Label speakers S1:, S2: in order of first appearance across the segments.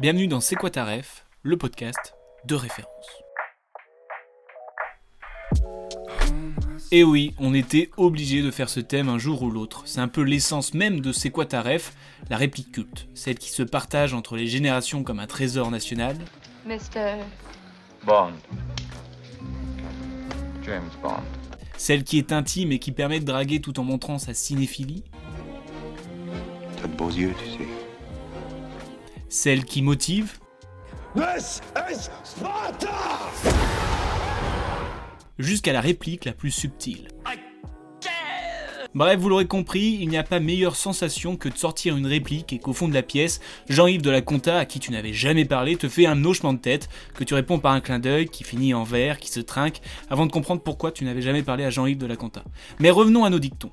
S1: Bienvenue dans C'est quoi ta ref, le podcast de référence. Et oui, on était obligé de faire ce thème un jour ou l'autre. C'est un peu l'essence même de C'est quoi ta ref, la réplique culte, celle qui se partage entre les générations comme un trésor national,
S2: Mr.
S3: Bond. James Bond.
S1: celle qui est intime et qui permet de draguer tout en montrant sa cinéphilie,
S4: T'as de beaux yeux, tu sais.
S1: Celle qui motive,
S5: This is Sparta!
S1: jusqu'à la réplique la plus subtile. Bref, vous l'aurez compris, il n'y a pas meilleure sensation que de sortir une réplique et qu'au fond de la pièce, Jean-Yves de la Conta, à qui tu n'avais jamais parlé, te fait un hochement de tête, que tu réponds par un clin d'œil, qui finit en verre, qui se trinque, avant de comprendre pourquoi tu n'avais jamais parlé à Jean-Yves de la Conta. Mais revenons à nos dictons.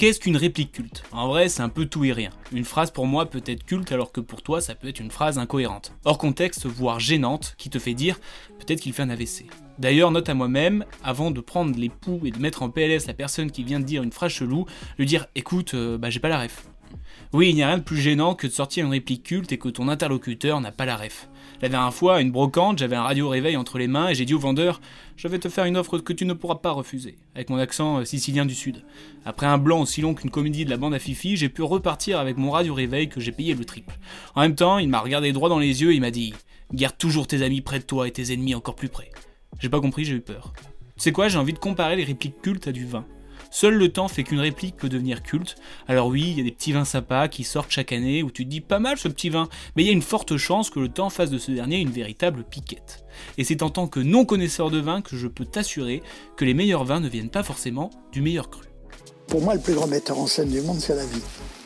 S1: Qu'est-ce qu'une réplique culte En vrai, c'est un peu tout et rien. Une phrase pour moi peut être culte alors que pour toi, ça peut être une phrase incohérente. Hors contexte, voire gênante, qui te fait dire peut-être qu'il fait un AVC. D'ailleurs, note à moi-même, avant de prendre les poux et de mettre en PLS la personne qui vient de dire une phrase chelou, lui dire écoute, euh, bah j'ai pas la ref. Oui, il n'y a rien de plus gênant que de sortir une réplique culte et que ton interlocuteur n'a pas la ref. La dernière fois, à une brocante, j'avais un radio réveil entre les mains et j'ai dit au vendeur Je vais te faire une offre que tu ne pourras pas refuser, avec mon accent euh, sicilien du Sud. Après un blanc aussi long qu'une comédie de la bande à Fifi, j'ai pu repartir avec mon radio réveil que j'ai payé le triple. En même temps, il m'a regardé droit dans les yeux et m'a dit Garde toujours tes amis près de toi et tes ennemis encore plus près. J'ai pas compris, j'ai eu peur. C'est quoi, j'ai envie de comparer les répliques cultes à du vin. Seul le temps fait qu'une réplique peut devenir culte. Alors oui, il y a des petits vins sympas qui sortent chaque année où tu te dis pas mal ce petit vin, mais il y a une forte chance que le temps fasse de ce dernier une véritable piquette. Et c'est en tant que non connaisseur de vin que je peux t'assurer que les meilleurs vins ne viennent pas forcément du meilleur cru.
S6: Pour moi, le plus grand metteur en scène du monde, c'est la vie.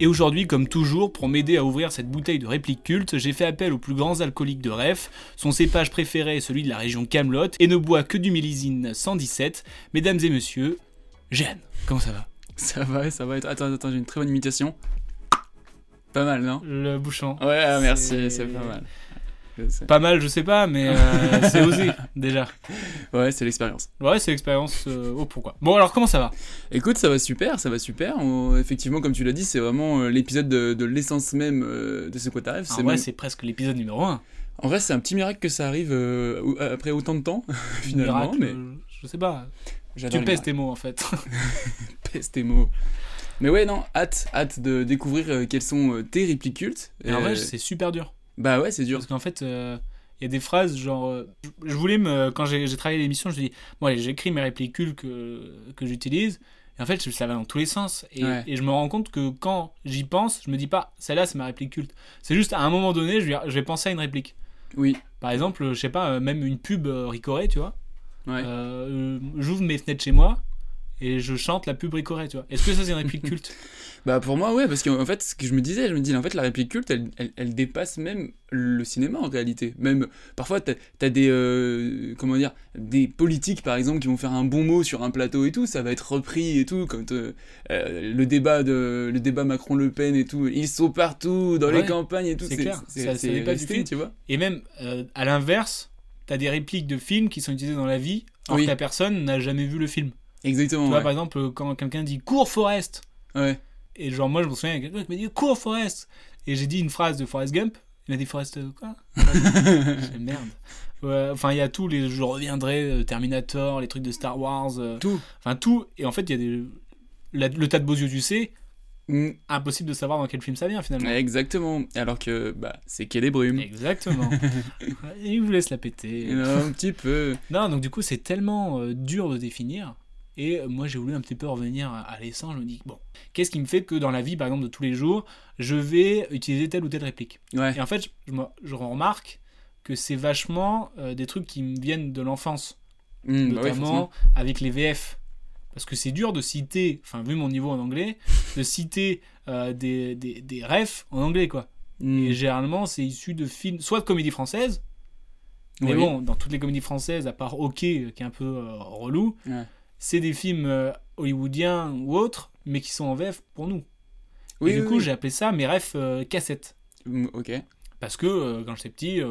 S1: Et aujourd'hui, comme toujours, pour m'aider à ouvrir cette bouteille de réplique culte, j'ai fait appel aux plus grands alcooliques de Ref. Son cépage préféré est celui de la région Camelot et ne boit que du millésine 117. Mesdames et messieurs, Jeanne, comment ça va?
S7: Ça va, ça va être. Attends, attends, j'ai une très bonne imitation. Pas mal, non?
S1: Le bouchon.
S7: Ouais, ah, merci, c'est pas mal.
S1: Pas mal, je sais pas, mais euh, c'est osé déjà.
S7: Ouais, c'est l'expérience.
S1: Ouais, c'est l'expérience. Euh, oh pourquoi. Bon alors comment ça va?
S7: Écoute, ça va super, ça va super. On- effectivement, comme tu l'as dit, c'est vraiment euh, l'épisode de, de l'essence même euh, de ce quoi t'arrives.
S1: Vrai,
S7: même-
S1: c'est presque l'épisode numéro 1.
S7: En vrai, c'est un petit miracle que ça arrive après autant de temps, finalement.
S1: Miracle,
S7: mais
S1: je sais pas. Tu pèses tes mots en fait.
S7: pèse tes mots. Mais ouais, non, hâte, hâte de découvrir quelles sont tes répliques cultes.
S1: Et en vrai, c'est super dur.
S7: Bah ouais, c'est dur.
S1: Parce qu'en fait, euh, il y a des phrases genre. euh, je voulais me. Quand j'ai travaillé l'émission, je me dis bon, allez, j'écris mes répliques cultes que, que j'utilise. Et en fait, ça va dans tous les sens. Et,
S7: Ouais.
S1: et je me rends compte que quand j'y pense, je me dis pas, celle-là, c'est ma réplique culte. C'est juste à un moment donné, je vais, je vais penser à une réplique.
S7: Oui.
S1: Par exemple, je sais pas, euh, même une pub Ricoré, tu vois.
S7: Ouais.
S1: Euh, J'ouvre mes fenêtres chez moi et je chante la pub Ricoré, tu vois. Est-ce que ça, c'est une réplique culte
S7: Bah pour moi ouais parce qu'en fait ce que je me disais je me dis en fait la réplique culte elle, elle, elle dépasse même le cinéma en réalité même parfois t'as as des euh, comment dire des politiques par exemple qui vont faire un bon mot sur un plateau et tout ça va être repris et tout comme euh, euh, le débat de le débat Macron Le Pen et tout ils sont partout dans les campagnes et tout
S1: c'est clair.
S7: c'est
S1: Ça- ça
S7: c'est
S1: dépasse du film.
S7: tu vois
S1: Et même, euh, à l'inverse, t'as des répliques de films qui sont utilisées dans la vie, alors
S7: Oui.
S1: que la personne n'a jamais vu le film.
S7: Exactement
S1: Tu vois,
S7: ouais.
S1: par exemple, euh, quand quelqu'un dit cours Forest,
S7: ouais
S1: et genre, moi, je me souviens, quelqu'un qui m'a dit cours Forest, et j'ai dit une phrase de Forrest Gump, il m'a dit Forrest euh, quoi? Merde. Ouais, enfin, il y a tous les. Je reviendrai, euh, Terminator, les trucs de Star Wars,
S7: tout
S1: enfin tout. Et en fait, il y a des. la- le tas de beaux yeux, tu sais,
S7: Mm.
S1: impossible de savoir dans quel film ça vient finalement.
S7: Exactement. Alors que bah, c'est Quai des Brumes.
S1: Exactement. Il vous laisse la péter.
S7: un petit peu.
S1: Non, donc du coup, c'est tellement euh, dur de définir. Et moi, j'ai voulu un petit peu revenir à, l'essence. Je me dis, bon, qu'est-ce qui me fait que dans la vie, par exemple, de tous les jours, je vais utiliser telle ou telle réplique
S7: Ouais.
S1: Et en fait, je, remarque que c'est vachement euh, des trucs qui me viennent de l'enfance.
S7: Mm, bah
S1: notamment avec les VF. Parce que c'est dur de citer, enfin, vu mon niveau en anglais, de citer euh, des, des, des refs en anglais, quoi.
S7: Mm.
S1: Et généralement, c'est issu de films, soit de comédies françaises, mais
S7: Oui.
S1: bon, dans toutes les comédies françaises, à part OK, euh, qui est un peu euh, relou,
S7: Ouais.
S1: C'est des films euh, hollywoodiens ou autres, mais qui sont en VF pour nous.
S7: Oui,
S1: et du coup,
S7: oui.
S1: j'ai appelé ça mes refs euh, cassettes.
S7: Mm, Ok.
S1: Parce que euh, quand j'étais petit,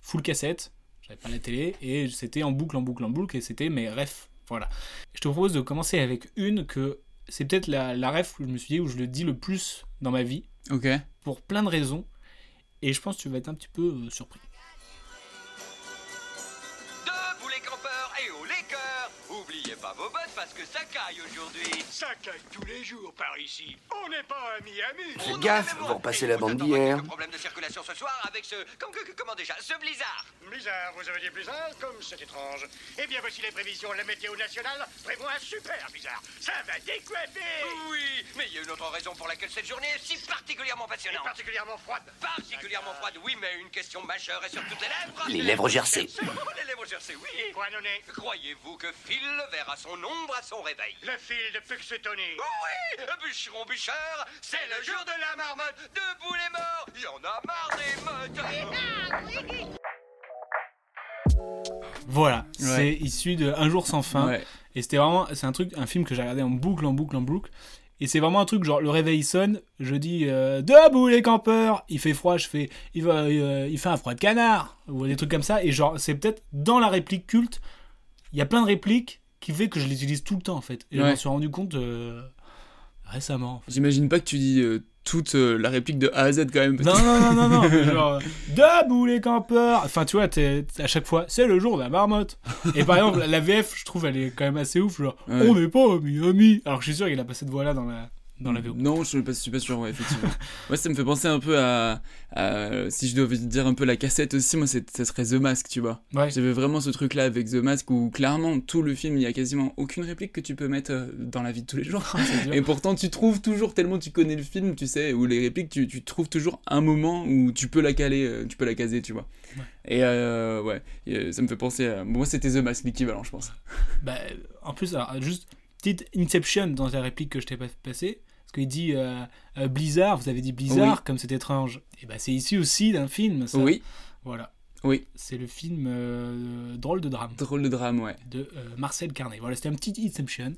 S1: full cassette, j'avais pas la télé, et c'était en boucle, en boucle, en boucle, et c'était mes refs. Voilà. Je te propose de commencer avec une que c'est peut-être la, la ref que je me suis dit où je le dis le plus dans ma vie,
S7: Ok.
S1: pour plein de raisons, et je pense que tu vas être un petit peu surpris.
S2: Vos bottes parce que ça caille aujourd'hui
S5: Ça caille tous les jours par ici. On n'est pas à Miami.
S8: Faites gaffe, vous repassez la bande d'hier.
S2: Problèmes de circulation ce soir avec ce... Comme, que- comment déjà Ce blizzard
S5: Blizzard, vous avez dit blizzard Comme c'est étrange. Eh bien, voici les prévisions. La météo nationale prévoit un super blizzard. Ça va décoiffer
S2: Oui, mais il y a une autre raison pour laquelle cette journée est si particulièrement
S5: Et
S2: passionnante
S5: particulièrement froide.
S2: Particulièrement froide, oui, mais une question majeure est sur toutes les lèvres
S8: Les lèvres gercées.
S2: Oh, les lèvres gercées, oui. Croyez-vous que Phil verra son ombre à son réveil
S5: Le fil de Puxetony.
S2: Oui Bûcheron bûcheur, c'est le jour de la marmotte Debout les morts, il y en a marre des mottes
S1: Voilà,
S7: Ouais.
S1: c'est issu de Un jour sans fin.
S7: Ouais.
S1: Et c'était vraiment, c'est un truc, un film que j'ai regardé en boucle, en boucle, en boucle. Et c'est vraiment un truc genre le réveil sonne, je dis euh, debout les campeurs, il fait froid, je fais il va, euh, il fait un froid de canard ou des trucs comme ça. Et genre c'est peut-être dans la réplique culte, il y a plein de répliques qui fait que je les utilise tout le temps en fait. Et je
S7: Ouais.
S1: m'en suis rendu compte euh, récemment. en fait.
S7: J'imagine pas que tu dis euh, toute euh, la réplique de A à Z quand même.
S1: Non non non non non, genre debout les campeurs. Enfin tu vois, t'es- à chaque fois c'est le jour de la marmotte. Et par exemple la VF, je trouve elle est quand même assez ouf. Genre
S7: Ouais.
S1: on n'est pas à Miami. Alors je suis sûr qu'il a pas cette voix là dans la dans la VO.
S7: Non, je suis pas, je suis pas sûr, ouais, effectivement. moi, ça me fait penser un peu à, à- Si je devais dire un peu la cassette aussi, moi, ça serait The Mask, tu vois.
S1: Ouais.
S7: J'avais vraiment ce truc-là avec The Mask où, clairement, tout le film, il y a quasiment aucune réplique que tu peux mettre euh, dans la vie de tous les jours.
S1: Dur.
S7: Et pourtant, tu trouves toujours, tellement tu connais le film, tu sais, où les répliques, tu, tu trouves toujours un moment où tu peux la caler, euh, tu peux la caser, tu vois.
S1: Ouais.
S7: Et euh, ouais, et, ça me fait penser à. Moi, c'était The Mask, l'équivalent, je pense.
S1: Bah, en plus, alors, juste petite Inception dans la réplique que je t'ai pas passée. Qu'il dit euh, euh, Blizzard, vous avez dit Blizzard,
S7: Oui.
S1: comme c'est étrange. Et bah, c'est issu aussi d'un film. Ça.
S7: Oui,
S1: Voilà.
S7: oui,
S1: C'est le film euh, Drôle de drame
S7: drôle de drame, ouais.
S1: de Marcel Carnet. Voilà, c'était un petit Inception.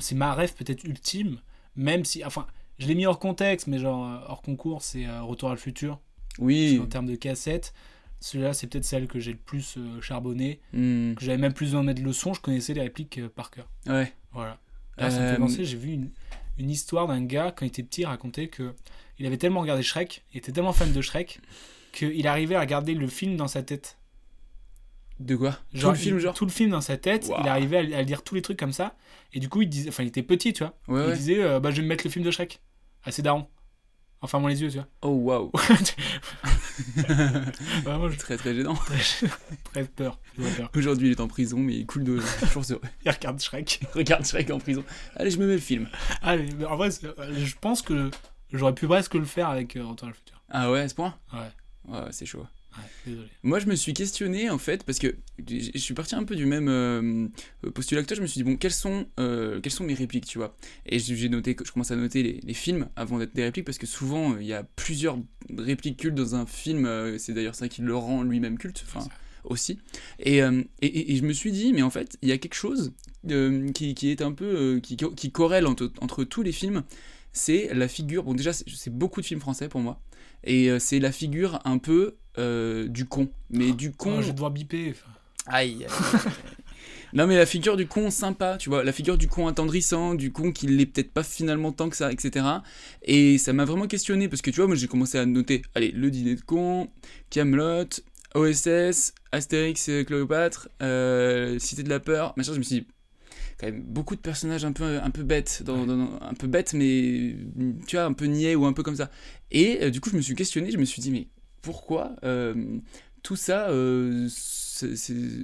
S1: C'est ma rêve peut-être ultime, même si. Enfin, je l'ai mis hors contexte, mais genre hors concours, c'est Retour à le futur.
S7: Oui.
S1: En termes de cassette. Celui-là, c'est peut-être celle que j'ai le plus charbonné,
S7: Hmm,
S1: que j'avais même plus besoin de mettre le son, je connaissais les répliques par cœur.
S7: ouais.
S1: Voilà. Là, ça me fait penser, j'ai vu une, une histoire d'un gars, quand il était petit, raconter que il avait tellement regardé Shrek, il était tellement fan de Shrek, qu'il arrivait à regarder le film dans sa tête.
S7: De quoi?
S1: Genre,
S7: Tout le film,
S1: il-
S7: genre?
S1: Tout le film dans sa tête, il arrivait à, à lire tous les trucs comme ça, et du coup, il disait, enfin, il était petit, tu vois.
S7: Ouais,
S1: il
S7: ouais.
S1: disait, euh, bah, je vais me mettre le film de Shrek. Assez daron. Enfin, moi les yeux, tu vois.
S7: Oh waouh,
S1: Vraiment,
S7: très très gênant.
S1: très peur.
S7: Aujourd'hui, il est en prison, mais il coule de toujours heureux.
S1: Il regarde Shrek.
S7: Regarde Shrek en prison. Allez, je me mets le film.
S1: Allez, mais en vrai, c'est- je pense que j'aurais pu presque le faire avec euh, Retour à le futur.
S7: Ah ouais, à ce point?
S1: Ouais,
S7: Ouais, c'est chaud.
S1: Ouais.
S7: Moi, je me suis questionné en fait parce que je suis parti un peu du même euh, postulat que toi. Je me suis dit bon, quelles sont euh, quelles sont mes répliques, tu vois? Et j'ai noté, je commence à noter les, les films avant d'être des répliques parce que souvent euh, il y a plusieurs répliques cultes dans un film. c'est d'ailleurs ça qui le rend lui-même culte. Enfin, aussi. Et, euh, et, je me suis dit, mais en fait, il y a quelque chose euh, qui, qui est un peu. euh, qui, qui corrèle entre, entre tous les films. C'est la figure. Bon, déjà, c'est beaucoup de films français pour moi. Et c'est la figure un peu euh, du con. Mais du con.
S1: Oh, je vais devoir biper.
S7: Aïe. non mais la figure du con sympa, tu vois, la figure du con attendrissant, du con qui l'est peut-être pas finalement tant que ça, etc. Et ça m'a vraiment questionné parce que tu vois, moi j'ai commencé à noter, allez, le dîner de con, Camelot, OSS, Astérix et Cléopâtre, euh, Cité de la peur, machin. Je me suis dit, quand même beaucoup de personnages un peu, un peu bêtes, dans, dans- un peu bêtes, mais tu vois, un peu niais ou un peu comme ça. Et euh, du coup, je me suis questionné, je me suis dit, mais pourquoi euh, tout ça euh,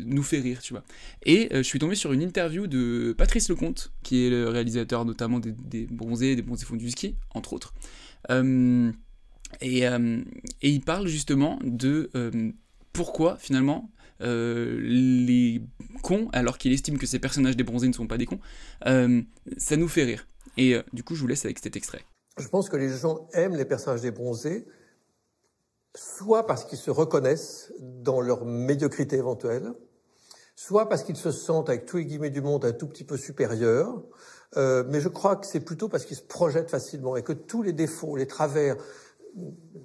S7: nous fait rire, tu vois Et euh, je suis tombé sur une interview de Patrice Lecomte, qui est le réalisateur notamment des, bronzés, des bronzés fondus du ski, entre autres. Et, il parle justement de pourquoi finalement les cons, alors qu'il estime que ces personnages des bronzés ne sont pas des cons, ça nous fait rire. Et du coup, je vous laisse avec cet extrait.
S9: Je pense que les gens aiment les personnages des bronzés, soit parce qu'ils se reconnaissent dans leur médiocrité éventuelle, soit parce qu'ils se sentent, avec tous les guillemets du monde, un tout petit peu supérieurs. Euh, mais je crois que c'est plutôt parce qu'ils se projettent facilement et que tous les défauts, les travers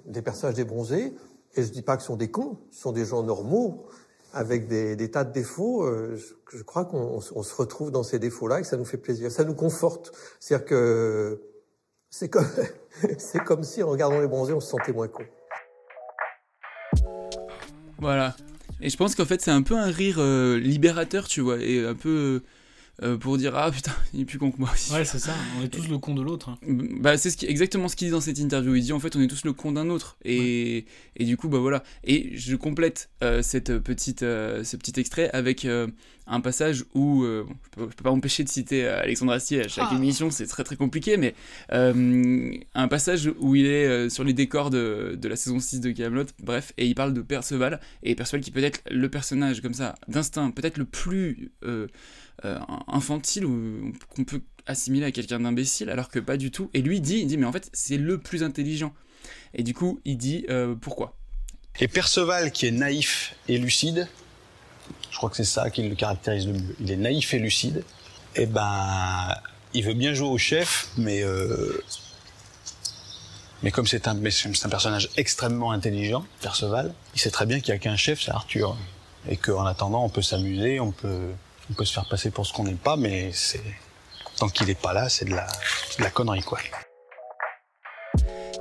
S9: des personnages des bronzés, et je dis pas que ce sont des cons, ce sont des gens normaux avec des, tas de défauts. euh, je, crois qu'on on se- on se retrouve dans ces défauts-là et que ça nous fait plaisir, ça nous conforte. C'est-à-dire que c'est comme, c'est comme si en regardant les bronzés, on se sentait moins con.
S7: Voilà. Et je pense qu'en fait, c'est un peu un rire euh, libérateur, tu vois, et un peu euh, pour dire ah putain, il est plus con que moi aussi.
S1: Ouais, c'est ça, on est tous le con de l'autre. hein.
S7: Bah, c'est ce qui, exactement ce qu'il dit dans cette interview. Il dit en fait on est tous le con d'un autre. Et, et du coup, bah voilà. Et je complète euh, cette petite, euh, ce petit extrait avec euh, un passage où euh, bon, je, peux, je peux pas m'empêcher de citer euh, Alexandre Astier à chaque
S1: Ah.
S7: émission, c'est très très compliqué, mais euh, un passage où il est euh, sur les décors de, de la saison 6 de Camelot, bref, et il parle de Perceval, et Perceval qui peut être le personnage comme ça, d'instinct, peut-être le plus euh, infantile ou qu'on peut assimiler à quelqu'un d'imbécile, alors que pas du tout. Et lui dit, il dit, mais en fait, c'est le plus intelligent. Et du coup, il dit euh, pourquoi?
S10: Et Perceval, qui est naïf et lucide, je crois que c'est ça qui le caractérise le mieux. Il est naïf et lucide. Et ben, il veut bien jouer au chef, mais euh, mais comme c'est un, un personnage extrêmement intelligent, Perceval, il sait très bien qu'il n'y a qu'un chef, c'est Arthur, et qu'en attendant, on peut s'amuser, on peut on peut se faire passer pour ce qu'on n'est pas, mais c'est tant qu'il n'est pas là, c'est de la de la connerie quoi.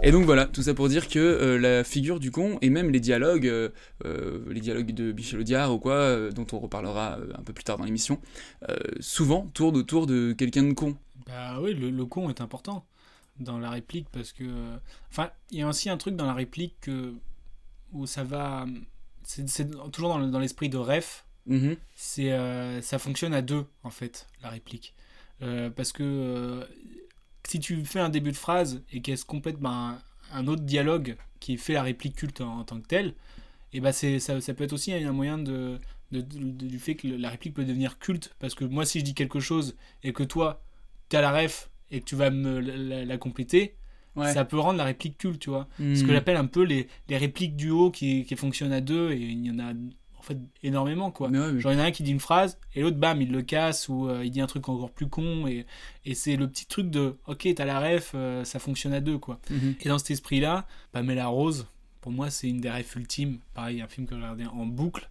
S7: Et donc voilà, tout ça pour dire que euh, la figure du con et même les dialogues, euh, euh, les dialogues de Michel Audiard ou quoi, euh, dont on reparlera un peu plus tard dans l'émission, euh, souvent tournent autour de quelqu'un de con.
S1: Bah oui, le, le con est important dans la réplique parce que. Enfin, il y a aussi un truc dans la réplique que- où ça va. C'est toujours dans l'esprit de ref.
S7: Mhm.
S1: C'est euh, ça fonctionne à deux en fait la réplique Euh, parce que euh, si tu fais un début de phrase et qu'elle se complète par un, un autre dialogue qui fait la réplique culte en, en tant que telle, et bah c'est ça, ça peut être aussi un moyen de, de- de- du fait que la réplique peut devenir culte parce que moi si je dis quelque chose et que toi tu as la ref et que tu vas me la, la- la compléter
S7: Ouais.
S1: ça peut rendre la réplique culte tu vois ce que
S7: Mhm.
S1: j'appelle un peu les, les répliques duo qui, qui fonctionnent à deux et il y en a fait énormément quoi.
S7: Mais ouais, mais-
S1: genre il y en a un qui dit une phrase et l'autre bam il le casse ou euh, il dit un truc encore plus con et, et c'est le petit truc de ok t'as la ref euh, ça fonctionne à deux quoi.
S7: Mhm.
S1: et dans cet esprit là Pamela Rose pour moi c'est une des refs ultimes. Pareil un film que j'ai regardé en boucle.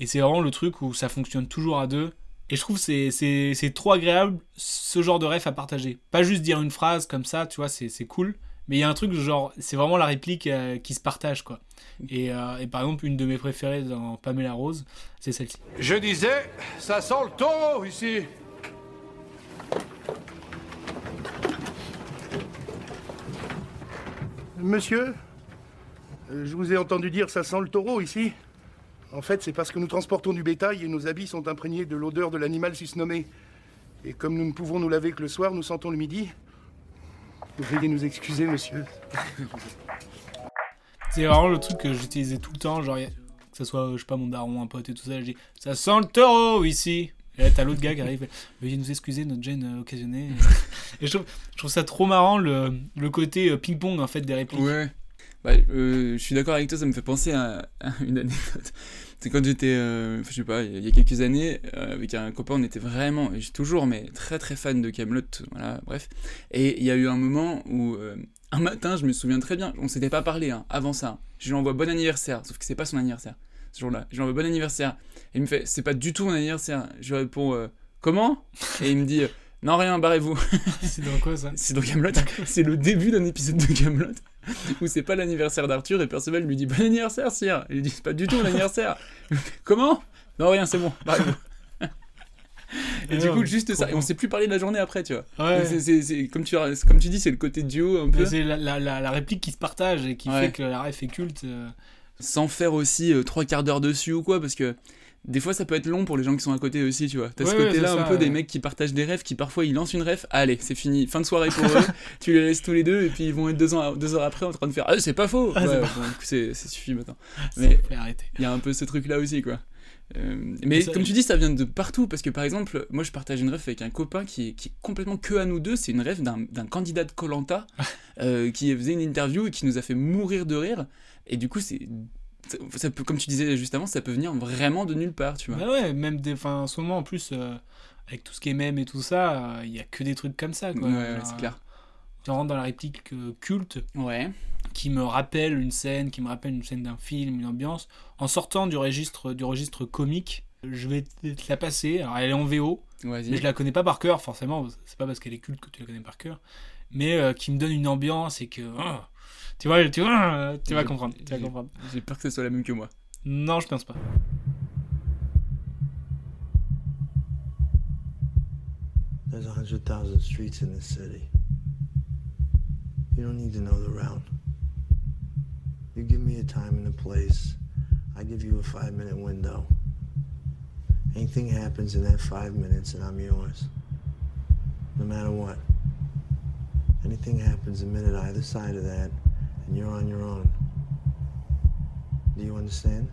S1: Et c'est vraiment le truc où ça fonctionne toujours à deux. Et je trouve que c'est- c'est c'est trop agréable ce genre de ref à partager. Pas juste dire une phrase comme ça tu vois c'est c'est cool mais il y a un truc genre c'est vraiment la réplique euh, qui se partage quoi et, euh, et par exemple une de mes préférées dans Pamela Rose c'est celle-ci
S11: Je disais, ça sent le taureau ici.
S5: Monsieur, euh, je vous ai entendu dire ça sent le taureau ici. En fait, c'est parce que nous transportons du bétail et nos habits sont imprégnés de l'odeur de l'animal susnommé. Et comme nous ne pouvons nous laver que le soir, nous sentons le midi. Veuillez nous excuser, monsieur.
S1: C'est vraiment le truc que j'utilisais tout le temps, genre, que ce soit, je sais pas, mon daron, un pote et tout ça, je dis Ça sent le taureau ici Et là, t'as l'autre gars qui arrive, veuillez nous excuser, notre gêne euh, occasionnée. et je trouve, je trouve ça trop marrant, le, le côté euh, ping-pong, en fait, des répliques.
S7: Ouais. Bah, euh, je suis d'accord avec toi, ça me fait penser à, à une anecdote. C'est quand j'étais, euh, je sais pas, il y a quelques années, euh, avec un copain, on était vraiment, et toujours, mais très très fan de Camelot, voilà, bref. Et il y a eu un moment où, euh, un matin, je me souviens très bien, on s'était pas parlé hein, avant ça. Je lui envoie bon anniversaire, sauf que c'est pas son anniversaire, ce jour-là. Je lui envoie bon anniversaire. Et il me fait, c'est pas du tout mon anniversaire. Je lui réponds, euh, comment? Et il me dit, euh, non, rien, barrez-vous.
S1: C'est dans quoi ça?
S7: C'est dans Camelot. C'est le début d'un épisode de Camelot où c'est pas l'anniversaire d'Arthur et Perceval lui dit bon anniversaire, sire. Il lui dit c'est pas du tout mon anniversaire. Il me fait, Comment? Non, rien, c'est bon. barrez-vous. Et du coup, juste ça. Et on sait plus parler de la journée après, tu vois.
S1: Ouais.
S7: Comme, tu, comme tu dis, c'est le côté duo un peu.
S1: C'est la, la, la, la réplique qui se partage et qui
S7: Ouais.
S1: fait que la ref est culte. euh.
S7: Sans faire aussi euh, trois quarts d'heure dessus ou quoi, parce que. Des fois, ça peut être long pour les gens qui sont à côté aussi, tu vois. T'as ce
S1: Ouais,
S7: côté-là un
S1: ça,
S7: peu des mecs qui partagent des rêves, qui parfois ils lancent une rêve, allez, c'est fini, fin de soirée pour eux, tu les laisses tous les deux, et puis ils vont être deux, ans, deux heures après en train de faire, ah, c'est pas faux
S1: Ah, c'est
S7: Ouais, bon, suffit maintenant. Mais il y a un peu ce truc-là aussi, quoi. Euh, mais comme tu dis, ça vient de partout, parce que par exemple, moi je partage une rêve avec un copain qui est, qui est complètement que à nous deux, c'est une rêve d'un d'un candidat de Colanta qui faisait une interview et qui nous a fait mourir de rire, et du coup, c'est. Ça- Ça peut, comme tu disais juste avant, ça peut venir vraiment de nulle part, tu vois.
S1: Bah ouais, même des, enfin, en ce moment en plus, euh, avec tout ce qui est mème et tout ça, euh, il y a que des trucs comme ça. Quoi.
S7: Ouais, ouais, c'est clair.
S1: Tu rentres dans la réplique euh, culte
S7: Ouais.
S1: qui me rappelle une scène, qui me rappelle une scène d'un film, une ambiance. En sortant du registre, du registre comique, je vais te la passer. Alors elle est en VO, mais je la connais pas par cœur forcément. C'est pas parce qu'elle est culte que tu la connais par cœur, mais euh, qui me donne une ambiance et que oh, tu vois, tu vois, tu vas comprendre. Tu vas
S7: j'ai-
S1: comprendre.
S7: J'ai peur que ce soit la même que moi.
S1: Non, je pense pas.
S12: There's a hundred thousand streets in this city. You don't need to know the route. You give me a time and a place, I give you a five minute window. Anything happens in that five minutes and I'm yours. No matter what. Anything happens a minute either side of that and you're on your own. Do you understand?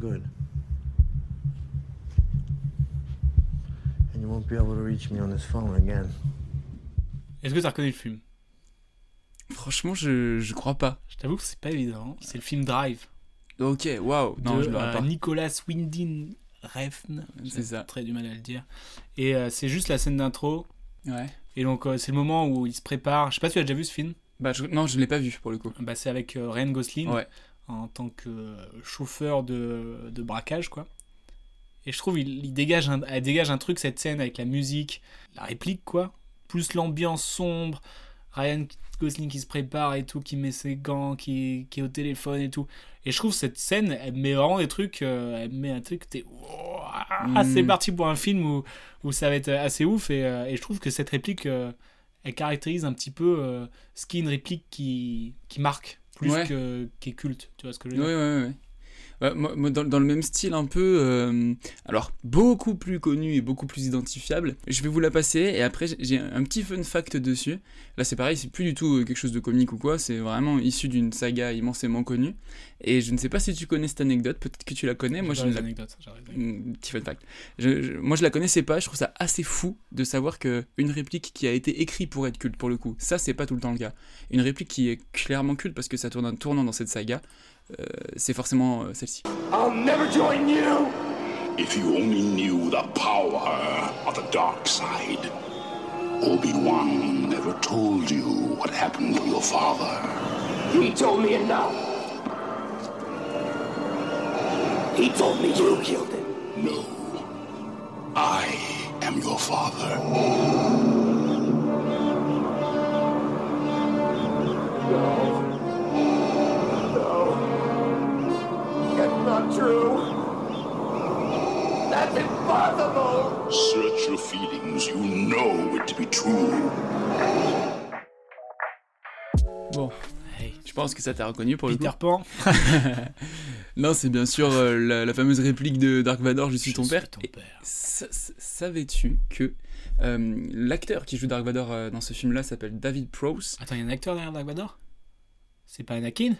S12: Good. And you won't be able to reach me on this phone again.
S1: Est-ce que tu as reconnu le film?
S7: Franchement, je, je crois pas.
S1: Je t'avoue que c'est pas évident. C'est le film Drive.
S7: Ok, waouh. Non,
S1: de,
S7: je l'aurais
S1: euh,
S7: pas.
S1: Nicolas Winding Refn.
S7: C'est
S1: J'ai
S7: ça.
S1: Très du mal à le dire. Et euh, c'est juste la scène d'intro.
S7: Ouais.
S1: Et donc euh, c'est le moment où il se prépare. Je sais pas si tu as déjà vu ce film.
S7: Bah, je- non, je l'ai pas vu pour le coup.
S1: Bah, c'est avec euh, Ryan Gosling
S7: Ouais.
S1: en tant que euh, chauffeur de, de braquage quoi. Et je trouve il, il dégage un, elle dégage un truc cette scène avec la musique, la réplique quoi, plus l'ambiance sombre, Ryan Gosling qui se prépare et tout, qui met ses gants, qui, qui est au téléphone et tout. Et je trouve cette scène, elle met vraiment des trucs, euh, elle met un truc, t'es
S7: Mm.
S1: c'est parti pour un film où, où ça va être assez ouf et, euh, et je trouve que cette réplique euh, elle caractérise un petit peu ce qui est une réplique qui, qui marque plus
S7: Ouais.
S1: que qui est culte tu vois ce que je veux dire?
S7: Ouais, ouais. Moi, dans, dans le même style un peu, euh, alors beaucoup plus connu et beaucoup plus identifiable. Je vais vous la passer et après j'ai- un petit fun fact dessus. Là c'est pareil, c'est plus du tout euh, quelque chose de comique ou quoi, c'est vraiment issu d'une saga immensément connue. Et je ne sais pas si tu connais cette anecdote, peut-être que tu la connais. Moi je ne la- Mm, Petit fun fact. Je- je- moi je la connaissais pas, je trouve ça assez fou de savoir que une réplique qui a été écrite pour être culte pour le coup, ça c'est pas tout le temps le cas. Une réplique qui est clairement culte parce que ça tourne un tournant dans cette saga, c'est forcément euh, celle-ci.
S2: I'll never join you! If you only knew the power of the dark side. Obi-Wan never told you what happened to your father.
S13: He told me enough. He told me you killed him.
S2: No. I am your father.
S13: That's not true. That's impossible.
S2: Search your feelings. You know it to be true.
S7: Bon, je pense que ça t'a reconnu pour le
S1: Peter
S7: coup.
S1: Pan.
S7: non, c'est bien sûr euh, la, la fameuse réplique de Dark Vador, je suis ton père.
S1: ton
S7: Et sa- sa- Savais-tu que euh, l'acteur qui joue Dark Vador euh, dans ce film-là s'appelle David Prowse?
S1: Attends, il y a un acteur derrière Dark Vador? C'est pas Anakin?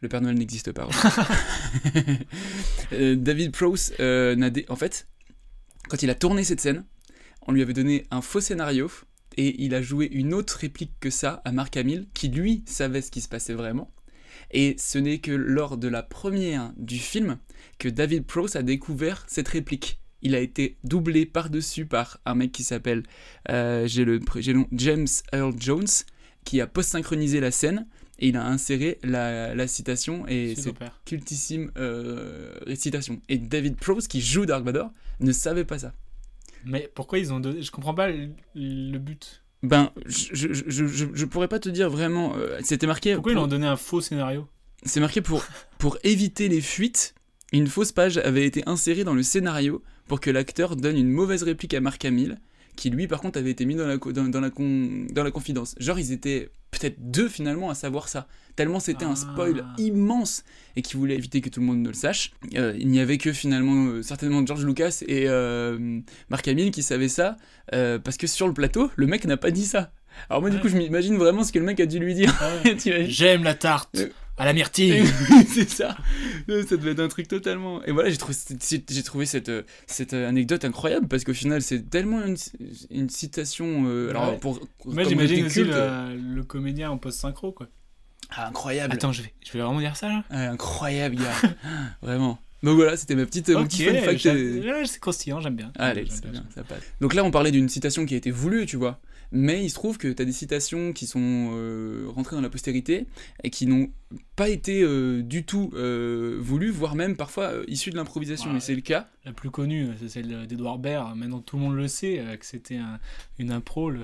S7: Le Père Noël n'existe pas. Euh, David Prowse euh, n'a dé- en fait, quand il a tourné cette scène, on lui avait donné un faux scénario et il a joué une autre réplique que ça à Mark Hamill, qui lui savait ce qui se passait vraiment. Et ce n'est que lors de la première du film que David Prowse a découvert cette réplique. Il a été doublé par-dessus par un mec qui s'appelle, euh, j'ai le, pr- j'ai le nom, James Earl Jones, qui a post-synchronisé la scène et il a inséré la, la citation et
S1: C'est
S7: cette cultissime euh, récitation. Et David Prowse, qui joue Dark Vador, ne savait pas ça.
S1: Mais pourquoi ils ont donné Je comprends pas le, le but.
S7: Ben, je, je, je, je, pourrais pas te dire vraiment. euh, C'était marqué.
S1: Pourquoi ils
S7: pour-
S1: ont donné un faux scénario?
S7: C'est marqué pour, pour éviter les fuites. Une fausse page avait été insérée dans le scénario pour que l'acteur donne une mauvaise réplique à Mark Hamill, qui lui par contre avait été mis dans la, dans, dans la, con, dans la confidence. Genre ils étaient peut-être deux finalement à savoir ça, tellement c'était un spoil immense et qui voulait éviter que tout le monde ne le sache. Euh, il n'y avait que finalement euh, certainement George Lucas et euh, Mark Hamill qui savaient ça, euh, parce que sur le plateau, le mec n'a pas dit ça. Alors moi du coup je m'imagine vraiment ce que le mec a dû lui dire.
S1: J'aime la tarte à la myrtille.
S7: c'est ça. Ça devait être un truc totalement. Et voilà, j'ai trouvé, j'ai trouvé cette, cette anecdote incroyable parce qu'au final, c'est tellement une, une citation. Euh, alors,
S1: Ouais.
S7: pour,
S1: Moi, j'imagine aussi le, le comédien en post-synchro, quoi.
S7: Ah, incroyable.
S1: Attends, je vais, je vais vraiment dire ça, là
S7: incroyable, gars. Vraiment. Donc voilà, c'était ma petite, mon
S1: Ok,
S7: petit fun fact. euh,
S1: c'est croustillant, j'aime bien.
S7: Allez, c'est
S1: bien.
S7: bien, ça passe. Donc là, on parlait d'une citation qui a été voulue, tu vois. Mais il se trouve que tu as des citations qui sont euh, rentrées dans la postérité et qui n'ont pas été euh, du tout euh, voulues, voire même parfois issues de l'improvisation.
S1: Ouais.
S7: Et c'est le cas.
S1: La plus connue, c'est celle d'Edouard Baird. Maintenant, tout le monde le sait, que c'était un- une impro. Il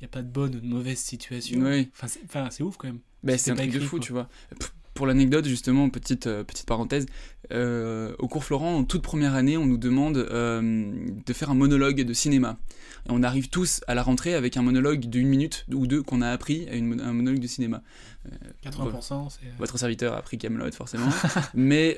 S1: n'y a pas de bonne ou de mauvaise situation.
S7: Oui.
S1: Enfin, c'est ouf quand même.
S7: Bah, c'est un truc de fou,
S1: quoi.
S7: tu vois. Pour l'anecdote, justement, petite, euh, petite parenthèse, euh, au cours Florent, en toute première année, on nous demande euh, de faire un monologue de cinéma. Et on arrive tous à la rentrée avec un monologue d'une minute ou deux qu'on a appris à une un monologue de cinéma. Euh,
S1: 80%, c'est.
S7: Votre serviteur a appris Camelot, forcément. Mais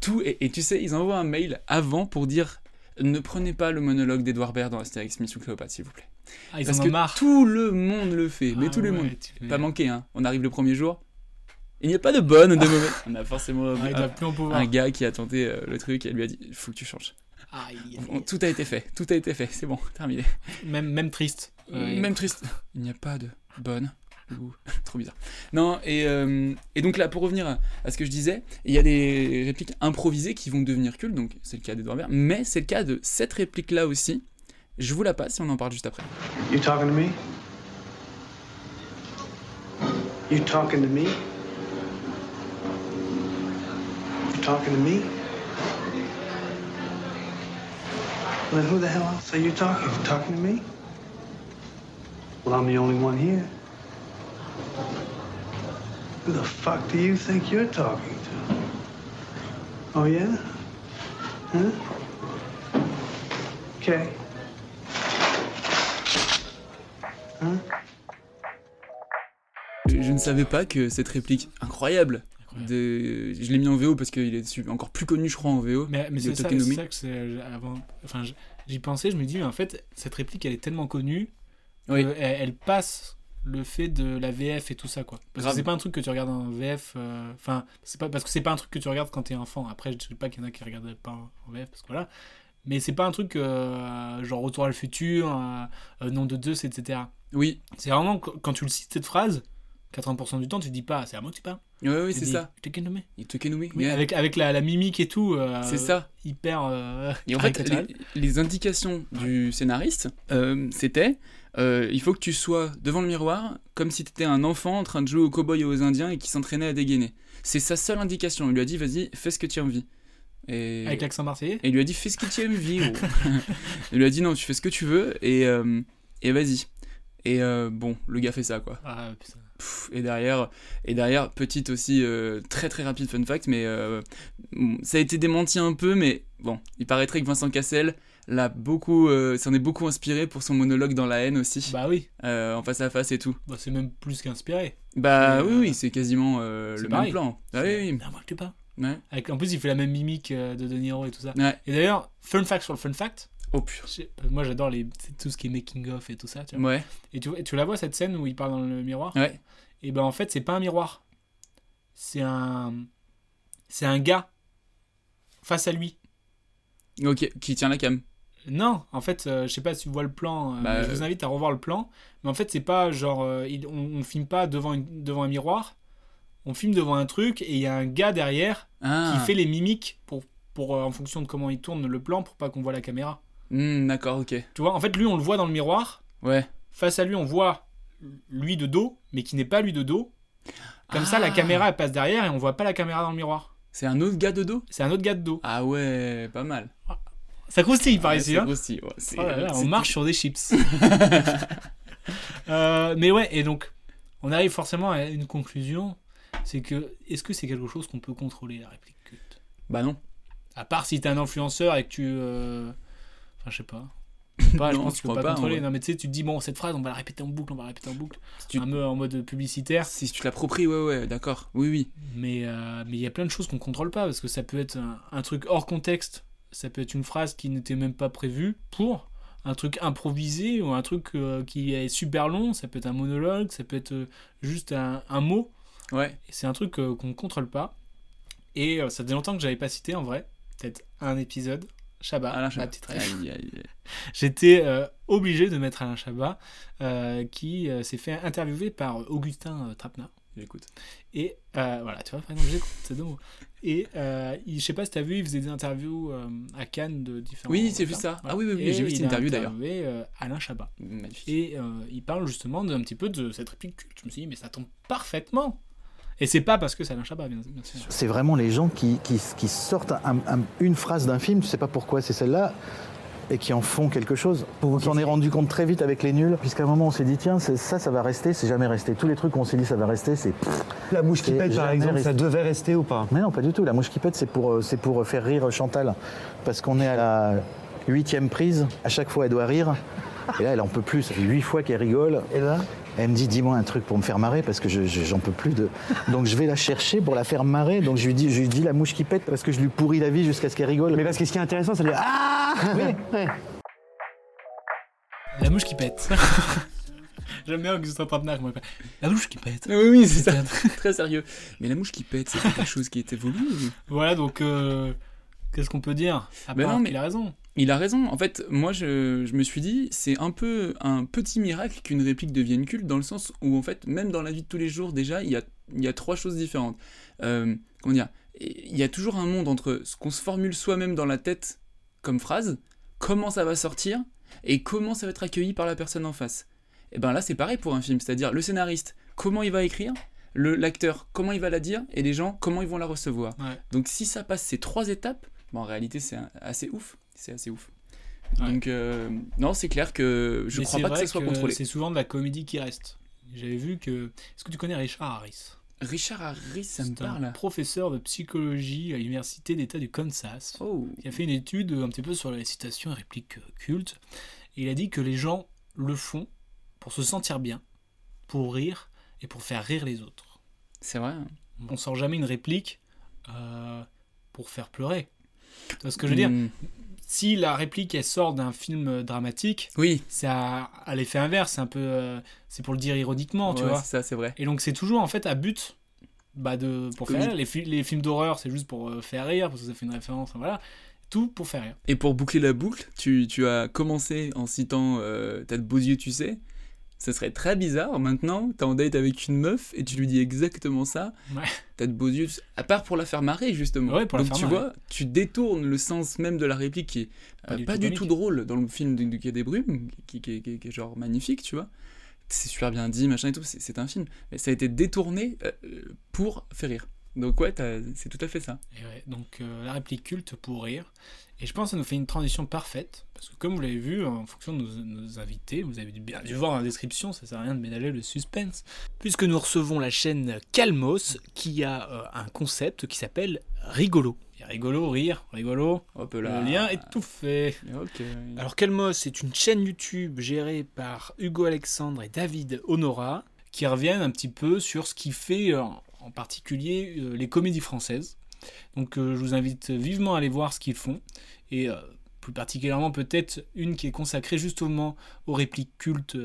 S7: tout, et, et tu sais, ils envoient un mail avant pour dire ne prenez pas le monologue d'Edouard Baird dans Astérix Mission Cléopâtre, s'il vous plaît.
S1: Ah, ils
S7: Parce
S1: en ont
S7: que
S1: marre.
S7: tout le monde le fait, mais
S1: Ah
S7: tout le
S1: ouais,
S7: monde.
S1: tu
S7: Pas manqué, hein. On arrive le premier jour. Il n'y a pas de bonne ou de mauvaise. On a forcément
S1: Ah,
S7: un,
S1: doit plus en pouvoir.
S7: un gars qui a tenté euh, le truc et lui a dit il faut que tu changes. Tout a été fait, tout a été fait, c'est bon, terminé.
S1: Même, même triste. Euh,
S7: Même triste. Il n'y a pas de bonne ou trop bizarre. Non, et, euh, et donc là, pour revenir à, à ce que je disais, il y a des répliques improvisées qui vont devenir cultes, donc c'est le cas d'Edouard Baird, mais c'est le cas de cette réplique-là aussi. Je vous la passe et on en parle juste après.
S12: You talking to me? You talking to me? You talking to me? Well, then who the hell else are you talking? to? talking to me? Well, I'm the only one here. Who the fuck do you think you're talking to? Oh, yeah? Huh? Okay.
S7: Je ne savais pas que cette réplique incroyable, de... je l'ai mis en VO parce qu'il est encore plus connu, je crois, en VO.
S1: Mais, c'est ça, ça que c'est euh, avant. Enfin, j'y pensais, je me dis, mais en fait, cette réplique, elle est tellement connue
S7: Oui.
S1: elle passe le fait de la VF et tout ça, quoi. Parce
S7: Grave.
S1: que c'est pas un truc que tu regardes en VF. euh, Enfin, c'est pas parce que c'est pas un truc que tu regardes quand t'es enfant. Après, je sais pas qu'il y en a qui regardent pas en VF, parce que voilà. Mais c'est pas un truc euh, genre Retour à le futur, euh, Nom de Zeus, etc.
S7: Oui.
S1: C'est vraiment qu- quand tu le cites cette phrase, 80% du temps, tu dis pas, c'est à moi que tu parles.
S7: Oui, oui, c'est ça.
S1: Tokenomi.
S7: Il Tokenomi.
S1: Oui,
S7: yeah.
S1: avec, avec la, la mimique et tout. euh,
S7: C'est ça.
S1: Hyper. euh,
S7: Et en fait, les, les indications du scénariste, euh, c'était euh, il faut que tu sois devant le miroir comme si tu étais un enfant en train de jouer aux cow-boys et aux indiens et qui s'entraînait à dégainer. C'est sa seule indication. Il lui a dit vas-y, fais ce que tu as envie. Et...
S1: Avec l'accent marseillais
S7: Et il lui a dit fais ce que tu as envie. il lui a dit non, tu fais ce que tu veux et, et vas-y. Et bon, le gars fait ça quoi.
S1: Ah, putain.
S7: Et derrière, et derrière, petite aussi, euh, très très rapide fun fact, mais euh, ça a été démenti un peu, mais bon, il paraîtrait que Vincent Cassel l'a beaucoup, euh, s'en est beaucoup inspiré pour son monologue dans la haine aussi.
S1: Bah oui.
S7: En face à face et tout.
S1: Bah, c'est même plus qu'inspiré.
S7: Bah oui, oui, c'est quasiment le
S1: pareil.
S7: même plan. Ah oui, oui.
S1: Tu pas.
S7: Ouais.
S1: Avec, en plus, il fait la même mimique de De Niro et tout ça.
S7: Ouais.
S1: Et d'ailleurs, fun fact sur le fun fact.
S7: Oh putain.
S1: j'ai- Moi, j'adore les, tout ce qui est making of et tout ça. Tu vois.
S7: Ouais.
S1: Et tu, tu la vois cette scène où il parle dans le miroir
S7: Ouais.
S1: Et ben en fait, c'est pas un miroir. C'est un. C'est un gars face à lui.
S7: Ok, qui tient la cam.
S1: Non, en fait, euh, je sais pas si tu vois le plan. euh,
S7: Bah,
S1: je vous
S7: euh,
S1: invite à revoir le plan. Mais en fait, c'est pas genre. euh, il- on, on filme pas devant, une- devant un miroir. On filme devant un truc et il y a un gars derrière
S7: Ah.
S1: qui fait les mimiques pour, pour, euh, en fonction de comment il tourne le plan pour pas qu'on voit la caméra.
S7: Hmm, D'accord, ok.
S1: Tu vois, en fait, lui, on le voit dans le miroir.
S7: Ouais.
S1: Face à lui, on voit lui de dos, mais qui n'est pas lui de dos. Comme ça, la
S7: Ah.
S1: caméra elle passe derrière et on voit pas la caméra dans le miroir.
S7: C'est un autre gars de dos?
S1: C'est un autre gars de dos.
S7: Ah ouais, pas mal.
S1: Ça croustille par
S7: Ouais,
S1: ici.
S7: ça
S1: hein.
S7: croustille, ouais,
S1: Oh là là, on marche sur des chips. Euh, mais ouais, et donc, on arrive forcément à une conclusion. C'est que, est-ce que c'est quelque chose qu'on peut contrôler, la réplique culte?
S7: Bah non.
S1: À part si t'es un influenceur et que tu. euh, Enfin, je sais pas. Pas, je
S7: Non,
S1: pense
S7: je
S1: que tu peux pas,
S7: pas,
S1: contrôler.
S7: ouais.
S1: Non, mais tu sais, tu te dis, bon, cette phrase, on va la répéter en boucle, on va la répéter en boucle.
S7: tu-
S1: Un peu en mode publicitaire.
S7: Si tu l'appropries, ouais, ouais, d'accord. Oui, oui.
S1: Mais euh, mais il y a plein de choses qu'on contrôle pas parce que ça peut être un, un truc hors contexte, ça peut être une phrase qui n'était même pas prévue pour un truc improvisé ou un truc euh, qui est super long, ça peut être un monologue, ça peut être euh, juste un, un mot.
S7: Ouais.
S1: C'est un truc qu'on contrôle pas. Et ça faisait longtemps que j'avais pas cité en vrai, peut-être un épisode. Chabat,
S7: Alain
S1: ma petite rêve. J'étais euh, obligé de mettre Alain Chabat, euh, qui euh, s'est fait interviewer par Augustin Trapenard.
S7: J'écoute.
S1: Et voilà, tu vois, par exemple, j'écoute, c'est deux mots. Et il, je sais pas si t'as vu, il faisait des interviews à Cannes de différents.
S7: Oui, j'ai vu ça.
S1: Voilà.
S7: Ah oui, oui, oui, j'ai vu cette
S1: il a
S7: interview, d'ailleurs.
S1: interviewé, Alain Chabat.
S7: Magnifique.
S1: Et il parle justement d'un petit peu de cette réplique culte. Je me suis dit, mais ça tombe parfaitement. Et c'est pas parce que c'est Alain Chabat, bien, bien sûr.
S14: C'est vraiment les gens qui, qui, qui sortent un- un- une phrase d'un film, tu sais pas pourquoi c'est celle-là, et qui en font quelque chose. On s'en est rendu compte très vite avec les nuls, puisqu'à un moment on s'est dit tiens, ça, ça va rester, c'est jamais resté. Tous les trucs qu'on s'est dit ça va rester, c'est.
S15: La mouche qui pète, par exemple, ça devait rester ou pas?
S14: Mais non, pas du tout. La mouche qui pète, c'est pour, euh, c'est pour faire rire Chantal. Parce qu'on est à la huitième prise, à chaque fois elle doit rire. Et là, elle en peut plus. Ça fait huit fois qu'elle rigole. Et là Elle me dit, dis-moi un truc pour me faire marrer, parce que je, je- j'en peux plus de. Donc je vais la chercher pour la faire marrer. Donc je lui dis, je lui dis la mouche qui pète, parce que je lui pourris la vie jusqu'à ce qu'elle rigole.
S15: Mais parce que ce qui est intéressant, c'est de dire Ah
S14: Oui,
S1: La mouche qui pète. J'aime bien Augustin Trapenard. moi. La mouche qui pète.
S7: Oui, oui, c'est ça. Très sérieux. Mais la mouche qui pète, c'est quelque chose qui était voulu ou-
S1: Voilà, donc euh, qu'est-ce qu'on peut dire? À
S7: Ben
S1: part
S7: non, mais-
S1: qu'il a raison.
S7: Il a raison. En fait, moi, je, je me suis dit, c'est un peu un petit miracle qu'une réplique devienne culte, dans le sens où, en fait, même dans la vie de tous les jours, déjà, il y a, il y a trois choses différentes. Euh, comment dire? Il y a toujours un monde entre ce qu'on se formule soi-même dans la tête comme phrase, comment ça va sortir, et comment ça va être accueilli par la personne en face. Et ben là, c'est pareil pour un film, c'est-à-dire le scénariste, comment il va écrire, le- l'acteur, comment il va la dire, et les gens, comment ils vont la recevoir.
S1: Ouais.
S7: Donc si ça passe ces trois étapes, bon, en réalité c'est assez ouf, c'est assez ouf. Donc euh, non, c'est clair que je
S1: Mais
S7: crois pas que ça soit contrôlé.
S1: C'est souvent de la comédie qui reste. J'avais vu que. Est-ce que tu connais Richard Harris?
S7: Richard Harris, ça me
S1: C'est un professeur de psychologie à l'université d'État du Kansas.
S7: Oh.
S1: Il a fait une étude un petit peu sur les citations et répliques euh, cultes. Et il a dit que les gens le font pour se sentir bien, pour rire et pour faire rire les autres.
S7: C'est vrai. hein.
S1: On sort jamais une réplique euh, pour faire pleurer. Tu vois ce que je veux dire?
S7: Hmm.
S1: Si la réplique elle sort d'un film dramatique,
S7: oui.
S1: c'est à, à l'effet inverse, c'est un peu, euh, c'est pour le dire ironiquement, tu
S7: Ouais,
S1: vois.
S7: ça, c'est vrai.
S1: Et donc c'est toujours en fait à but bah, de pour faire rire. Les, les films d'horreur c'est juste pour euh, faire rire parce que ça fait une référence, voilà. Tout pour faire rire.
S7: Et pour boucler la boucle, tu, tu as commencé en citant euh, T'as de beaux yeux, tu sais. Ça serait très bizarre. Maintenant, t'es en date avec une meuf et tu lui dis exactement ça.
S1: Ouais.
S7: T'as de beaux yeux, à part pour la faire marrer, justement.
S1: Ouais, pour la
S7: Donc
S1: faire
S7: tu
S1: marrer.
S7: vois, tu détournes le sens même de la réplique qui est
S1: Pas
S7: euh,
S1: du
S7: pas
S1: tout
S7: du tout drôle dans le film de, de Quai des Brumes, qui, qui- qui- qui est genre magnifique, tu vois. C'est super bien dit, machin et tout, c'est un film. Mais ça a été détourné euh, pour faire rire. Donc ouais, c'est tout à fait ça.
S1: Et ouais, donc euh, la réplique culte pour rire. Et je pense que ça nous fait une transition parfaite, parce que comme vous l'avez vu, en fonction de nos, nos invités, vous avez bien dû voir dans la description, ça sert à rien de ménager le suspense, puisque nous recevons la chaîne Calmos, qui a euh, un concept qui s'appelle Rigolo. Et rigolo, rire, rigolo,
S7: Hop
S1: le
S7: là.
S1: lien est tout fait.
S7: Ok.
S1: Alors Calmos, c'est une chaîne YouTube gérée par Hugo Alexandre et David Honora, qui reviennent un petit peu sur ce qui fait euh, en particulier euh, les comédies françaises. Donc euh, je vous invite vivement à aller voir ce qu'ils font. Et euh, plus particulièrement peut-être une qui est consacrée justement aux répliques cultes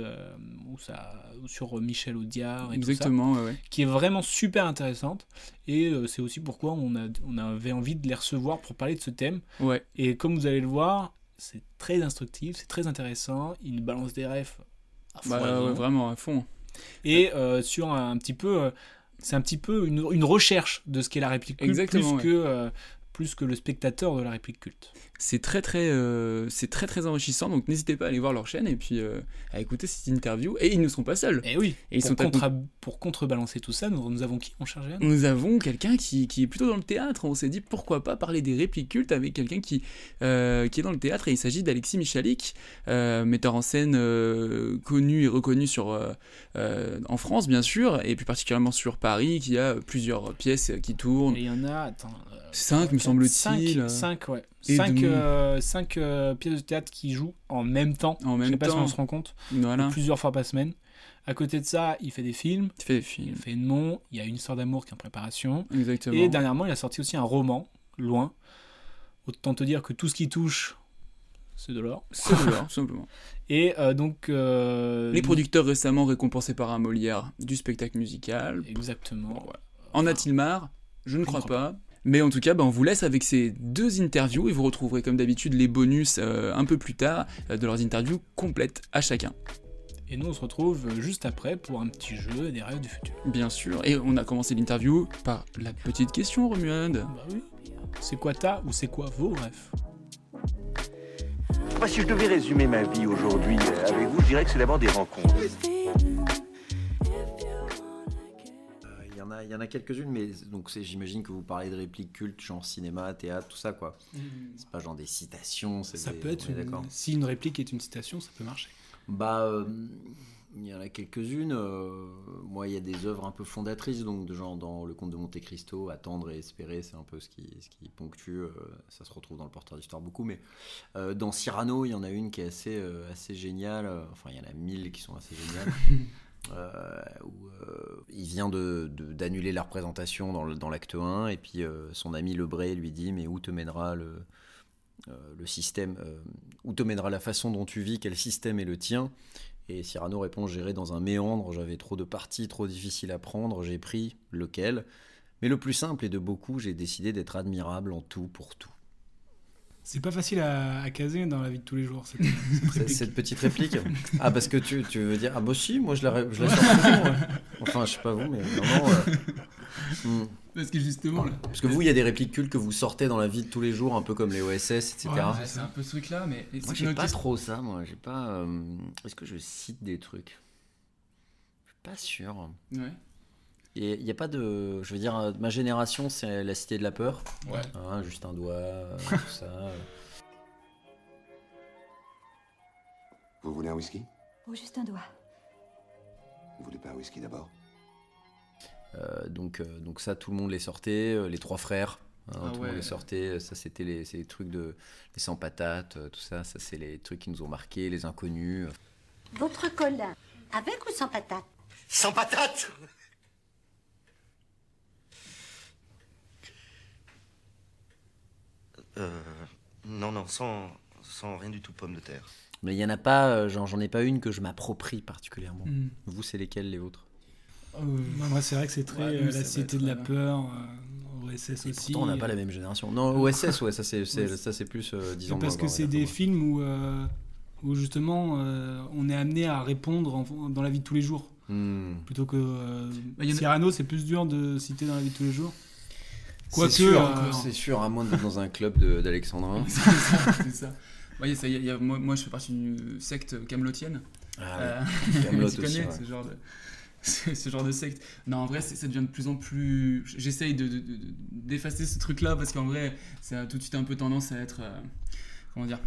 S1: où ça, sur Michel Audiard et tout ça,
S7: Exactement, ouais, ouais.
S1: qui est vraiment super intéressante. Et c'est aussi pourquoi on, a, on avait envie de les recevoir pour parler de ce thème.
S7: Ouais.
S1: Et comme vous allez le voir, c'est très instructif, c'est très intéressant. Ils balancent des refs à
S7: Bah, ouais, vraiment à fond.
S1: Et euh, sur un, un petit peu, c'est un petit peu une, une recherche de ce qu'est la réplique culte,
S7: Exactement,
S1: plus, que, euh, plus que le spectateur de la réplique culte.
S7: C'est très très, euh, c'est très très enrichissant. Donc n'hésitez pas à aller voir leur chaîne et puis euh, à écouter cette interview. Et ils ne sont pas seuls.
S1: Et oui.
S7: Et ils
S1: pour,
S7: sont
S1: contre pour contrebalancer tout ça, nous, nous avons qui en charge
S7: Nous avons quelqu'un qui, qui, est plutôt dans le théâtre. On s'est dit pourquoi pas parler des répliques cultes avec quelqu'un qui, euh, qui est dans le théâtre. Et il s'agit d'Alexis Michalik, metteur en scène connu et reconnu sur, en France, bien sûr, et plus particulièrement sur Paris, qui a plusieurs pièces qui tournent.
S1: Et il y en a, attends.
S7: 5 me semble-t-il.
S1: 5, ouais. 5 euh, cinq, euh, pièces de théâtre qui jouent en même temps.
S7: En même
S1: Je sais pas
S7: temps.
S1: si on se rend compte.
S7: Voilà.
S1: Plusieurs fois par semaine. À côté de ça, il fait des films.
S7: Il fait des films.
S1: Il fait. Il y a une histoire d'amour qui est en préparation.
S7: Exactement.
S1: Et dernièrement, il a sorti aussi un roman, Loin. Autant te dire que tout ce qui touche, c'est de l'or.
S7: C'est de l'or, simplement.
S1: Et euh, donc. euh,
S7: Les producteurs récemment récompensés par un Molière du spectacle musical.
S1: Exactement.
S7: En a-t-il marre? Je ne crois pas. Mais en tout cas, bah, on vous laisse avec ces deux interviews et vous retrouverez comme d'habitude les bonus euh, un peu plus tard euh, de leurs interviews complètes à chacun.
S1: Et nous, on se retrouve juste après pour un petit jeu des rêves du futur.
S7: Bien sûr. Et on a commencé l'interview par la petite question, Romuald.
S1: Bah oui. C'est quoi ta ou c'est quoi vos rêves?
S8: Moi, si je devais résumer ma vie aujourd'hui euh, avec vous, je dirais que c'est d'abord des rencontres.
S16: A, il y en a quelques-unes, mais donc c'est, j'imagine que vous parlez de répliques cultes, genre cinéma, théâtre, tout ça, quoi.
S1: Mm.
S16: C'est pas genre des citations, c'est
S1: Ça
S16: des-
S1: peut être. une-
S16: d'accord.
S1: Si une réplique est une citation, ça peut marcher.
S16: Bah, euh, il y en a quelques-unes. euh, moi, il y a des œuvres un peu fondatrices, donc de genre dans Le Comte de Monte Cristo, Attendre et espérer, c'est un peu ce qui, ce qui ponctue. euh, ça se retrouve dans le porteur d'histoire beaucoup, mais euh, dans Cyrano, il y en a une qui est assez, euh, assez géniale. Enfin, il y en a mille qui sont assez géniales. euh, où euh, il vient de, de- d'annuler la représentation dans, l'acte 1, et puis euh, son ami Lebray lui dit Mais où te mènera le, le système Où te mènera la façon dont tu vis Quel système est le tien? Et Cyrano répond J'irai dans un méandre, j'avais trop de partis, trop difficile à prendre, j'ai pris lequel? Mais le plus simple et de beaucoup, j'ai décidé d'être admirable en tout pour tout.
S1: C'est pas facile à, à caser dans la vie de tous les jours. Cette,
S16: Cette, cette petite réplique Ah, parce que tu, tu veux dire Ah, bah si, moi je la, je la sors souvent, ouais. Enfin, je sais pas vous, mais vraiment. euh, hmm.
S7: Parce que justement, là.
S16: Parce que vous, il y a des répliques cultes que vous sortez dans la vie de tous les jours, un peu comme les OSS, etc.
S7: Ouais, c'est un peu ce truc-là, mais.
S16: Moi, j'ai pas
S7: question-
S16: trop ça, moi. J'ai pas. euh, Est-ce que je cite des trucs? Je suis pas sûr.
S7: Ouais.
S16: Il n'y a pas de. Je veux dire, ma génération, c'est la cité de la peur.
S7: Ouais.
S16: Hein, juste un doigt, euh, tout ça.
S17: Vous voulez un whisky?
S18: Oh, juste un doigt.
S17: Vous voulez pas un whisky d'abord?
S16: Euh, donc, euh, donc ça, tout le monde les sortait. euh, les trois frères, hein,
S7: Ah
S16: tout le
S7: ouais.
S16: monde les sortait. Ça, c'était les, trucs de. Les sans patates, euh, tout ça. Ça, c'est les trucs qui nous ont marqués, les inconnus.
S18: Votre colin, avec ou sans patate
S8: Sans patate Euh. Non, non, sans, sans rien du tout pomme de terre.
S16: Mais il y en a pas, euh, genre, j'en ai pas une que je m'approprie particulièrement.
S1: Mm.
S16: Vous, c'est lesquels les vôtres?
S1: Moi, moi, c'est vrai que c'est très
S16: Ouais,
S1: euh, la cité de la
S16: euh,
S1: peur, euh, OSS aussi.
S16: Pourtant, on n'a pas la même génération. Non, OSS, ouais, ça c'est, c'est- ça c'est plus euh, 10 ans
S1: Parce que c'est des films où, euh, où justement euh, on est amené à répondre en- dans la vie de tous les jours.
S16: Hmm.
S1: Plutôt que euh,
S7: Bah, a-
S1: c'est plus dur de citer dans la vie de tous les jours.
S16: C'est
S1: Quoique,
S16: sûr,
S1: euh,
S16: c'est sûr, à moins d'être dans un club de- d'Alexandrin.
S7: c'est ça, c'est ça. Ouais, ça, y a- y a- moi, moi, je fais partie d'une secte camelotienne.
S16: Ah ouais. Camelot
S7: tu
S16: aussi,
S7: connais
S16: ouais.
S7: ce genre de ce ce genre de secte. Non, en vrai, c'est- ça devient de plus en plus. J'essaye de- de- de- d'effacer ce truc-là parce qu'en vrai, ça a tout de suite un peu tendance à être. euh, comment dire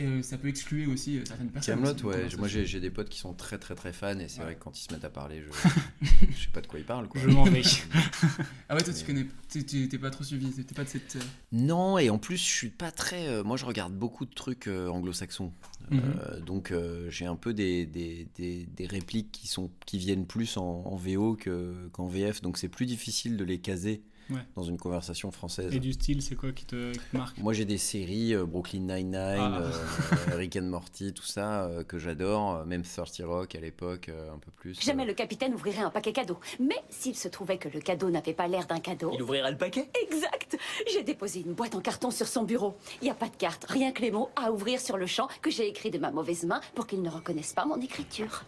S7: euh, Ça peut exclure aussi euh, certaines personnes.
S16: Camelot, ouais. Moi, j'ai, j'ai des potes qui sont très, très, très fans, et c'est
S7: Ouais.
S16: vrai que quand ils se mettent à parler, je, je sais pas de quoi ils parlent. Quoi.
S1: Je m'en vais.
S7: ah ouais, toi, tu connais. t'es- pas trop suivi, t'es pas de cette. euh,
S16: Non, et en plus, je suis pas très. euh, moi, je regarde beaucoup de trucs euh, anglo-saxons.
S7: Mhm.
S16: Euh, donc, euh, j'ai un peu des, des, des, des répliques qui, sont, qui viennent plus en, en VO que, qu'en VF. Donc, c'est plus difficile de les caser
S1: Ouais.
S16: dans une conversation française.
S1: Et du style, c'est quoi qui te, qui te marque?
S16: Moi, j'ai des séries, euh, Brooklyn Nine-Nine,
S1: Ah.
S16: euh, Rick and Morty, tout ça, euh, que j'adore. euh, Même 30 Rock à l'époque, euh, un peu plus.
S18: Jamais le capitaine ouvrirait un paquet cadeau. Mais s'il se trouvait que le cadeau n'avait pas l'air d'un cadeau.
S8: Il ouvrirait le paquet?
S18: Exact J'ai déposé une boîte en carton sur son bureau. Il n'y a pas de carte, rien que les mots à ouvrir sur le champ que j'ai écrit de ma mauvaise main pour qu'ils ne reconnaissent pas mon écriture.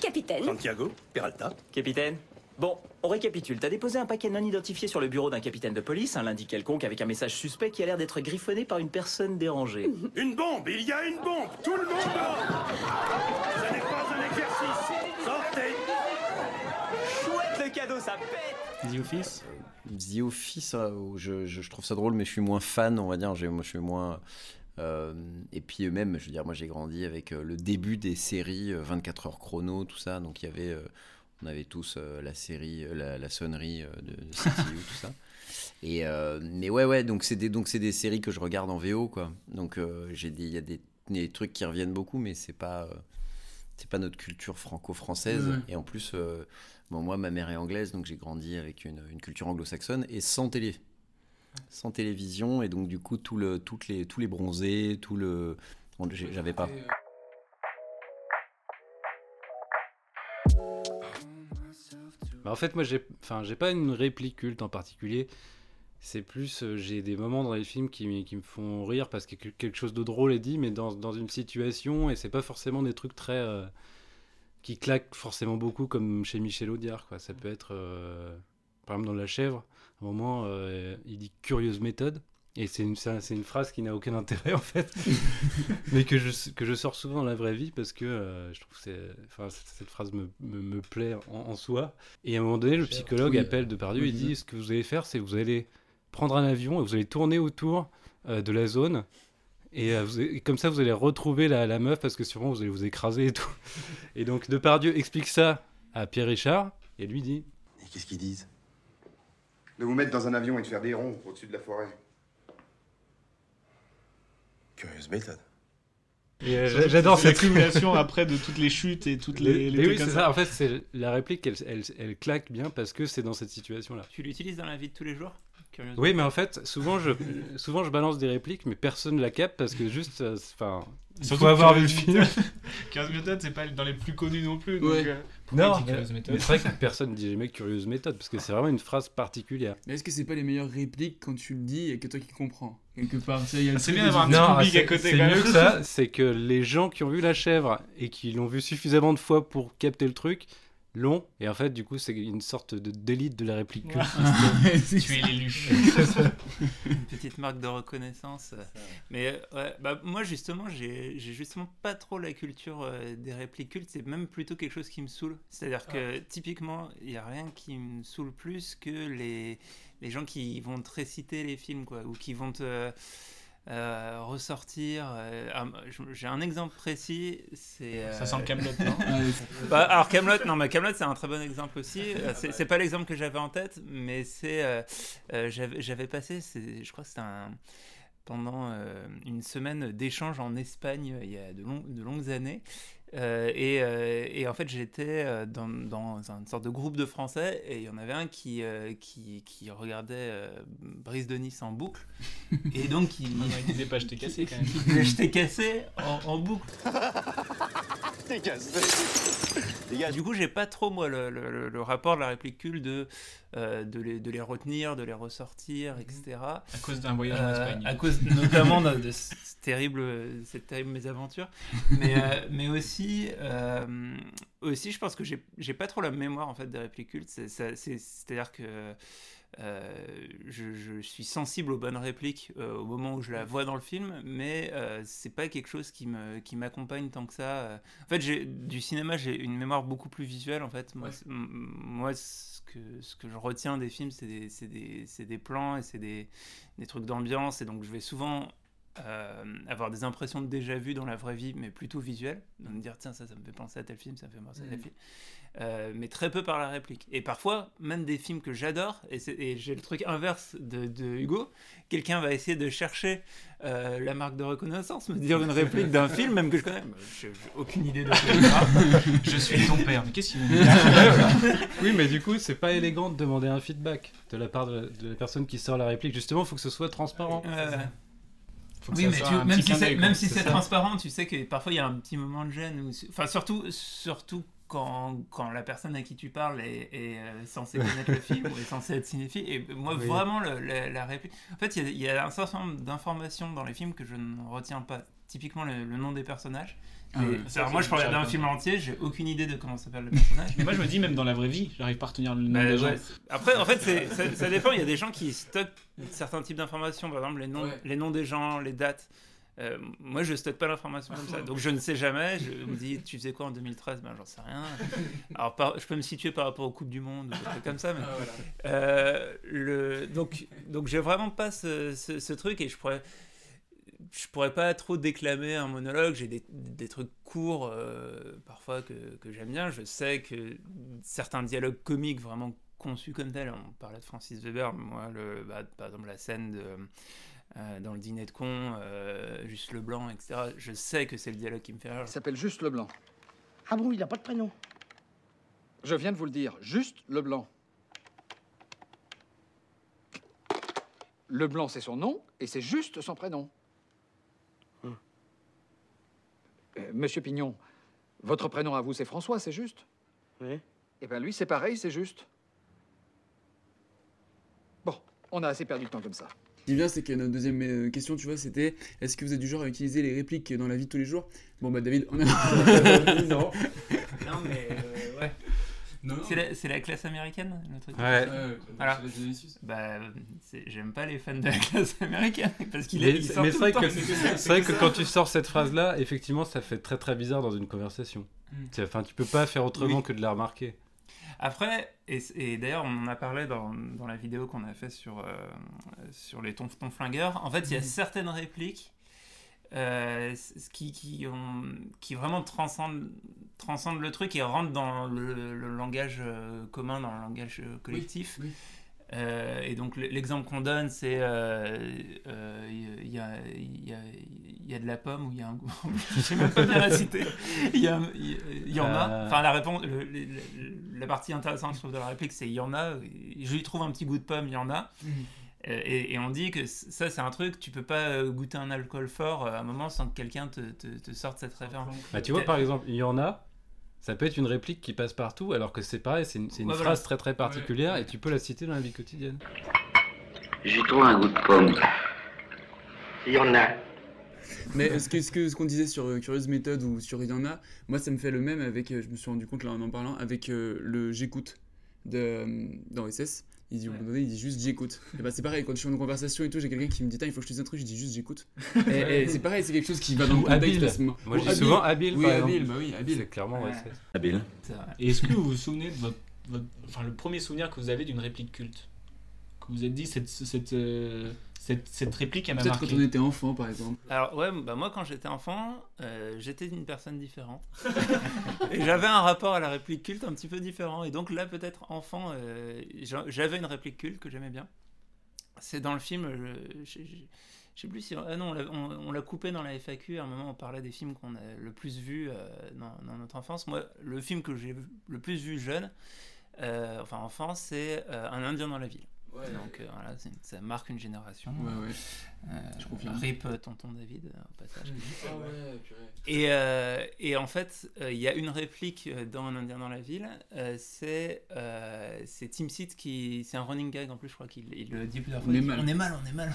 S18: Capitaine,
S8: Santiago, Peralta.
S19: Capitaine,
S20: Bon, on récapitule. T'as déposé un paquet non identifié sur le bureau d'un capitaine de police, un lundi quelconque, avec un message suspect qui a l'air d'être griffonné par une personne dérangée.
S13: Une bombe Il y a une bombe Tout le monde dort Ce n'est pas un exercice Sortez
S20: Chouette le cadeau, ça pète
S1: The Office
S16: The Office, euh, je, je- je trouve ça drôle, mais je suis moins fan, on va dire. Moi, je suis moins. euh, et puis même, je veux dire, moi j'ai grandi avec euh, le début des séries euh, 24 heures chrono, tout ça. Donc il y avait, euh, on avait tous euh, la série, euh, la, la sonnerie euh, de, de CTU, tout ça. Et mais ouais, ouais, donc c'est des, donc c'est des séries que je regarde en VO, quoi. Donc j'ai des, il y a des, des trucs qui reviennent beaucoup, mais c'est pas, c'est pas notre culture franco-française.
S7: Ouais.
S16: Et en plus, euh, bon, moi, ma mère est anglaise, donc j'ai grandi avec une, une culture anglo-saxonne et sans télé. Sans télévision, et donc du coup, tout le, toutes les, tous les bronzés, tout le. J'avais pas.
S21: Bah, en fait, moi, j'ai, enfin, j'ai pas une réplique culte en particulier. C'est plus, euh, j'ai des moments dans les films qui, me font rire parce que quel- quelque chose de drôle est dit, mais dans, dans une situation, et c'est pas forcément des trucs très. euh, qui claquent forcément beaucoup, comme chez Michel Audiard. Ça peut être. euh, par exemple, dans La Chèvre, à un moment, il dit curieuse méthode. Et c'est une, c'est phrase qui n'a aucun intérêt en fait, mais que je, que je sors souvent dans la vraie vie parce que euh, je trouve que c'est, enfin, cette, phrase me, me, me plaît en, en soi. Et à un moment donné, le psychologue
S7: oui,
S21: appelle Depardieu, il
S7: oui.
S21: dit ce que vous allez faire, c'est que vous allez prendre un avion et vous allez tourner autour euh, de la zone. Et, euh, vous- et comme ça, vous allez retrouver la, la meuf parce que sûrement vous allez vous écraser et tout. Et donc Depardieu explique ça à Pierre Richard et lui dit
S17: Et qu'est-ce qu'ils disent?
S22: De vous mettre dans un avion et de faire des ronds au-dessus de la forêt.
S17: Curieuse méthode.
S21: Euh, J'adore cette
S1: L'accumulation après de toutes les chutes et toutes les. Les
S21: oui, c'est ça. En fait, c'est la réplique, elle, elle, elle claque bien parce que c'est dans cette situation-là.
S19: Tu l'utilises dans la vie de tous les jours
S21: Oui, mais en fait, souvent je, souvent je balance des répliques, mais personne ne la capte parce que juste, euh, enfin,
S1: Surtout
S21: faut avoir vu le
S1: Curious
S21: film.
S1: Curious Méthode, c'est pas dans les plus connus non plus. Donc,
S7: Ouais.
S1: euh,
S21: Non, c'est vrai que personne ne dit jamais curieuse méthode parce que c'est vraiment une phrase particulière.
S7: Mais est-ce que c'est pas les meilleures répliques quand tu le dis et que toi qui comprends Quelque part,
S1: Ah, c'est bien d'avoir un
S7: tu-
S1: petit
S21: Non,
S1: public à côté
S21: c'est
S1: quand même.
S21: mieux que ça, c'est que les gens qui ont vu la chèvre et qui l'ont vu suffisamment de fois pour capter le truc l'ont et en fait du coup c'est une sorte de d'élite de la réplique culte.
S19: tu es l'élu. Une petite marque de reconnaissance. Mais euh, ouais, bah, moi, justement, j'ai justement pas trop la culture euh, des répliques cultes. C'est même plutôt quelque chose qui me saoule. C'est-à-dire que typiquement, il n'y a rien qui me saoule plus que les, les gens qui vont te réciter les films, quoi, ou qui vont te. Euh, ressortir. euh, ah, J'ai un exemple précis, c'est.
S1: Ça sent le Kaamelott, non
S19: Bah, Alors Camelot, non, mais Camelot c'est un très bon exemple aussi. Euh, C'est pas l'exemple que j'avais en tête, mais c'est euh, euh, j'avais passé, je crois que c'était un pendant euh, une semaine d'échange en Espagne euh, il y a de, long- de longues années. Euh, et, euh, et en fait, j'étais euh, dans, dans une sorte de groupe de Français et il y en avait un qui, euh, qui, qui regardait euh, Brise de Nice en boucle. Et donc, il
S1: Il disait pas je t'ai cassé quand même.
S19: il disait, je t'ai cassé en, en boucle.
S17: T'es cassé
S19: Du coup, j'ai pas trop, moi, le, le- le- le rapport de la réplique culte de, euh, de, les, de les retenir, de les ressortir, etc.
S1: À cause d'un voyage en Espagne.
S19: À cause notamment de, de ce terrible, cette terrible mésaventure. Mais, euh, mais aussi, euh, aussi, je pense que j'ai pas trop la mémoire en fait des répliques cultes. C'est-à-dire que euh, je, je suis sensible aux bonnes répliques euh, au moment où je la vois dans le film, mais c'est pas quelque chose qui me qui m'accompagne tant que ça. En fait, j'ai du cinéma, j'ai une mémoire beaucoup plus visuelle. En fait, moi,
S1: Ouais.
S19: ce que ce que je retiens des films, c'est des des, des plans et c'est des des trucs d'ambiance, et donc je vais souvent euh, avoir des impressions de déjà vu dans la vraie vie, mais plutôt visuelles. Donc me dire, tiens, ça, ça me fait penser à tel film, ça me fait penser à tel
S1: Mhm.
S19: film. Euh, mais très peu par la réplique. Et parfois, même des films que j'adore, et, j'ai le truc inverse de, de Hugo, quelqu'un va essayer de chercher euh, la marque de reconnaissance, me dire une réplique d'un film, même que je connais. Bah, J'ai aucune idée de ce que c'est.
S1: Je suis ton père. Mais qu'est-ce qu'il dire?
S21: Oui, mais du coup, c'est pas élégant de demander un feedback de la part de la, de la personne qui sort la réplique. Justement, il faut que ce soit transparent.
S1: Faut que
S19: oui,
S1: ça
S19: mais
S1: soit
S19: tu-
S1: un
S19: même si c'est même si transparent, tu sais que parfois il y a un petit moment de gêne. Enfin, surtout, surtout quand, quand la personne à qui tu parles est, est, euh, censée connaître le film ou est censée être cinéphile. Et moi,
S21: Oui.
S19: vraiment, le- la, la réplique. En fait, il y a- il y, a un certain nombre d'informations dans les films que je ne retiens pas. Typiquement, le, le nom des personnages.
S1: Ah
S19: alors, moi, je peux regarder un
S1: J'arrive
S19: film entier, j'ai aucune idée de comment s'appelle le personnage.
S1: Mais moi, je me dis, même dans la vraie vie, j'arrive pas à retenir le nom
S19: Bah,
S1: des gens.
S19: Après, en fait, ça, ça dépend. Il y a des gens qui stockent certains types d'informations, par exemple les noms, les noms des gens, les dates. Euh, moi, je stocke pas l'information comme ça, donc je ne sais jamais. Je me dis, tu faisais quoi en 2013 Ben, j'en sais rien. Alors, par- je peux me situer par rapport aux coupes du monde ou des trucs comme ça, mais euh, le, donc, donc j'ai vraiment pas ce, ce- ce truc et je pourrais, je pourrais pas trop déclamer un monologue. J'ai des, des trucs courts euh, parfois que, que j'aime bien. Je sais que certains dialogues comiques vraiment conçus comme tels, on parlait de Francis Weber, moi, le, bah, par exemple la scène de, euh, dans le dîner de con, euh, juste le blanc, etc. Je sais que c'est le dialogue qui me fait rire.
S23: Il s'appelle Juste Leblanc.
S24: Ah bon, il n'a pas de prénom?
S23: Je viens de vous le dire, Juste Leblanc. Leblanc, c'est son nom et c'est juste son prénom. Euh, Monsieur Pignon, votre prénom à vous, c'est François, c'est juste
S24: Oui.
S23: Eh bien, lui, c'est pareil, c'est juste. Bon, on a assez perdu de temps comme ça.
S7: Ce qui est bien, c'est que notre deuxième euh, question, tu vois, c'était est-ce que vous êtes du genre à utiliser les répliques dans la vie de tous les jours? Bon, bah, David, on a.
S19: non. Non, mais euh, C'est la, c'est la classe américaine, le truc.
S21: Ouais.
S7: Ouais,
S19: Voilà. Bah, j'aime pas les fans de la classe américaine parce qu'il
S21: Mais,
S19: est.
S21: mais c'est vrai
S19: temps.
S21: que, c'est vrai que quand tu sors cette phrase-là, effectivement, ça fait très très bizarre dans une conversation.
S19: Mm.
S21: Enfin, tu peux pas faire autrement
S19: Oui.
S21: que de la remarquer.
S19: Après, et, et d'ailleurs, on en a parlé dans, dans la vidéo qu'on a fait sur, euh, sur les tonfs flingueurs. En fait, il y a
S7: Mhm.
S19: certaines répliques euh, qui, qui, ont, qui vraiment transcendent, transcendent le truc et rentrent dans le, le langage euh, commun, dans le langage euh, collectif. Euh, et donc l'exemple qu'on donne, c'est euh, euh, il y, a, il y, a, il y a de la pomme ou il y a un goût. Je sais même pas bien la citer. Il y, en a. Enfin, la réponse, le- le- le- la partie intéressante, je trouve, de la réplique, c'est il y en a. Je lui trouve un petit goût de pomme, il y en a. Euh, Et, et on dit que ça, c'est un truc, tu peux pas euh, goûter un alcool fort euh, à un moment sans que quelqu'un te, te, te sorte cette référence.
S21: Bah, tu vois, par exemple, il y en a, ça peut être une réplique qui passe partout, alors que c'est pareil, c'est une, c'est une
S19: Ouais,
S21: phrase
S19: voilà.
S21: très très particulière et tu peux la citer dans la vie quotidienne.
S25: J'y trouve un goût de pomme. Il y en a.
S7: Mais ce que ce que- ce qu'on disait sur euh, Curieuse Méthode ou sur Il y en a, moi ça me fait le même avec, euh, je me suis rendu compte là en en parlant, avec euh, le j'écoute de, euh, dans SS. Il dit, au moment donné, il dit juste j'écoute. Et bah c'est pareil, quand je suis en conversation et tout, j'ai quelqu'un qui me dit, il faut que je te dise un truc, je dis juste j'écoute. Et, et c'est pareil, c'est quelque chose qui va dans le contexte
S21: habile. Moi, je dis souvent habile,
S7: Oui, habile, bah oui, habile.
S21: C'est clairement, ouais,
S7: Ouais.
S21: c'est-
S16: Habile.
S1: Et est-ce que vous vous souvenez de votre, votre- enfin, le premier souvenir que vous avez d'une réplique culte? Que vous vous êtes dit, cette, cette, euh, cette, cette réplique, elle m'a
S7: Peut-être
S1: marqué.
S7: quand on était enfant par exemple.
S19: Alors ouais, bah moi quand j'étais enfant, euh, j'étais une personne différente. et j'avais un rapport à la réplique culte un petit peu différent. Et donc là peut-être enfant, euh, j'a- j'avais une réplique culte que j'aimais bien. C'est dans le film, euh, je, je- je- je sais plus si... Ah non, on l'a- coupé dans la FAQ, à un moment on parlait des films qu'on a le plus vus euh, dans, dans notre enfance. Moi, le film que j'ai vu- le plus vu jeune, euh, enfin enfant, c'est euh, Un Indien dans la ville.
S7: Ouais.
S19: Donc euh, voilà, ça marque une génération.
S7: Ouais, ouais.
S19: Euh,
S7: Je confirme.
S19: Rip euh, tonton David euh, au passage.
S7: Ah ouais, purée.
S19: Et, euh, et en fait, euh, il y a une réplique dans Un Indien dans la ville. euh, c'est euh, c'est Tim Seat qui. C'est un running gag en plus, je crois qu'il il le dit plusieurs fois.
S7: On est mal.
S19: On est mal, on est mal.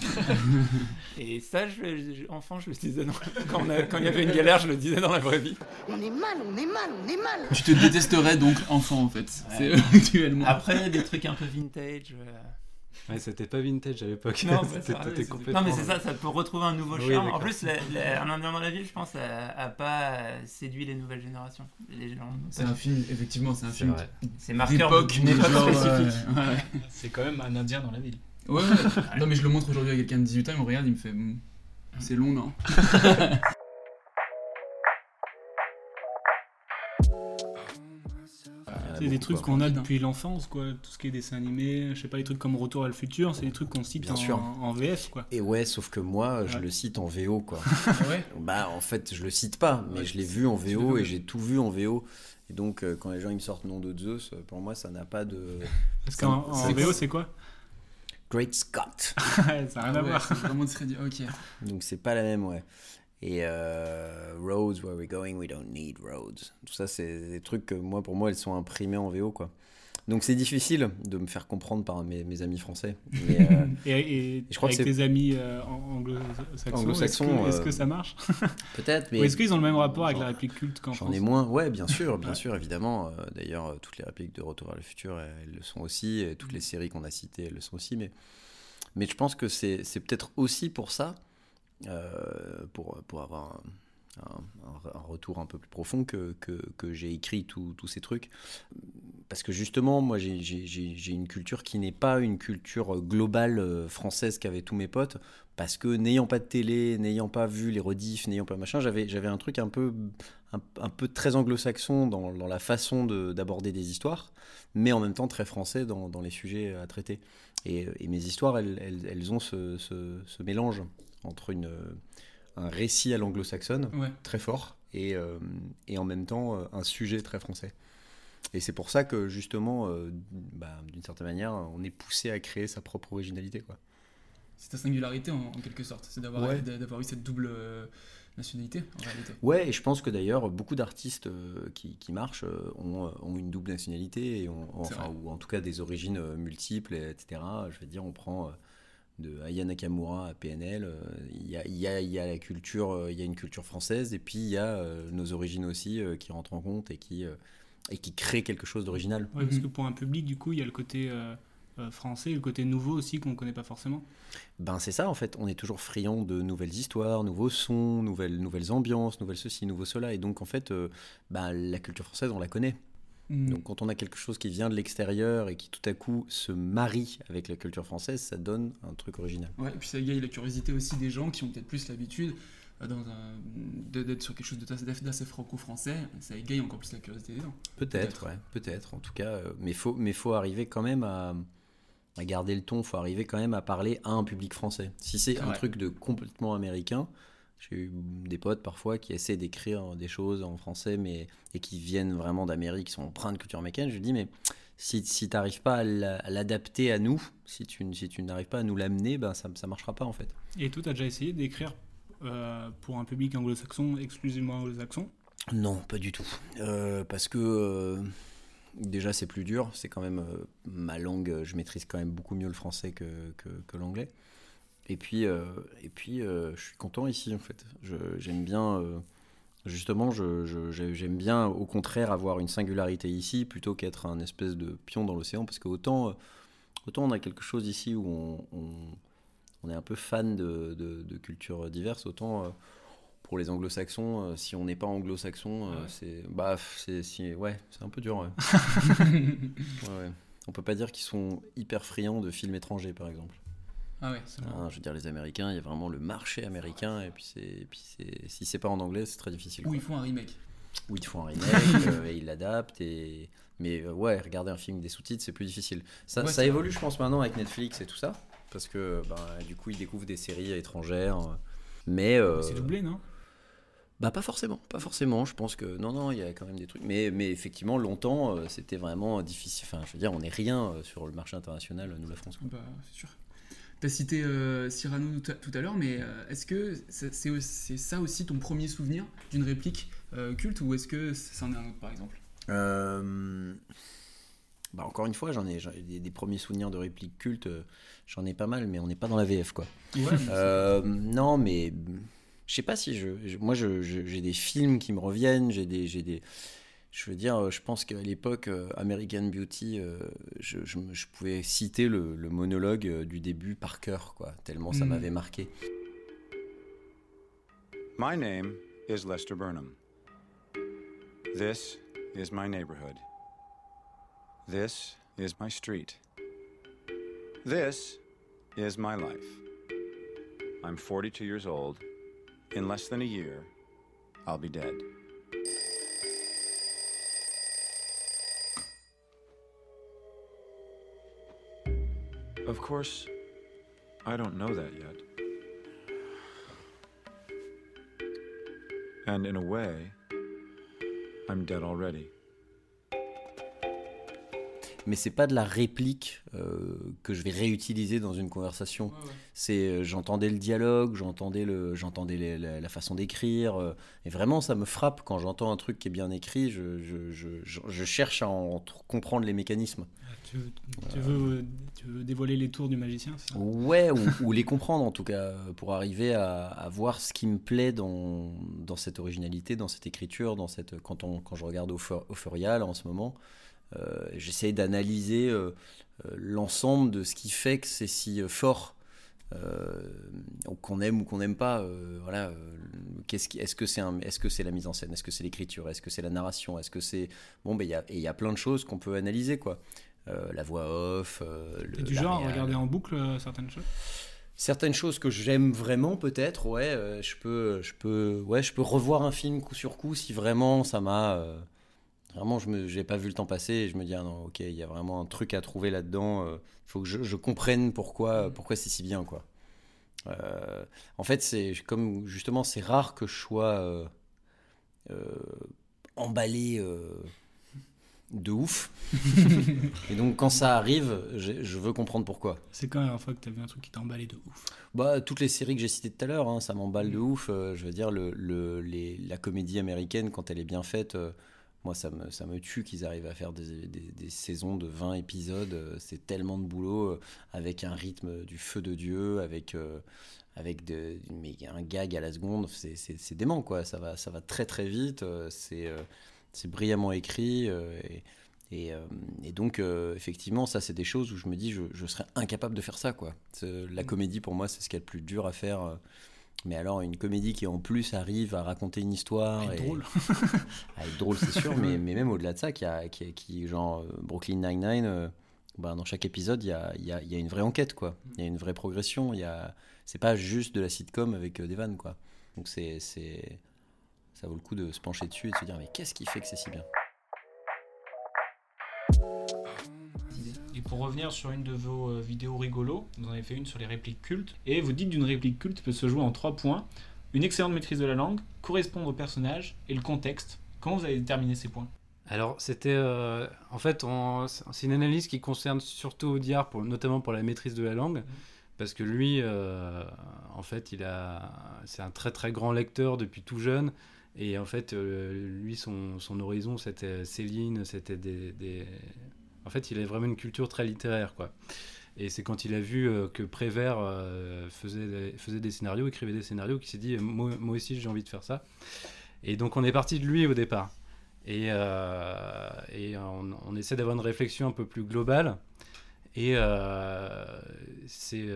S19: et ça, je, je- enfant, je le disais dans- quand, il y avait une galère, je le disais dans la vraie vie.
S24: On est mal, on est mal, on est mal.
S7: Tu te détesterais donc enfant en fait. C'est actuellement.
S19: Après, des trucs un peu vintage. Euh,
S21: Ouais, c'était pas vintage à l'époque.
S19: Non, bah,
S21: complètement.
S19: mais c'est ça, ça peut retrouver un nouveau
S21: Oui,
S19: charme. en plus, la- la- Un Indien dans la ville, je pense, a, a pas séduit les nouvelles générations. Les gens.
S7: C'est un film, effectivement, c'est un film.
S19: C'est marqueur
S7: d'époque,
S19: d'une
S7: mais
S19: époque
S7: genre,
S19: spécifique.
S7: ouais, ouais.
S1: C'est quand même un Indien dans la ville.
S7: Ouais, ouais. non, mais je le montre aujourd'hui à quelqu'un de 18 ans, il me regarde, il me fait Hmm, C'est long, non?
S1: C'est des trucs qu'on a depuis l'enfance, quoi. Tout ce qui est dessin animé, je sais pas, les trucs comme Retour à le futur, c'est des trucs qu'on cite
S16: Bien
S1: en,
S16: sûr.
S1: en VF, quoi.
S16: Et ouais, sauf que moi, je
S1: Ouais.
S16: le cite en VO, quoi.
S7: ouais?
S16: Bah, en fait, je le cite pas, mais
S7: Ouais,
S16: je l'ai vu en VO et j'ai tout vu en VO. Et donc, euh, quand les gens ils me sortent nom de Zeus, euh, pour moi, ça n'a pas de.
S1: Parce qu'en en VO, c'est quoi?
S16: Great Scott.
S1: Ça n'a rien à
S7: Ah
S1: voir.
S7: vraiment très dit, ok.
S16: Donc, c'est pas la même, ouais. Et euh, roads, where we're going, we don't need roads. Tout ça, c'est des trucs que moi, pour moi, elles sont imprimées en VO, quoi. Donc c'est difficile de me faire comprendre par mes, mes amis français. Mais, euh,
S1: Et, et-
S16: et je crois que
S1: avec
S16: c'est
S1: tes amis euh, ang- anglo-saxons, est-ce que,
S16: euh,
S1: que ça marche
S16: Peut-être, mais
S1: Ou est-ce qu'ils ont le même rapport avec la réplique culte qu'en
S16: J'en ai moins, ouais, bien sûr, bien
S1: Ouais.
S16: sûr, évidemment. D'ailleurs, toutes les répliques de Retour vers le futur, elles, le sont aussi, et toutes les séries qu'on a citées, elles le sont aussi. Mais, mais je pense que c'est peut-être aussi pour ça, pour, pour avoir un, retour un peu plus profond, que, que, que j'ai écrit tous ces trucs. Parce que justement, moi, j'ai- une culture qui n'est pas une culture globale euh, française qu'avaient tous mes potes. Parce que n'ayant pas de télé, n'ayant pas vu les rediffs, n'ayant pas machin, j'avais un truc un peu, un, peu très anglo-saxon dans, dans la façon de- d'aborder des histoires, mais en même temps très français dans, dans les sujets à traiter. Et, et mes histoires, elles, elles, ont ce- ce mélange entre une, un récit à l'anglo-saxonne,
S1: Ouais.
S16: très fort, et, euh, et en même temps euh, un sujet très français. Et c'est pour ça que justement, euh, bah, d'une certaine manière, on est poussé à créer sa propre originalité. Quoi.
S7: C'est ta singularité en, en quelque sorte, c'est d'avoir
S16: Ouais.
S7: d'avoir eu cette double euh, nationalité en réalité.
S16: Ouais, et je pense que d'ailleurs, beaucoup d'artistes euh, qui, qui marchent euh, ont, euh, ont une double nationalité, et ont- enfin, ou en tout cas des origines euh, multiples, et etc. Je veux dire, on prend euh, de Aya Nakamura à PNL, euh, il y, a, il y, a, il y a la culture, euh, il y a une culture française, et puis il y a euh, nos origines aussi qui rentrent en compte et qui, et qui créent quelque chose d'original.
S1: Ouais, parce que pour un public, du coup, il y a le côté français et le côté nouveau aussi qu'on ne connaît pas forcément.
S16: Ben c'est ça en fait, on est toujours friand de nouvelles histoires, nouveaux sons, nouvelles, nouvelles ambiances, nouvelles ceci, nouveaux cela. Et donc en fait, euh, ben, la culture française, on la connaît.
S7: Mm.
S16: Donc quand on a quelque chose qui vient de l'extérieur et qui tout à coup se marie avec la culture française, ça donne un truc original.
S7: Ouais, et puis ça égaye la curiosité aussi des gens qui ont peut-être plus l'habitude euh, d'être sur quelque chose d'assez franco-français, ça égaye encore plus la curiosité des gens.
S16: Peut-être, ouais, peut-être. En tout cas, euh, mais faut, mais faut arriver quand même à, à garder le ton. Faut arriver quand même à parler à un public français. Si c'est un truc de complètement américain, j'ai eu des potes parfois qui essaient d'écrire des choses en français, mais et qui viennent vraiment d'Amérique, qui sont empreints de culture américaine. Je lui dis mais si, si tu n'arrives pas à la- à l'adapter à nous, si tu, si tu n'arrives pas à nous l'amener, ben ça, ça marchera pas en fait.
S1: Et toi, tu as déjà essayé d'écrire euh, pour un public anglo-saxon, exclusivement anglo-saxon?
S16: Non, pas du tout. Euh, parce que euh, déjà c'est plus dur, c'est quand même ma langue, je maîtrise quand même beaucoup mieux le français que, que, que l'anglais. Et puis, euh, et puis euh, je suis content ici en fait. J'aime bien, euh, justement, j'aime bien au contraire avoir une singularité ici plutôt qu'être un espèce de pion dans l'océan parce que autant, autant on a quelque chose ici où on, on- on est un peu fan de, de- de cultures diverses, autant pour les anglo-saxons, si on n'est pas anglo-saxon, c'est bah c'est si- ouais, c'est un peu dur. Ouais, ouais. On peut pas dire qu'ils sont hyper friands de films étrangers, par exemple.
S7: Ah ouais, c'est
S16: Hein, je veux dire, les Américains, il y a vraiment le marché américain, et puis c'est, puis c'est, si c'est pas en anglais, c'est très difficile.
S7: Ou ils font un remake.
S16: Ou ils font un remake, euh, et ils l'adaptent, et mais euh, ouais, regarder un film des sous-titres, c'est plus difficile. Ça,
S7: Ouais,
S16: ça évolue, je pense, maintenant avec Netflix et tout ça, parce que ben, du coup, ils découvrent des séries étrangères, euh, mais euh,
S1: C'est doublé, non?
S16: Bah pas forcément, pas forcément. Je pense que non, non, il y a quand même des trucs. Mais, mais effectivement, longtemps, c'était vraiment difficile. Enfin, je veux dire, on n'est rien sur le marché international, nous la France.
S7: Bah, c'est sûr. T'as cité euh, Cyrano tout à, tout à l'heure, mais euh, est-ce que c'est ça aussi ton premier souvenir d'une réplique euh, culte ou est-ce que c'en est un autre par exemple?
S16: Bah encore une fois, j'en ai, j'en ai des, des premiers souvenirs de répliques cultes. J'en ai pas mal, mais on n'est pas dans la VF, quoi.
S7: Ouais,
S16: non, mais je sais pas si je, je- moi, je- je- j'ai des films qui me reviennent. J'ai des, j'ai des. Je veux dire, je pense qu'à l'époque, euh, American Beauty, euh, je, je je pouvais citer le, le monologue euh, du début par cœur, quoi. Tellement ça
S26: Mm.
S16: m'avait marqué.
S26: My name is Lester Burnham. This is my neighborhood. This is my street. This is my life. I'm 42 years old. In less than a year, I'll be dead. Of course, I don't know that yet. And in a way, I'm dead already.
S16: Mais c'est pas de la réplique euh, que je vais réutiliser dans une conversation. C'est euh, j'entendais le dialogue, j'entendais le, j'entendais la, la façon d'écrire, euh, et vraiment ça me frappe quand j'entends un truc qui est bien écrit. Je, je, je- je- cherche à en comprendre les mécanismes.
S1: Tu veux, tu veux- tu veux dévoiler les tours du magicien ça?
S16: Ouais, ou, ou les comprendre en tout cas, pour arriver à, à voir ce qui me plaît dans, dans cette originalité, dans cette écriture, dans cette, quand, on, quand je regarde au, Euphoria là, en ce moment, euh, j'essaie d'analyser euh, euh, l'ensemble de ce qui fait que c'est si fort. Qu'on aime ou qu'on n'aime pas, voilà. qu'est-ce qui, est-ce que c'est un, est-ce que c'est la mise en scène, est-ce que c'est l'écriture, est-ce que c'est la narration, est-ce que c'est bon, ben il y a, et il y a plein de choses qu'on peut analyser quoi. Euh, la voix off, euh, le,
S1: du genre à regarder en boucle euh, certaines choses?
S16: Certaines choses que j'aime vraiment, peut-être, ouais, je peux, je peux, ouais, je peux revoir un film coup sur coup si vraiment ça m'a, vraiment, je j'ai pas vu le temps passer et je me dis ah non, ok, il y a vraiment un truc à trouver là-dedans. Il faut que je, je comprenne pourquoi, pourquoi c'est si bien, quoi. Euh, en fait, c'est comme justement, c'est rare que je sois euh, euh, emballé. euh, de ouf. et donc quand ça arrive, je veux comprendre pourquoi.
S1: C'est quand la dernière fois que t'as vu un truc qui t'a emballé de ouf
S16: Bah, toutes les séries que j'ai citées tout à l'heure, hein, ça m'emballe de ouf. Euh, je veux dire, le, le- les- la comédie américaine, quand elle est bien faite, euh, moi, ça me, ça me tue qu'ils arrivent à faire des, des- des saisons de 20 épisodes. euh, c'est tellement de boulot, euh, avec un rythme du feu de Dieu, avec, euh, avec de- mais un gag à la seconde. C'est- dément, quoi. Ça va, ça va très, très vite. c'est c'est brillamment écrit. et, et, et donc, euh, effectivement, ça, c'est des choses où je me dis, je, je serais incapable de faire ça, quoi. La comédie, pour moi, c'est ce qu'il y a de plus dur à faire. Mais alors, une comédie qui, en plus, arrive à raconter une histoire. Et-
S1: drôle.
S16: à être drôle, c'est sûr, mais, mais même au-delà de ça, qui, a, qui, qui genre euh, Brooklyn Nine-Nine, euh, bah, dans chaque épisode, il y a, y, a, y a une vraie enquête, quoi. Il y a une vraie progression. Il y a... C'est pas juste de la sitcom avec euh, des vannes, quoi. Donc, c'est, c'est... ça vaut le coup de se pencher dessus et de se dire, mais qu'est-ce qui fait que c'est si bien?
S1: Pour revenir sur une de vos euh, vidéos rigolos, vous en avez fait une sur les répliques cultes, et vous dites d'une réplique culte peut se jouer en trois points une excellente maîtrise de la langue, correspondre au personnage et le contexte. Comment vous avez déterminé ces points?
S21: Alors, c'était. euh, en fait, c'est une analyse qui concerne surtout Audiard, pour, notamment pour la maîtrise de la langue. Parce que lui, euh, en fait, il a, c'est un très très grand lecteur depuis tout jeune. Et en fait, euh, lui, son, son horizon, c'était Céline, c'était des, des- En fait, il avait vraiment une culture très littéraire, quoi. Et c'est quand il a vu euh, que Prévert euh, faisait, des- scénarios, écrivait des scénarios, qu'il s'est dit, moi, aussi, j'ai envie de faire ça. Et donc, on est parti de lui au départ. Et, euh, on, essaie d'avoir une réflexion un peu plus globale. Et c'est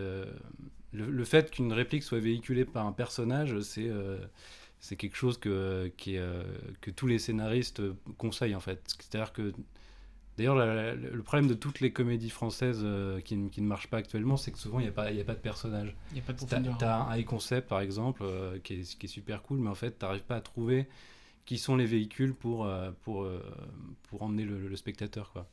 S21: le, fait qu'une réplique soit véhiculée par un personnage, c'est quelque chose que, que tous les scénaristes conseillent en fait. C'est-à-dire que d'ailleurs le problème de toutes les comédies françaises euh, qui, ne- qui ne marchent pas actuellement, c'est que souvent il n'y a, pas- il y a pas de personnage.
S1: Il y a pas de
S21: T'as-
S1: profondeur.
S21: T'as un high concept par exemple euh, qui, est, qui est super cool, mais en fait tu n'arrives pas à trouver qui sont les véhicules pour, euh, pour, euh, pour emmener le, le spectateur. Quoi.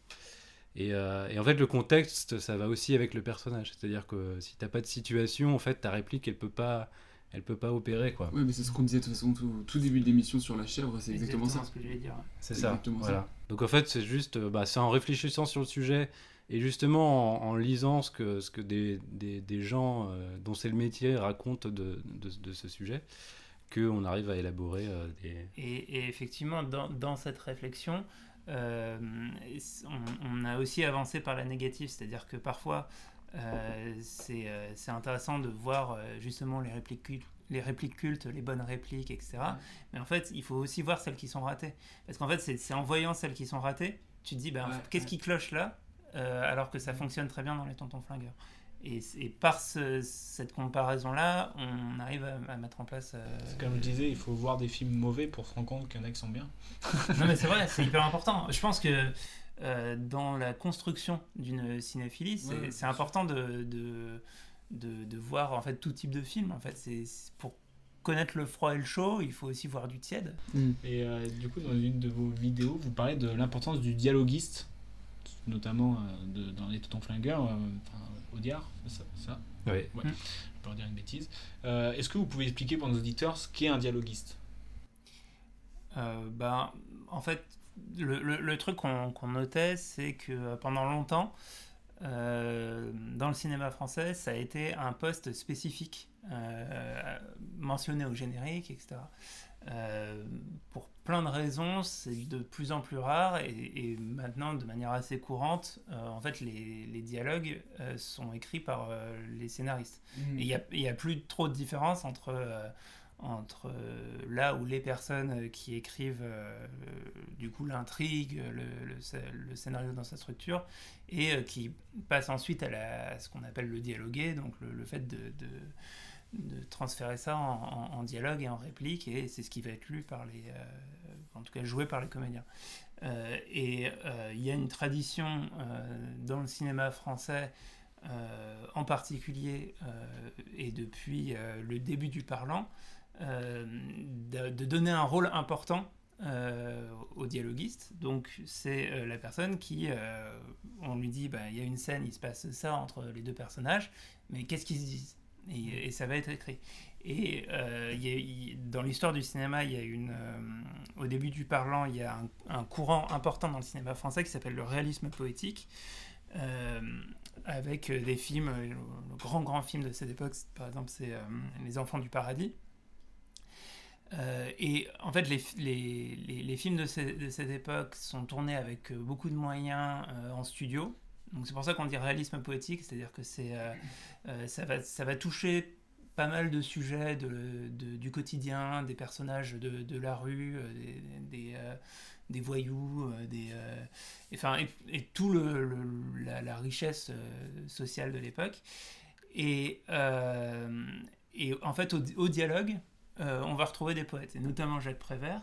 S21: Et, euh, et en fait, le contexte, ça va aussi avec le personnage. C'est-à-dire que si t'as pas de situation, en fait, ta réplique, elle peut pas, elle peut pas opérer, quoi.
S7: Ouais, mais c'est ce qu'on disait de toute façon tout, tout début de l'émission sur la chèvre, c'est exactement,
S19: Exactement
S7: ça.
S19: ce que j'allais dire, ouais.
S21: C'est
S7: C'est
S21: ça.
S7: exactement
S21: voilà.
S7: ça.
S21: Donc en fait, c'est juste, euh, bah, c'est en réfléchissant sur le sujet et justement en, lisant ce que, ce que des, des, des gens euh, dont c'est le métier racontent de, de, ce sujet, qu'on arrive à élaborer euh, des.
S19: Et, effectivement, dans, dans cette réflexion, on, on a aussi avancé par la négative, c'est-à-dire que parfois, c'est intéressant de voir justement les répliques, les répliques cultes, les bonnes répliques, etc. Mais en fait, il faut aussi voir celles qui sont ratées. Parce qu'en fait, c'est en voyant celles qui sont ratées, tu te dis, ben, qu'est-ce qui cloche là euh, alors que ça fonctionne très bien dans les tontons flingueurs. Et, par ce- cette comparaison-là, on arrive à, à mettre en place. euh,
S1: Comme je disais, il faut voir des films mauvais pour se rendre compte qu'il y en a qui sont bien.
S19: non mais c'est vrai, c'est hyper important. Je pense que euh, dans la construction d'une cinéphilie, c'est
S1: Ouais,
S19: important de, de, de, de voir en fait tout type de film. En fait, c'est pour connaître le froid et le chaud, il faut aussi voir du tiède.
S1: Et euh, du coup, dans une de vos vidéos, vous parlez de l'importance du dialoguiste, notamment euh, de- dans les Tontons Flingueurs, euh, enfin, Audiard, c'est ça, ça
S21: Oui.
S1: Ouais,
S19: Mm.
S1: Je peux dire une bêtise. Euh, Est-ce que vous pouvez expliquer pour nos auditeurs ce qu'est un dialoguiste?
S19: Euh, ben, en fait, le, le- le truc qu'on notait, c'est que pendant longtemps, euh, dans le cinéma français, ça a été un poste spécifique euh, mentionné au générique, etc. Euh, pour plein de raisons, c'est de plus en plus rare et, et maintenant, de manière assez courante, euh, en fait, les, les dialogues euh, sont écrits par euh, les scénaristes. Et il n'y a, plus trop de différence entre, euh, entre euh, là où les personnes euh, qui écrivent euh, du coup l'intrigue, le, le sc- le scénario dans sa structure, et qui passent ensuite à, ce qu'on appelle le dialoguer, donc le, le fait de, de- transférer ça en, dialogue et en réplique, et c'est ce qui va être lu par les, en tout cas joué par les comédiens. Et il y a une tradition dans le cinéma français, en particulier, et depuis le début du parlant, de, de donner un rôle important euh, au dialoguiste. Donc c'est euh, la personne qui, euh, on lui dit, bah, il y a une scène, il se passe ça entre les deux personnages, mais qu'est-ce qu'ils se disent? Et, ça va être écrit. Et euh, dans l'histoire du cinéma, y a une, euh, au début du parlant, il y a un, courant important dans le cinéma français qui s'appelle le réalisme poétique. euh, avec des films, euh, le, grand grand film de cette époque, par exemple, c'est euh, Les Enfants du Paradis. Euh, et en fait, les, films de, ce- de cette époque sont tournés avec euh, beaucoup de moyens euh, en studio. Donc c'est pour ça qu'on dit réalisme poétique, c'est-à-dire que ça, va, toucher pas mal de sujets du quotidien, des personnages de, la rue, des, voyous, et, enfin, et, tout la, richesse sociale de l'époque. Et, en fait, au dialogue, euh, on va retrouver des poètes, et notamment Jacques Prévert.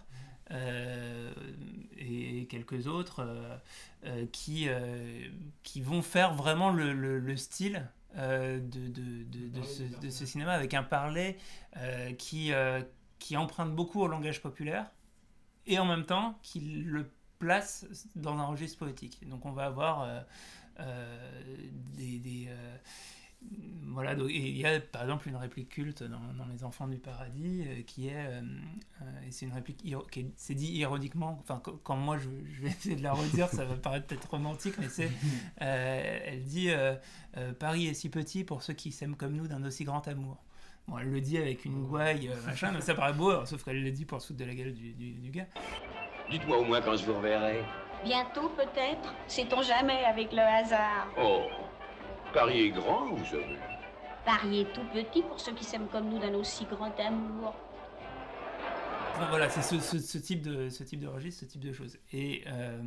S19: euh, et quelques autres euh, qui, qui vont faire vraiment le, le- le style de, de, de- de ce, de ce cinéma avec un parler qui, qui emprunte beaucoup au langage populaire et en même temps qui le place dans un registre poétique. Donc on va avoir des... des, voilà, donc- et il y a par exemple une réplique culte dans, dans Les Enfants du Paradis euh, qui est, euh, euh, et c'est une réplique qui est- c'est dit ironiquement, enfin qu- quand moi je, je vais essayer de la redire, ça va paraître peut-être romantique, mais c'est, euh, elle dit euh, euh, Paris est si petit pour ceux qui s'aiment comme nous d'un aussi grand amour. Bon, elle le dit avec une gouaille, euh, machin, mais ça paraît beau, alors, sauf qu'elle le dit pour se foutre de la gueule du, du- du gars.
S25: Dites-moi au moins quand je vous reverrai.
S27: Bientôt peut-être, sait-on jamais avec le hasard.
S25: Oh, Paris est grand, vous savez.
S27: Paris est tout petit pour ceux qui s'aiment comme nous d'un aussi grand amour.
S19: Enfin, voilà, c'est ce, ce- ce type de, ce type de registre, ce type de choses. Et, euh,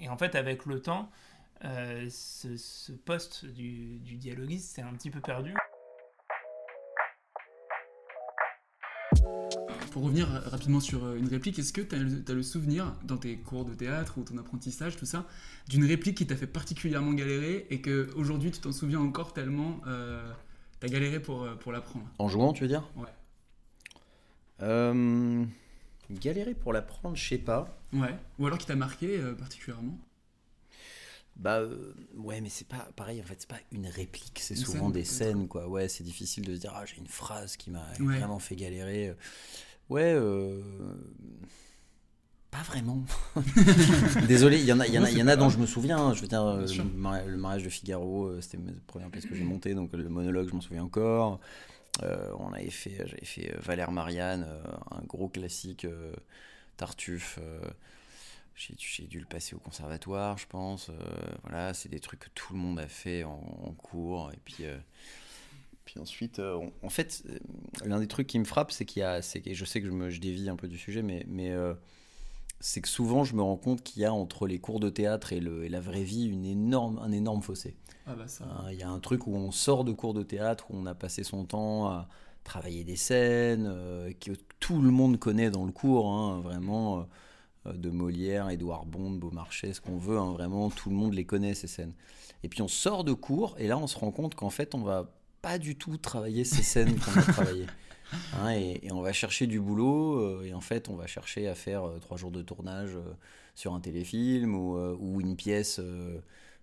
S19: et en fait, avec le temps, euh, ce, ce poste du, du dialoguiste s'est un petit peu perdu.
S7: Pour revenir rapidement sur euh, une réplique, est-ce que tu as, le souvenir, dans tes cours de théâtre ou ton apprentissage, tout ça, d'une réplique qui t'a fait particulièrement galérer et que aujourd'hui tu t'en souviens encore tellement euh, t'as galéré pour, euh, pour l'apprendre?
S16: En jouant, tu veux dire?
S7: Ouais.
S16: Euh, galérer pour l'apprendre, je sais pas.
S7: Ouais. Ou alors qui t'a marqué euh, particulièrement?
S16: Bah euh, ouais, mais c'est pas pareil. En fait, c'est pas une réplique. C'est souvent
S7: scène,
S16: des scènes, quoi. Ouais, c'est difficile de se dire ah j'ai une phrase qui m'a
S7: Ouais.
S16: vraiment fait galérer. Ouais, euh, pas vraiment. Désolé, il y en a, il y en a, il y en a dont je me souviens. Je veux dire, euh, le mari- le mariage de Figaro, euh, c'était ma première pièce que j'ai montée, donc le monologue, je m'en souviens encore. Euh, on avait fait, j'avais fait Valère Marianne, un gros classique euh, Tartuffe. j'ai dû le passer au conservatoire, je pense. voilà, c'est des trucs que tout le monde a fait en, en cours. Et puis, puis ensuite, euh, on- en fait, euh, l'un des trucs qui me frappe, c'est qu'il y a, c'est je sais que je, me, je dévie un peu du sujet, mais, mais euh, c'est que souvent, je me rends compte qu'il y a entre les cours de théâtre et, le, et la vraie vie une énorme, un énorme fossé.
S7: Ah bah ça.
S16: Hein, Il y a un truc où on sort de cours de théâtre, où on a passé son temps à travailler des scènes, euh, que tout le monde connaît dans le cours, hein, vraiment, euh, de Molière, Édouard Bond, Beaumarchais, ce qu'on veut, hein, vraiment, tout le monde les connaît, ces scènes. Et puis on sort de cours, et là on se rend compte qu'en fait, on va pas du tout travailler ces scènes qu'on a travaillées. Hein, et, et on va chercher du boulot, euh, et en fait, on va chercher à faire euh, trois jours de tournage euh, sur un téléfilm ou, euh, ou une pièce euh,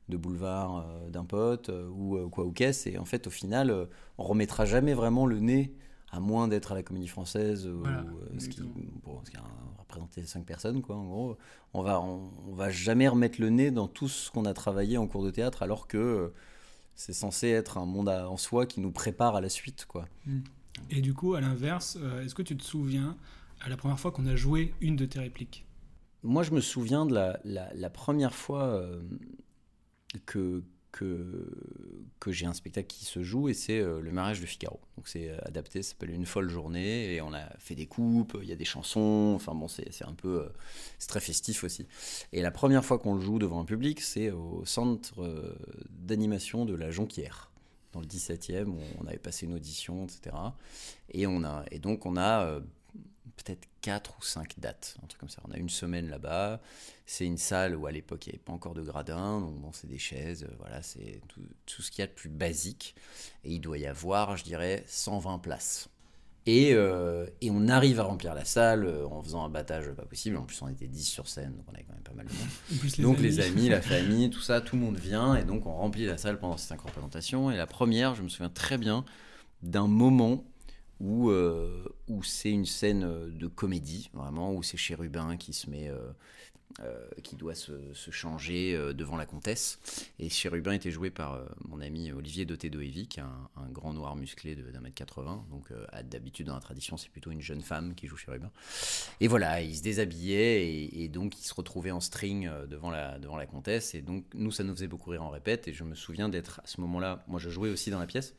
S16: de boulevard euh, d'un pote euh, ou euh, quoi ou qu'est-ce. Et en fait, au final, euh, on remettra jamais vraiment le nez à moins d'être à la Comédie Française, ou,
S1: Voilà,
S16: euh, ce qui, bon, ce qui a représenté cinq personnes, quoi, en gros, on va, on, on va jamais remettre le nez dans tout ce qu'on a travaillé en cours de théâtre, alors que euh, c'est censé être un monde à- en soi qui nous prépare à la suite, quoi.
S1: Et du coup, à l'inverse, euh, est-ce que tu te souviens à la première fois qu'on a joué une de tes répliques?
S16: Moi, je me souviens de la, la- la première fois euh, que, que, j'ai un spectacle qui se joue, et c'est euh, Le mariage de Figaro. Donc, c'est euh, adapté, ça s'appelle Une folle journée, et on a fait des coupes, il y a des chansons, enfin bon, c'est un peu. euh, c'est très festif aussi. Et la première fois qu'on le joue devant un public, c'est au centre d'animation de la Jonquière dans le 17e, où on avait passé une audition, etc. Et, on a, et donc on a peut-être 4 ou 5 dates, un truc comme ça. On a une semaine là-bas, c'est une salle où à l'époque il n'y avait pas encore de gradins, donc bon, c'est des chaises, euh, voilà, c'est tout, tout ce qu'il y a de plus basique. Et il doit y avoir, je dirais, 120 places. Et, euh, et on arrive à remplir la salle euh, en faisant un battage pas possible. En plus, on était 10 sur scène, donc on avait quand même pas mal de monde.
S1: Les
S16: donc
S1: amis.
S16: les amis, la famille, tout ça, tout le monde vient. Et donc on remplit la salle pendant ces cinq représentations. Et la première, je me souviens très bien d'un moment euh, où c'est une scène euh, de comédie, vraiment, où c'est Chérubin qui se met. euh, qui doit se, changer devant la comtesse. Et Chérubin était joué par mon ami Olivier Doté-Doévi, qui est un, grand noir musclé d'un mètre 80. Donc, d'habitude, dans la tradition, c'est plutôt une jeune femme qui joue Chérubin. Et voilà, il se déshabillait et, donc il se retrouvait en string devant la comtesse. Et donc, nous, ça nous faisait beaucoup rire en répète. Et je me souviens d'être à ce moment-là, moi, je jouais aussi dans la pièce.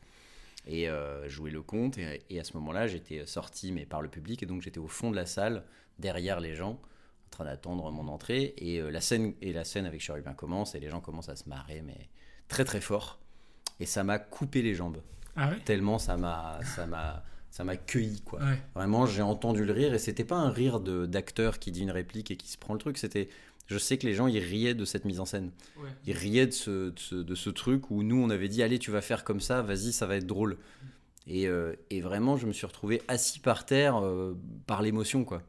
S16: Et euh, jouais le conte. Et, et à ce moment-là, j'étais sorti, mais par le public. Et donc, j'étais au fond de la salle, derrière les gens en train d'attendre mon entrée. Et euh, la scène et la scène avec Chérubin commence et les gens commencent à se marrer mais très très fort. Et ça m'a coupé les jambes.
S1: Ah ouais?
S16: Tellement ça m'a ça m'a ça m'a cueilli quoi.
S1: Ouais.
S16: vraiment j'ai entendu le rire. Et c'était pas un rire de d'acteur qui dit une réplique et qui se prend le truc. C'était je sais que les gens ils riaient de cette mise en scène.
S1: Ouais.
S16: ils riaient de ce, de ce de ce truc où nous on avait dit allez tu vas faire comme ça vas-y ça va être drôle. Et, euh, et vraiment je me suis retrouvé assis par terre euh, par l'émotion quoi.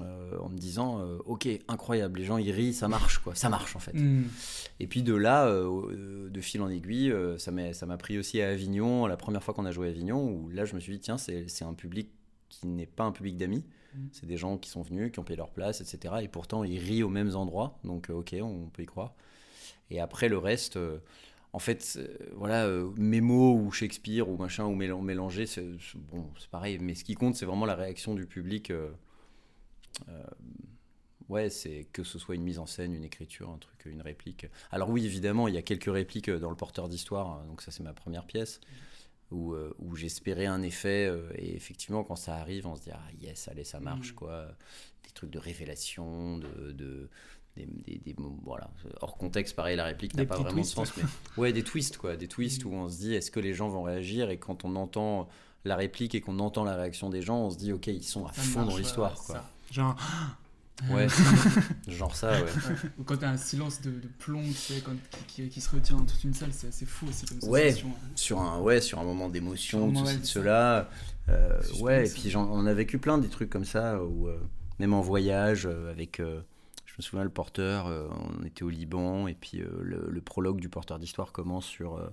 S16: Euh, en me disant ok incroyable les gens ils rient ça marche quoi. Ça marche en fait.
S1: Mm.
S16: et puis de là de fil en aiguille ça m'a pris aussi à Avignon la première fois qu'on a joué à Avignon où là je me suis dit tiens c'est c'est un public qui n'est pas un public d'amis C'est des gens qui sont venus qui ont payé leur place etc et pourtant ils rient aux mêmes endroits donc euh, ok on peut y croire et après le reste euh, en fait, euh, voilà, euh, Mémo ou Shakespeare ou machin ou mélan- mélangé, c'est bon, c'est pareil. Mais ce qui compte, c'est vraiment la réaction du public. ouais, c'est que ce soit une mise en scène, une écriture, un truc, une réplique. Alors oui, évidemment, il y a quelques répliques dans le porteur d'histoire. hein, donc ça, c'est ma première pièce où, euh, où j'espérais un effet. euh, et effectivement, quand ça arrive, on se dit ah yes, allez, ça marche quoi. Des trucs de révélation, de, de des, des- voilà hors contexte pareil la réplique n'a pas vraiment de sens mais ouais des twists quoi des twists où on se dit est-ce que les gens vont réagir? Et quand on entend la réplique et qu'on entend la réaction des gens on se dit ok ils sont à
S1: Ça
S16: fond
S1: marche,
S16: dans l'histoire quoi
S1: ça. Genre.
S16: Ouais genre ça ouais
S7: Ou quand t'as un silence de, de plomb, tu sais, quand, qui, qui- qui se retient dans toute une salle, c'est assez fou aussi comme
S16: Ouais,
S7: sensation.
S16: sur un, ouais, sur un moment d'émotion, tout
S7: moment,
S16: ci,
S7: ouais,
S16: de cela. Euh, ouais, et puis j'en- on a vécu plein des trucs comme ça, où, euh, même en voyage, euh, avec, euh, je me souviens, le porteur, euh, on était au Liban, et puis euh, le, le prologue du porteur d'histoire commence sur euh,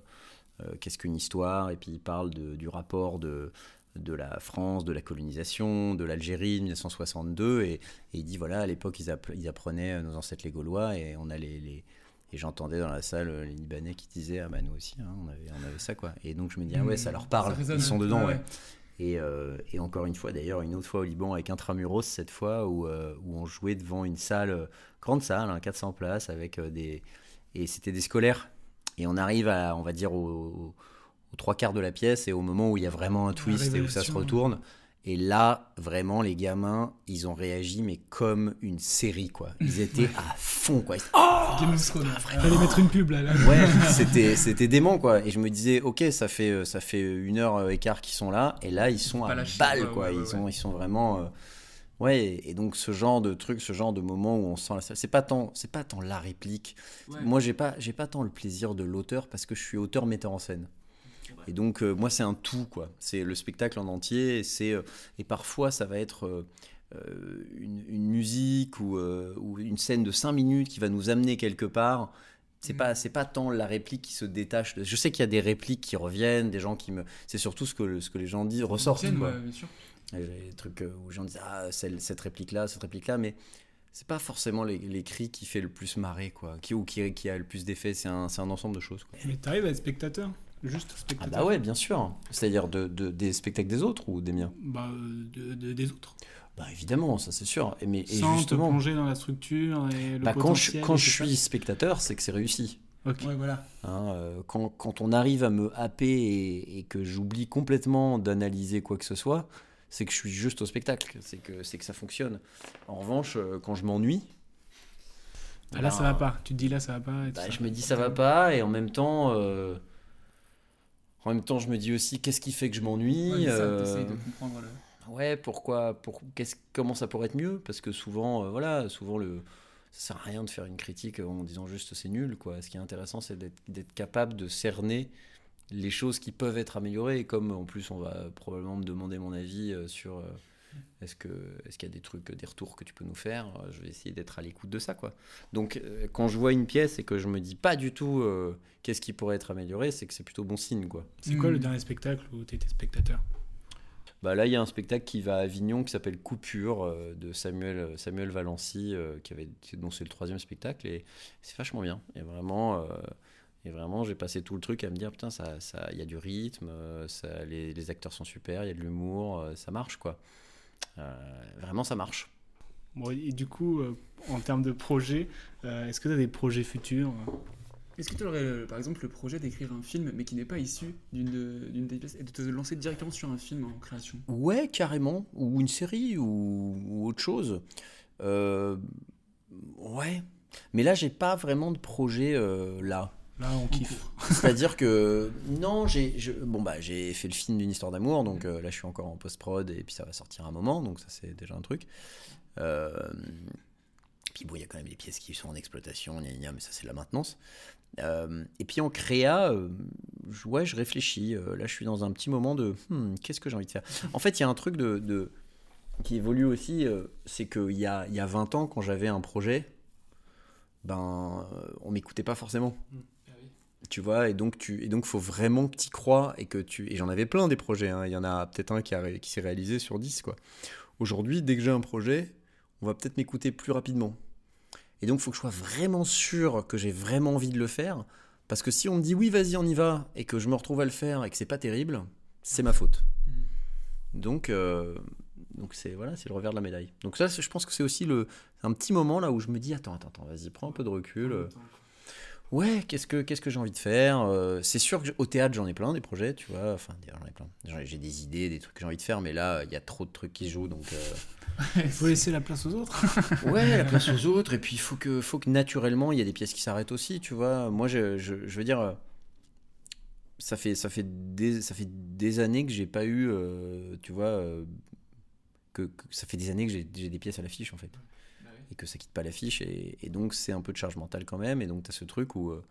S16: euh, qu'est-ce qu'une histoire, et puis il parle de- du rapport de de la France, de la colonisation, de l'Algérie de 1962, et, et il dit, voilà, à l'époque, ils, app- ils apprenaient euh, nos ancêtres les Gaulois, et on a les- les, et j'entendais dans la salle euh, les Libanais qui disaient Ah bah nous aussi, hein, on, avait, on avait ça quoi. Et donc je me dis Ah ouais, ça leur parle,
S7: Ça
S16: ils sont dedans,
S7: Ouais,
S16: ouais.
S7: ouais.
S16: Et, euh, et encore une fois, d'ailleurs, une autre fois au Liban avec Intramuros, cette fois où, euh, où on jouait devant une salle, grande salle, hein, 400 places, avec des. Et c'était des scolaires. Et on arrive à, on va dire, au- aux trois quarts de la pièce et au moment où il y a vraiment un twist et où ça se retourne. Et là, vraiment, les gamins, ils ont réagi, mais comme une série, quoi. Ils étaient à fond, quoi. Ils- Oh
S1: Game of Thrones. Fallait mettre une pub là. là.
S16: Ouais, c'était c'était dément quoi. Et je me disais ok ça fait euh, ça fait une heure et quart qu'ils sont là et là ils sont à
S7: lâcher,
S16: balle quoi.
S7: ouais,
S16: ils
S7: ouais,
S16: sont ils sont vraiment euh, ouais et, donc ce genre de truc, ce genre de moment où on sent la c'est pas tant c'est pas tant la réplique. Moi j'ai pas j'ai pas tant le plaisir de l'auteur parce que je suis auteur metteur en scène. Et donc euh, moi c'est un tout quoi. C'est le spectacle en entier. Et c'est euh, et parfois ça va être euh, une, une musique ou, euh, ou une scène de 5 minutes qui va nous amener quelque part. C'est pas, c'est pas tant la réplique qui se détache. Je sais qu'il y a des répliques qui reviennent, des gens qui me. C'est surtout ce que, ce que les gens disent, ressortent.
S7: Tienne,
S16: quoi.
S7: ouais, bien sûr.
S16: Et Les trucs où les gens disent ah celle- cette réplique là, cette réplique là, mais c'est pas forcément les- l'écrit qui fait le plus marrer quoi, qui ou qui, qui a le plus d'effet. C'est un, c'est un ensemble de choses. Quoi.
S1: Mais t'arrives à être spectateur? Juste
S16: Ah
S1: spectateur
S16: bah ouais, bien sûr. C'est-à-dire de, de- des spectacles des autres ou des miens.
S1: Bah, de- de- des autres.
S16: Bah évidemment, ça c'est sûr. Et, mais, et
S1: Sans
S16: justement,
S1: te plonger dans la structure et le
S16: bah, quand je, quand suis spectateur, c'est que c'est réussi.
S1: Ok. Ouais, voilà.
S16: Hein, euh, quand, quand on arrive à me happer et, et que j'oublie complètement d'analyser quoi que ce soit, c'est que je suis juste au spectacle, c'est que, c'est que ça fonctionne. En revanche, euh, quand je m'ennuie,
S1: Ah, là,
S16: ben,
S1: ça va pas. Tu te dis là, ça va pas. et
S16: bah,
S1: ça.
S16: je me dis ça va pas, et en même temps, euh, en même temps, je me dis aussi qu'est-ce qui fait que je m'ennuie.
S7: Ouais,
S16: euh,
S7: de comprendre le-
S16: Ouais, pourquoi, pour, qu'est-ce, comment ça pourrait être mieux? Parce que souvent, euh, voilà, souvent le, ça sert à rien de faire une critique en disant juste c'est nul, quoi. Ce qui est intéressant, c'est d'être, capable de cerner les choses qui peuvent être améliorées. Et comme en plus, on va probablement me demander mon avis euh, sur est-ce que, est-ce qu'il y a des trucs, des retours que tu peux nous faire, je vais essayer d'être à l'écoute de ça, quoi. Donc, euh, quand je vois une pièce et que je me dis pas du tout euh, qu'est-ce qui pourrait être amélioré, c'est que c'est plutôt bon signe, quoi.
S1: C'est quoi le dernier spectacle où t'étais spectateur?
S16: Bah là, il y a un spectacle qui va à Avignon qui s'appelle Coupure euh, de Samuel, Samuel Valency, euh, qui avait, dont c'est le troisième spectacle, et c'est vachement bien. Et vraiment, euh, et vraiment j'ai passé tout le truc à me dire, putain, il ça, ça, il y a du rythme, ça, les, les acteurs sont super, il y a de l'humour, ça marche, quoi. Euh, vraiment, ça marche.
S1: Bon, et du coup, euh, en termes de projet, euh, est-ce que tu as des projets futurs euh
S7: Est-ce que tu aurais, euh, par exemple, le projet d'écrire un film, mais qui n'est pas issu d'une de- d'une des pièces, et de te lancer directement sur un film en création?
S16: Ouais, carrément. Ou une série, ou, ou autre chose. Euh, ouais. Mais là, j'ai pas vraiment de projet euh, là.
S1: Là, on kiffe.
S16: C'est-à-dire que non, j'ai bon bah j'ai fait le film d'une histoire d'amour, donc euh, là je suis encore en post prod et puis ça va sortir un moment, donc ça c'est déjà un truc. Euh, puis bon, il y a quand même les pièces qui sont en exploitation, gna, gna, gna, mais ça c'est de la maintenance. Euh, et puis en créa, euh, je- ouais, je réfléchis. Euh, là, je suis dans un petit moment de Hmm, qu'est-ce que j'ai envie de faire? En fait, il y a un truc de, de- qui évolue aussi, euh, c'est qu'il y a, il y a 20 ans, quand j'avais un projet, ben, on m'écoutait pas forcément. Tu vois, et donc tu et donc faut vraiment que tu y crois et que tu et j'en avais plein des projets. hein. Il y en a peut-être un qui, a qui s'est réalisé sur 10 quoi. Aujourd'hui, dès que j'ai un projet, on va peut-être m'écouter plus rapidement. Et donc, il faut que je sois vraiment sûr que j'ai vraiment envie de le faire. Parce que si on me dit oui, vas-y, on y va, et que je me retrouve à le faire et que c'est pas terrible, c'est ma faute. Donc, euh, donc c'est voilà, c'est le revers de la médaille. Donc ça, je pense que c'est aussi le un petit moment là où je me dis attends, attends, attends, vas-y, prends un peu de recul. Ouais, qu'est-ce que qu'est-ce que j'ai envie de faire Euh, C'est sûr que j- au théâtre j'en ai plein des projets, tu vois. Enfin, j'en ai plein. J'ai des idées, des trucs que j'ai envie de faire, mais là il y a trop de trucs qui jouent, donc. euh,
S1: Il faut laisser la place aux autres.
S16: Ouais, la place aux autres. Et puis, il faut que, faut que naturellement, il y a des pièces qui s'arrêtent aussi, tu vois. Moi, je, je, je veux dire, euh, ça fait, ça fait, des, ça fait des années que j'ai pas eu, euh, tu vois, que, que ça fait des années que j'ai j'ai des pièces à l'affiche, en fait. Et que ça quitte pas l'affiche. Et, et donc, c'est un peu de charge mentale quand même. Et donc, tu as ce truc où euh,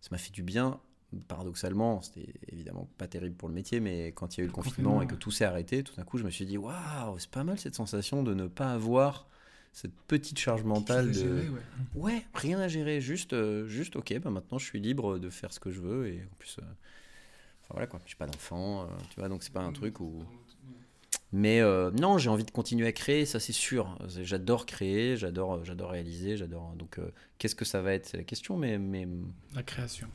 S16: ça m'a fait du bien. Paradoxalement, c'était évidemment pas terrible pour le métier, mais quand il y a eu le confinement et que tout s'est arrêté, tout d'un coup, je me suis dit, waouh, c'est pas mal cette sensation de ne pas avoir cette petite charge mentale de
S7: gérer, ouais.
S16: ouais rien à gérer juste euh, juste ok bah maintenant je suis libre de faire ce que je veux et en plus euh, enfin voilà quoi j'ai pas d'enfant euh, tu vois donc c'est pas un truc où mais euh, non j'ai envie de continuer à créer ça c'est sûr j'adore créer j'adore j'adore réaliser j'adore donc euh, qu'est-ce que ça va être c'est la question mais mais
S1: La création.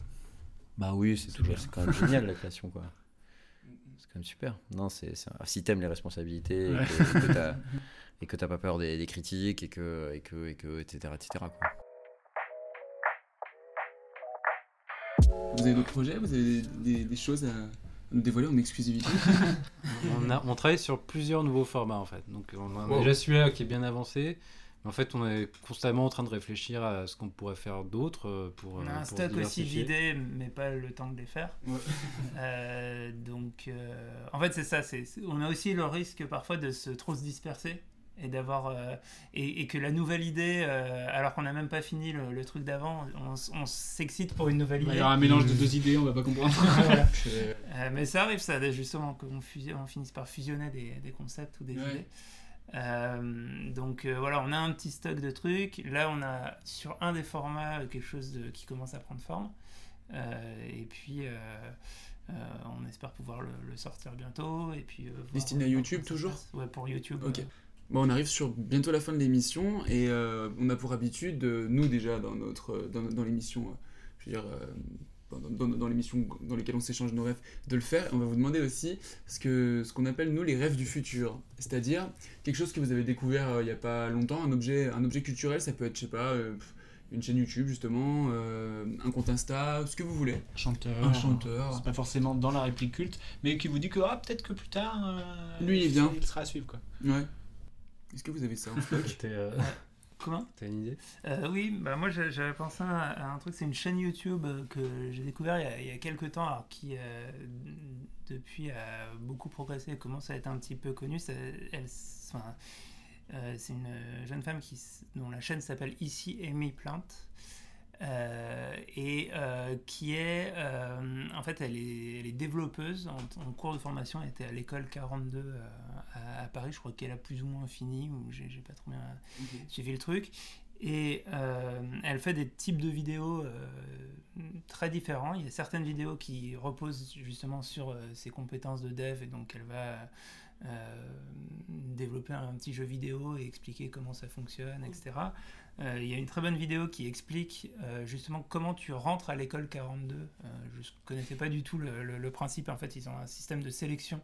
S16: bah oui c'est toujours c'est quand même génial la création quoi c'est quand même super non c'est c'est un- si t'aimes les responsabilités et
S1: Ouais.
S16: que, et que t'as et que t'as pas peur des, des critiques et que et que et que etc etc quoi.
S7: Vous avez d'autres projets? Vous avez des, des- des choses à nous dévoiler en exclusivité
S21: on, a, on travaille sur plusieurs nouveaux formats en fait. Donc on a
S7: Wow.
S21: déjà celui-là qui est bien avancé. Mais en fait, on est constamment en train de réfléchir à ce qu'on pourrait faire d'autre euh, pour.
S19: On
S21: euh,
S19: a un
S21: pour
S19: stock aussi d'idées, mais pas le temps de les faire. Euh, donc, euh, en fait, c'est ça. c'est- on a aussi le risque parfois de se trop se disperser et d'avoir euh, et, et que la nouvelle idée, euh, alors qu'on n'a même pas fini le, le truc d'avant, on, s'excite pour une nouvelle
S1: Bah,
S19: idée.
S1: il y aura un mélange de deux idées, on va pas comprendre.
S19: Voilà.
S1: Je-
S19: Euh, mais ça arrive, ça, justement, qu'on on finisse par fusionner des, des concepts ou des
S1: Ouais.
S19: idées. Euh, donc, euh, voilà, on a un petit stock de trucs. Là, on a sur un des formats euh, quelque chose de- qui commence à prendre forme. Euh, et puis, euh, euh, on espère pouvoir le, le sortir bientôt. Et puis, euh,
S7: Destiné à YouTube toujours.
S19: Ouais, pour YouTube.
S7: Ok.
S19: euh,
S7: Bon, on arrive sur bientôt la fin de l'émission et euh, on a pour habitude, euh, nous déjà dans notre dans, dans l'émission, euh, je veux dire euh, dans, dans- dans l'émission dans lesquelles on s'échange nos rêves, de le faire. Et on va vous demander aussi ce que ce qu'on appelle nous les rêves du futur, c'est-à-dire quelque chose que vous avez découvert euh, il y a pas longtemps, un objet un objet culturel, ça peut être je sais pas euh, une chaîne YouTube justement, euh, un compte Insta, ce que vous voulez.
S1: chanteur,
S7: Un chanteur.
S1: c'est pas forcément dans la réplique culte, mais qui vous dit que ah, peut-être que plus tard, euh,
S7: Lui, il vient.
S1: il sera à suivre quoi.
S7: Ouais. Est-ce que vous avez ça en stock
S21: euh,
S19: Comment?
S21: T'as une idée?
S19: Euh, oui, bah moi j'a- j'avais pensé à, un truc, c'est une chaîne YouTube euh, que j'ai découvert il y, a, il y a quelques temps, alors qui euh, depuis a beaucoup progressé et commence à être un petit peu connue. Ça- elle enfin, euh, c'est une jeune femme qui, dont la chaîne s'appelle Ici Amy Plant. Euh, et euh, qui est euh, en fait elle est, elle est développeuse. En, en cours de formation elle était à l'école 42 euh, à, à Paris. Je crois qu'elle a plus ou moins fini ou j'ai pas trop bien suivi le truc. Et elle fait des types de vidéos très différents. Il y a certaines vidéos qui reposent justement sur ses compétences de dev. Et donc elle va développer un petit jeu vidéo et expliquer comment ça fonctionne, etc. il y a une très bonne vidéo qui explique euh, justement comment tu rentres à l'école 42. Euh, je ne connaissais pas du tout le, le- le principe. En fait, ils ont un système de sélection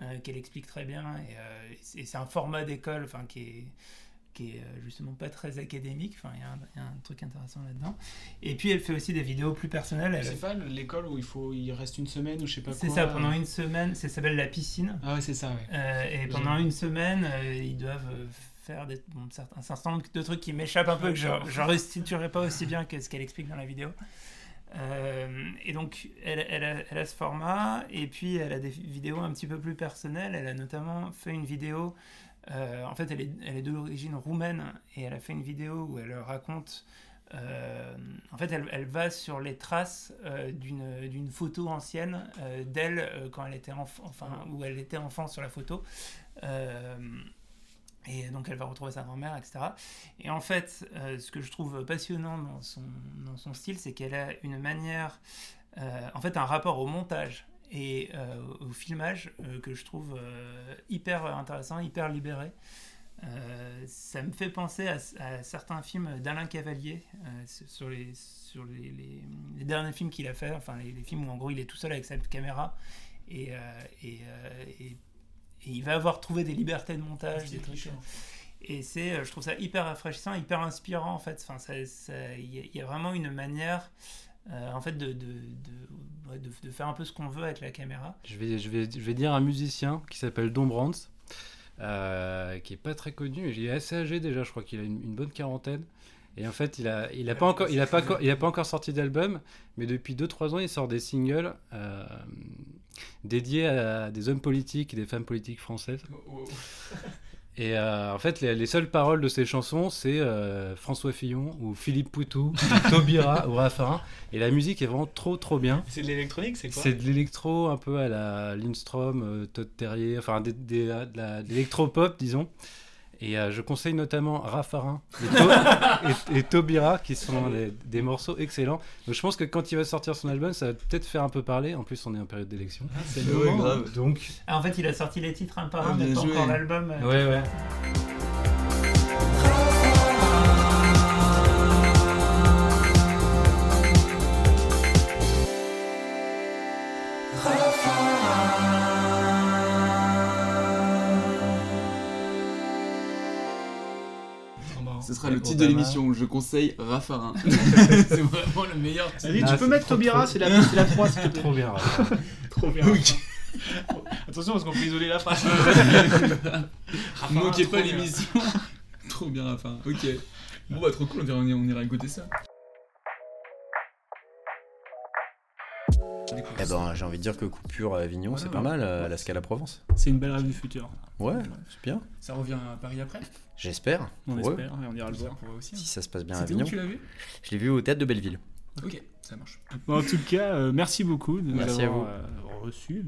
S19: euh, qu'elle explique très bien et, euh, et c'est- un format d'école enfin, qui est qui est euh, justement pas très académique. Enfin, il y, a un- il y a un truc intéressant là-dedans. Et puis, elle fait aussi des vidéos plus personnelles. Elle-
S1: C'est pas l'école où il faut il reste une semaine ou je sais pas quoi.
S19: c'est ça, pendant une semaine, ça s'appelle la piscine.
S1: Ah ouais, c'est ça, ouais.
S19: Euh, et pendant une semaine, euh, ils doivent euh, faire des, bon, certains- un certain nombre de trucs qui m'échappent un peu, que je ne restituerai pas aussi bien que ce qu'elle explique dans la vidéo. Euh, et donc, elle, a, ce format, et puis elle a des vidéos un petit peu plus personnelles. Elle a notamment fait une vidéo, euh, en fait, elle est, elle est d'origine roumaine, et elle a fait une vidéo où elle raconte. euh, en fait, elle, va sur les traces d'une photo ancienne d'elle quand elle était enfant, enfin où elle était enfant sur la photo. Et donc elle va retrouver sa grand-mère, etc. Et en fait, euh, ce que je trouve passionnant dans son, dans son style, c'est qu'elle a une manière, euh, en fait, un rapport au montage et euh, au filmage que je trouve hyper intéressant, hyper libéré. Ça me fait penser à, certains films d'Alain Cavalier sur, les, sur les, les- derniers films qu'il a fait, enfin les, films où en gros il est tout seul avec sa caméra et, et- et il va avoir trouvé des libertés de montage, des trucs. Et c'est, euh, je trouve ça hyper rafraîchissant, hyper inspirant en fait. Enfin, ça- il y, a- il y a vraiment une manière, euh, en fait, de, de, de, ouais, de- de faire un peu ce qu'on veut avec la caméra.
S21: Je vais, je, vais, je vais dire un musicien qui s'appelle Don Brands, euh, qui est pas très connu, il est assez âgé déjà, je crois qu'il a une, une bonne quarantaine. Et en fait, il a, il a pas encore, il a pas, encore- il a pas encore sorti d'album, mais depuis 2-3 ans, il sort des singles euh, dédiés à des hommes politiques et des femmes politiques françaises. Et euh, en fait, les, les seules paroles de ces chansons, c'est euh, François Fillon ou Philippe Poutou, ou Taubira ou Raffarin. Et la musique est vraiment trop trop bien.
S1: C'est de l'électronique, c'est quoi
S21: C'est de l'électro un peu à la Lindstrom, euh, Todd Terrier, enfin des- des- de l'électro-pop, disons. Et euh, je conseille notamment Raffarin et, To- et- et Taubira, qui sont des, des morceaux excellents. Donc je pense que quand il va sortir son album, ça va peut-être faire un peu parler. En plus, on est en période d'élection.
S19: c'est
S7: le moment.
S21: Donc,
S19: Ah, en fait, il a sorti les titres un par
S7: Ah,
S19: un, mais
S7: bien
S19: pas encore l'album.
S21: ouais, ouais.
S7: Ce sera le titre de l'émission. Je conseille Raffarin. c'est vraiment le meilleur titre.
S1: Vas-y,
S21: Ah,
S1: tu peux
S21: c'est
S1: mettre Taubira,
S21: trop-
S1: c'est la, la 3, s'il te plaît.
S21: Trop bien. Raffarin.
S1: Trop bien. Attention, parce qu'on peut isoler la phrase.
S7: Ne moquez pas
S1: trop bien.
S7: l'émission. trop bien, Raffarin. Ok. Bon, bah, trop cool, on ira, on ira écouter ça.
S16: Eh ben, j'ai envie de dire que Coupure à Avignon, c'est pas mal, euh, à la Scala Provence.
S1: C'est une belle rêve du futur.
S16: Ouais, c'est bien.
S7: Ça revient à Paris après
S16: J'espère.
S1: On
S16: pour eux.
S1: espère, et on ira le voir. On va aussi.
S16: Si ça se passe bien à
S7: où
S16: Avignon.
S7: tu l'as vu?
S16: Je l'ai vu au théâtre de Belleville.
S7: Ok, ça marche.
S1: Bon, en tout cas, euh, merci beaucoup de nous
S16: Merci
S1: avoir euh, que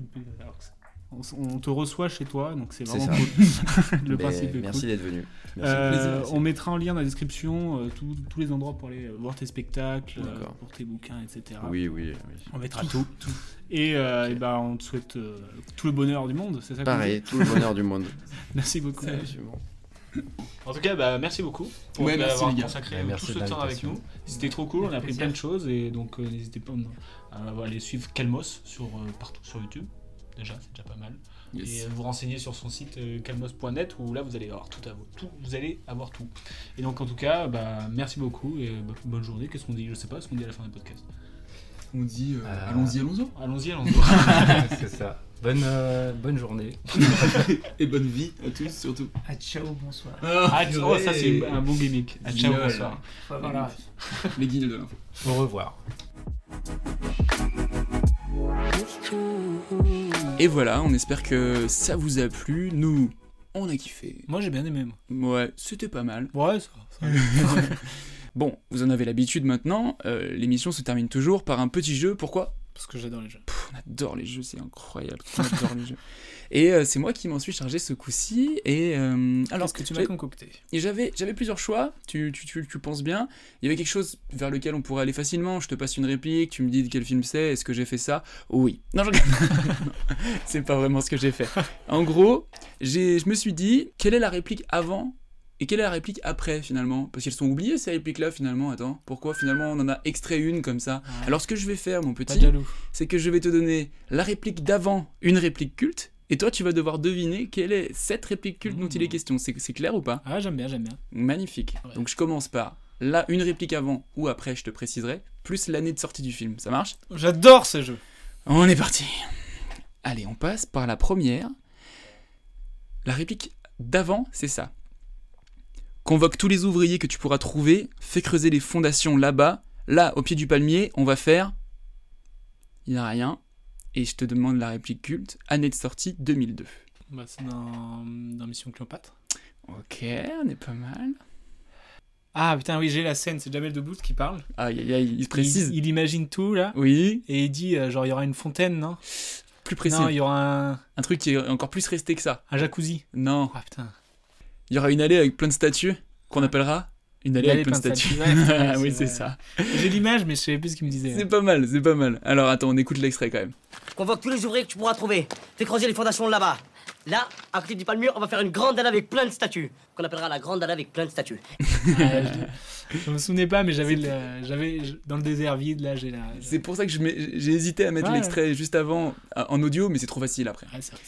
S1: On, te reçoit chez toi, donc c'est vraiment cool. le
S16: Mais
S1: principe est
S16: merci
S1: cool.
S16: d'être venu.
S1: Euh, on mettra en lien dans la description euh, tous- les endroits pour aller euh, voir tes spectacles, euh, pour tes bouquins, etc.
S16: Oui, oui, oui.
S1: On mettra tout. Et, euh, et ben, on te souhaite euh, tout le bonheur du monde, c'est ça qu'on
S16: Pareil, tout le bonheur du monde.
S1: Merci beaucoup.
S16: Salut.
S1: En tout cas, bah, merci beaucoup pour
S7: Ouais, merci,
S1: avoir consacré
S7: Ouais,
S1: tout ce temps avec nous. C'était trop cool, on a appris plein de choses et donc euh, n'hésitez pas à aller suivre Calmos sur, euh, partout sur YouTube. Déjà, c'est déjà pas mal.
S7: Yes.
S1: Et euh, vous renseigner sur son site euh, calmos.net où là vous allez avoir tout, à vous, tout, vous allez avoir tout. Et donc en tout cas, bah, merci beaucoup et bah, bonne journée. Qu'est-ce qu'on dit? Je sais pas ce qu'on dit à la fin du podcast.
S7: On dit euh,
S21: Euh,
S7: allons-y, allons-y.
S1: Allons-y, allons-y.
S21: c'est ça. Bonne, euh, bonne journée.
S7: Et bonne vie à tous surtout.
S19: Ah, ciao, bonsoir.
S1: Ah, oh, ça c'est un bon gimmick. Ah, ciao, bonsoir.
S19: Ref.
S7: Les guignols de l'info.
S21: Au revoir.
S7: Et voilà, on espère que ça vous a plu. Nous, on a kiffé.
S1: Moi j'ai bien aimé. Moi.
S7: Ouais, c'était pas mal.
S1: Ouais, ça. ça.
S7: Bon, vous en avez l'habitude maintenant. euh, L'émission se termine toujours par un petit jeu. Pourquoi?
S1: Parce que j'adore les jeux.
S7: Pff, On adore les jeux, c'est incroyable. On adore les jeux. Et euh, c'est moi qui m'en suis chargé ce coup-ci. Et euh, alors,
S1: Qu'est-ce que tu m'as concocté?
S7: Et j'avais, j'avais plusieurs choix, tu, tu, tu, tu penses bien. Il y avait quelque chose vers lequel on pourrait aller facilement. Je te passe une réplique, tu me dis de quel film c'est, est-ce que j'ai fait ça? Oui. Non, je... C'est pas vraiment ce que j'ai fait. En gros, j'ai, je me suis dit, quelle est la réplique avant et quelle est la réplique après finalement? Parce qu'elles sont oubliées ces répliques-là finalement. Attends, pourquoi finalement on en a extrait une comme ça? Alors ce que je vais faire, mon petit, c'est que je vais te donner la réplique d'avant, une réplique culte. Et toi, tu vas devoir deviner quelle est cette réplique culte dont il est question. C'est, c'est clair ou pas?
S1: Ah, j'aime bien, j'aime bien.
S7: Magnifique. Donc je commence par là une réplique avant ou après, je te préciserai, plus l'année de sortie du film. Ça marche?
S1: J'adore ce jeu.
S7: On est parti. Allez, on passe par la première. La réplique d'avant, c'est ça. Convoque tous les ouvriers que tu pourras trouver, fais creuser les fondations là-bas. Là, au pied du palmier, on va faire. Il n'y a rien. Et je te demande la réplique culte. Année de sortie 2002.
S1: Bah, c'est dans, dans Mission Cléopâtre.
S7: Ok, on est pas mal.
S1: Ah putain, oui, j'ai la scène, c'est Jamel Debbouze qui parle.
S7: Aïe aïe aïe, il précise.
S1: Il, il imagine tout là.
S7: Oui.
S1: Et il dit, euh, genre, il y aura une fontaine, non?
S7: Plus précis.
S1: Non, il y aura un,
S7: Un truc qui est encore plus resté que ça.
S1: un jacuzzi.
S7: Non.
S1: Ah putain.
S7: Il y aura une allée avec plein de statues qu'on appellera une allée
S1: Une
S7: avec
S1: allée
S7: plein de
S1: plein de
S7: statues.
S1: statues, ouais,
S7: Ah oui,
S1: c'est
S7: ça.
S1: J'ai l'image, mais je savais plus ce qu'il me disait.
S7: C'est pas mal, c'est pas mal. Alors attends, on écoute l'extrait quand même.
S24: Convoque tous les ouvriers que tu pourras trouver. Fais creuser les fondations là-bas. Là, à côté du palmier, on va faire une grande dalle avec plein de statues. Qu'on appellera la grande dalle avec plein de statues.
S1: Ah, je, je me souvenais pas, mais j'avais, dans le désert vide là, j'ai la.
S7: C'est pour ça que j'ai hésité à mettre
S1: Ouais.
S7: l'extrait juste avant en audio, mais c'est trop facile après.
S1: Ouais, c'est vrai.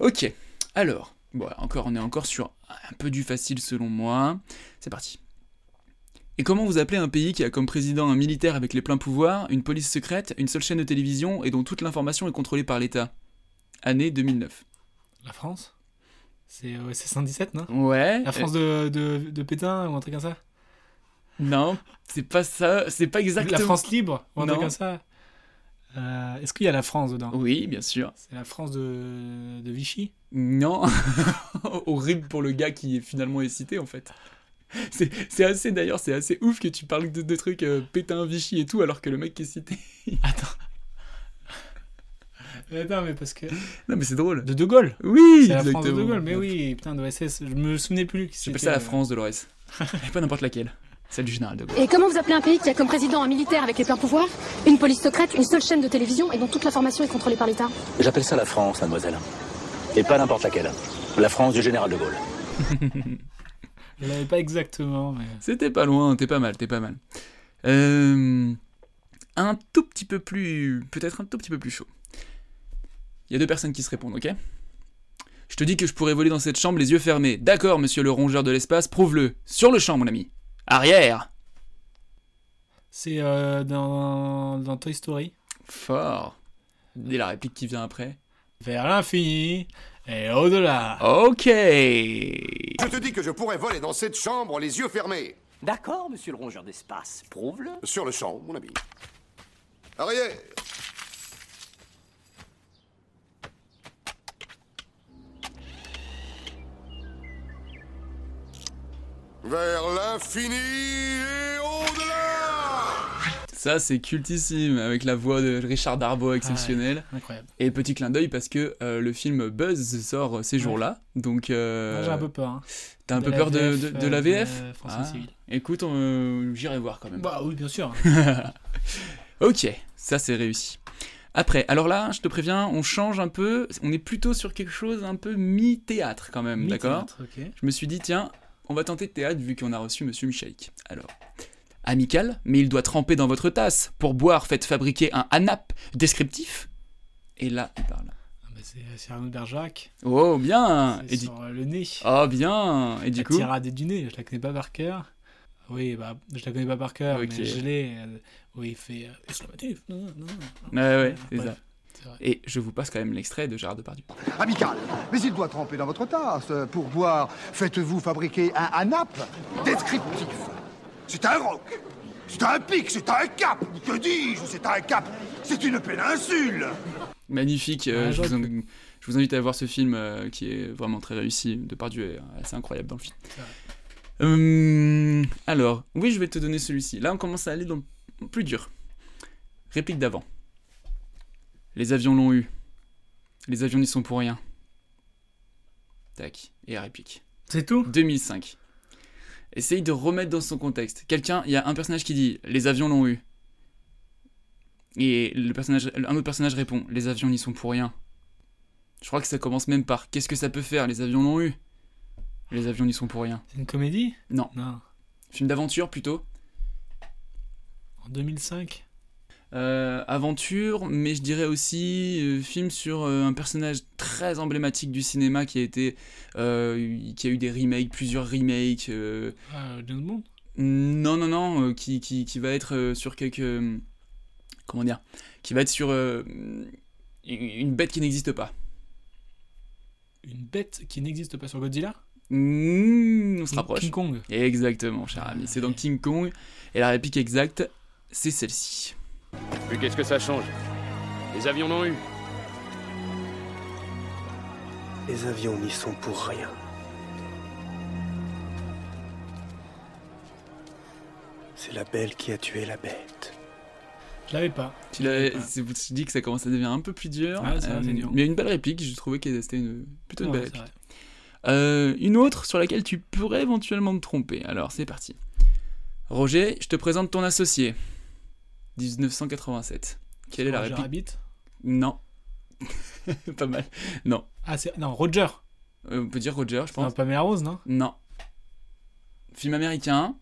S7: Ok, alors, bon, encore, on est encore sur un peu du facile selon moi. C'est parti. Et comment vous appelez un pays qui a comme président un militaire avec les pleins pouvoirs, une police secrète, une seule chaîne de télévision et dont toute l'information est contrôlée par l'État? Année 2009.
S1: La France? C'est euh, c'est 117, non?
S7: Ouais.
S1: La France de, de, de Pétain ou un truc comme ça?
S7: Non, c'est pas ça, c'est pas exactement.
S1: La France libre ou un truc comme ça? Euh, Est-ce qu'il y a la France dedans?
S7: Oui, bien sûr.
S1: C'est la France de, de Vichy?
S7: Non, horrible pour le gars qui finalement est cité en fait. C'est c'est assez d'ailleurs, c'est assez ouf que tu parles de, de trucs euh, Pétain, Vichy et tout, alors que le mec qui est cité.
S1: Euh, Non, mais parce que.
S7: Non, mais c'est drôle.
S1: De De Gaulle
S7: Oui,
S1: C'est la France de. De Gaulle, mais oui, putain, de SS, je me souvenais plus.
S7: J'appelle ça la
S1: euh,
S7: France de l'OS. Et pas n'importe laquelle. Celle du général de Gaulle.
S28: Et comment vous appelez un pays qui a comme président un militaire avec les pleins pouvoirs, une police secrète, une seule chaîne de télévision et dont toute l'information est contrôlée par l'État?
S20: J'appelle ça la France, mademoiselle. Et pas n'importe laquelle. La France du général de Gaulle.
S1: Je l'avais pas exactement, mais.
S7: C'était pas loin, t'es pas mal, t'es pas mal. Euh, un tout petit peu plus. Peut-être un tout petit peu plus chaud. Il y a deux personnes qui se répondent, ok? Je te dis que je pourrais voler dans cette chambre les yeux fermés. D'accord, monsieur le rongeur de l'espace, prouve-le. Sur le champ, mon ami. Arrière
S1: C'est euh, dans, dans Toy Story.
S7: Fort. Et la réplique qui vient après
S1: Vers l'infini et au-delà.
S7: Ok
S22: Je te dis que je pourrais voler dans cette chambre les yeux fermés.
S24: D'accord, monsieur le rongeur d'espace. Prouve-le.
S22: Sur le champ, mon ami. Arrière Vers l'infini et au-delà
S7: Ça, c'est cultissime, avec la voix de Richard Darbois exceptionnelle.
S1: Ah incroyable.
S7: Et petit clin d'œil parce que euh, le film Buzz sort ces jours-là. Donc. euh,
S1: j'ai un peu peur. hein.
S7: T'as un
S1: De
S7: peu peur de,
S1: VF,
S7: de, de la
S1: euh,
S7: VF
S1: de
S7: Ah,
S1: Civil.
S7: Écoute, j'irai voir quand même.
S1: Bah oui, bien sûr.
S7: ok, ça c'est réussi. Après, alors là, je te préviens, on change un peu. On est plutôt sur quelque chose un peu mi-théâtre quand même, d'accord?
S1: Mi-théâtre, ok.
S7: Je me suis dit, tiens, on va tenter de théâtre vu qu'on a reçu Monsieur Michaïk. Alors, amical, mais il doit tremper dans votre tasse. Pour boire, faites fabriquer un ANAP descriptif. Et là, il parle.
S1: Ah bah, c'est c'est Arnaud Bergerac.
S7: Oh, bien Et du...
S1: sur euh, le nez.
S7: Oh, bien Et du
S1: la
S7: coup
S1: tirade du nez, je la connais pas par cœur. Oui, bah, je la connais pas par cœur,
S7: Ok.
S1: mais je l'ai. euh, oui, il fait. euh, non, non, non.
S7: Ouais, ouais, c'est ça. Et je vous passe quand même l'extrait de Gérard Depardieu.
S22: Amical, mais il doit tremper dans votre tasse. Pour boire, faites-vous fabriquer un ANAP descriptif. C'est un roc, c'est un pic, c'est un cap. Que dis-je C'est un cap, c'est une péninsule.
S7: Magnifique. euh,
S1: Ouais,
S7: je, vous
S1: vois
S7: en- je vous invite à voir ce film euh, qui est vraiment très réussi. Depardieu est assez incroyable dans le film. Alors, oui, je vais te donner celui-ci. Là, on commence à aller dans le plus dur. Réplique d'avant. Les avions l'ont eu. Les avions n'y sont pour rien. Tac. Et la réplique.
S1: C'est tout?
S7: 2005. Essaye de remettre dans son contexte. Quelqu'un, il y a un personnage qui dit Les avions l'ont eu. Et le personnage, un autre personnage répond Les avions n'y sont pour rien. Je crois que ça commence même par Qu'est-ce que ça peut faire Les avions l'ont eu. Les avions n'y sont pour rien.
S1: C'est une comédie?
S7: Non.
S1: Non.
S7: Film d'aventure plutôt.
S1: En 2005
S7: Euh, aventure, mais je dirais aussi euh, film sur euh, un personnage très emblématique du cinéma qui a été, qui a eu des remakes, plusieurs remakes.
S1: Ah, James Bond?
S7: Non, non, non, qui, qui, qui va être sur quelques. comment dire Qui va être sur une bête qui n'existe pas.
S1: Une bête qui n'existe pas sur Godzilla?
S7: Mmh, on se rapproche.
S1: King Kong?
S7: Exactement, cher ami. C'est donc King Kong. Et la réplique exacte, c'est celle-ci.
S29: Mais qu'est-ce que ça change Les avions l'ont eu.
S17: Les avions n'y sont pour rien. C'est la belle qui a tué la bête.
S1: Je l'avais pas.
S7: Tu je te dis que ça commence à devenir un peu plus dur.
S1: C'est
S7: Euh,
S1: dur.
S7: Mais une belle réplique, j'ai trouvé que c'était une, plutôt une
S1: Ouais,
S7: belle réplique. Euh, une autre sur laquelle tu pourrais éventuellement te tromper. Alors, c'est parti. Roger, je te présente ton associé. 1987. Quelle est la
S1: Roger
S7: réplique
S1: Rabbit
S7: Non. Pas mal. Non.
S1: Ah, c'est. Non, Roger.
S7: Euh, on peut dire Roger, je
S1: Non,
S7: pense.
S1: Pamela Rose, non?
S7: Non. Film américain.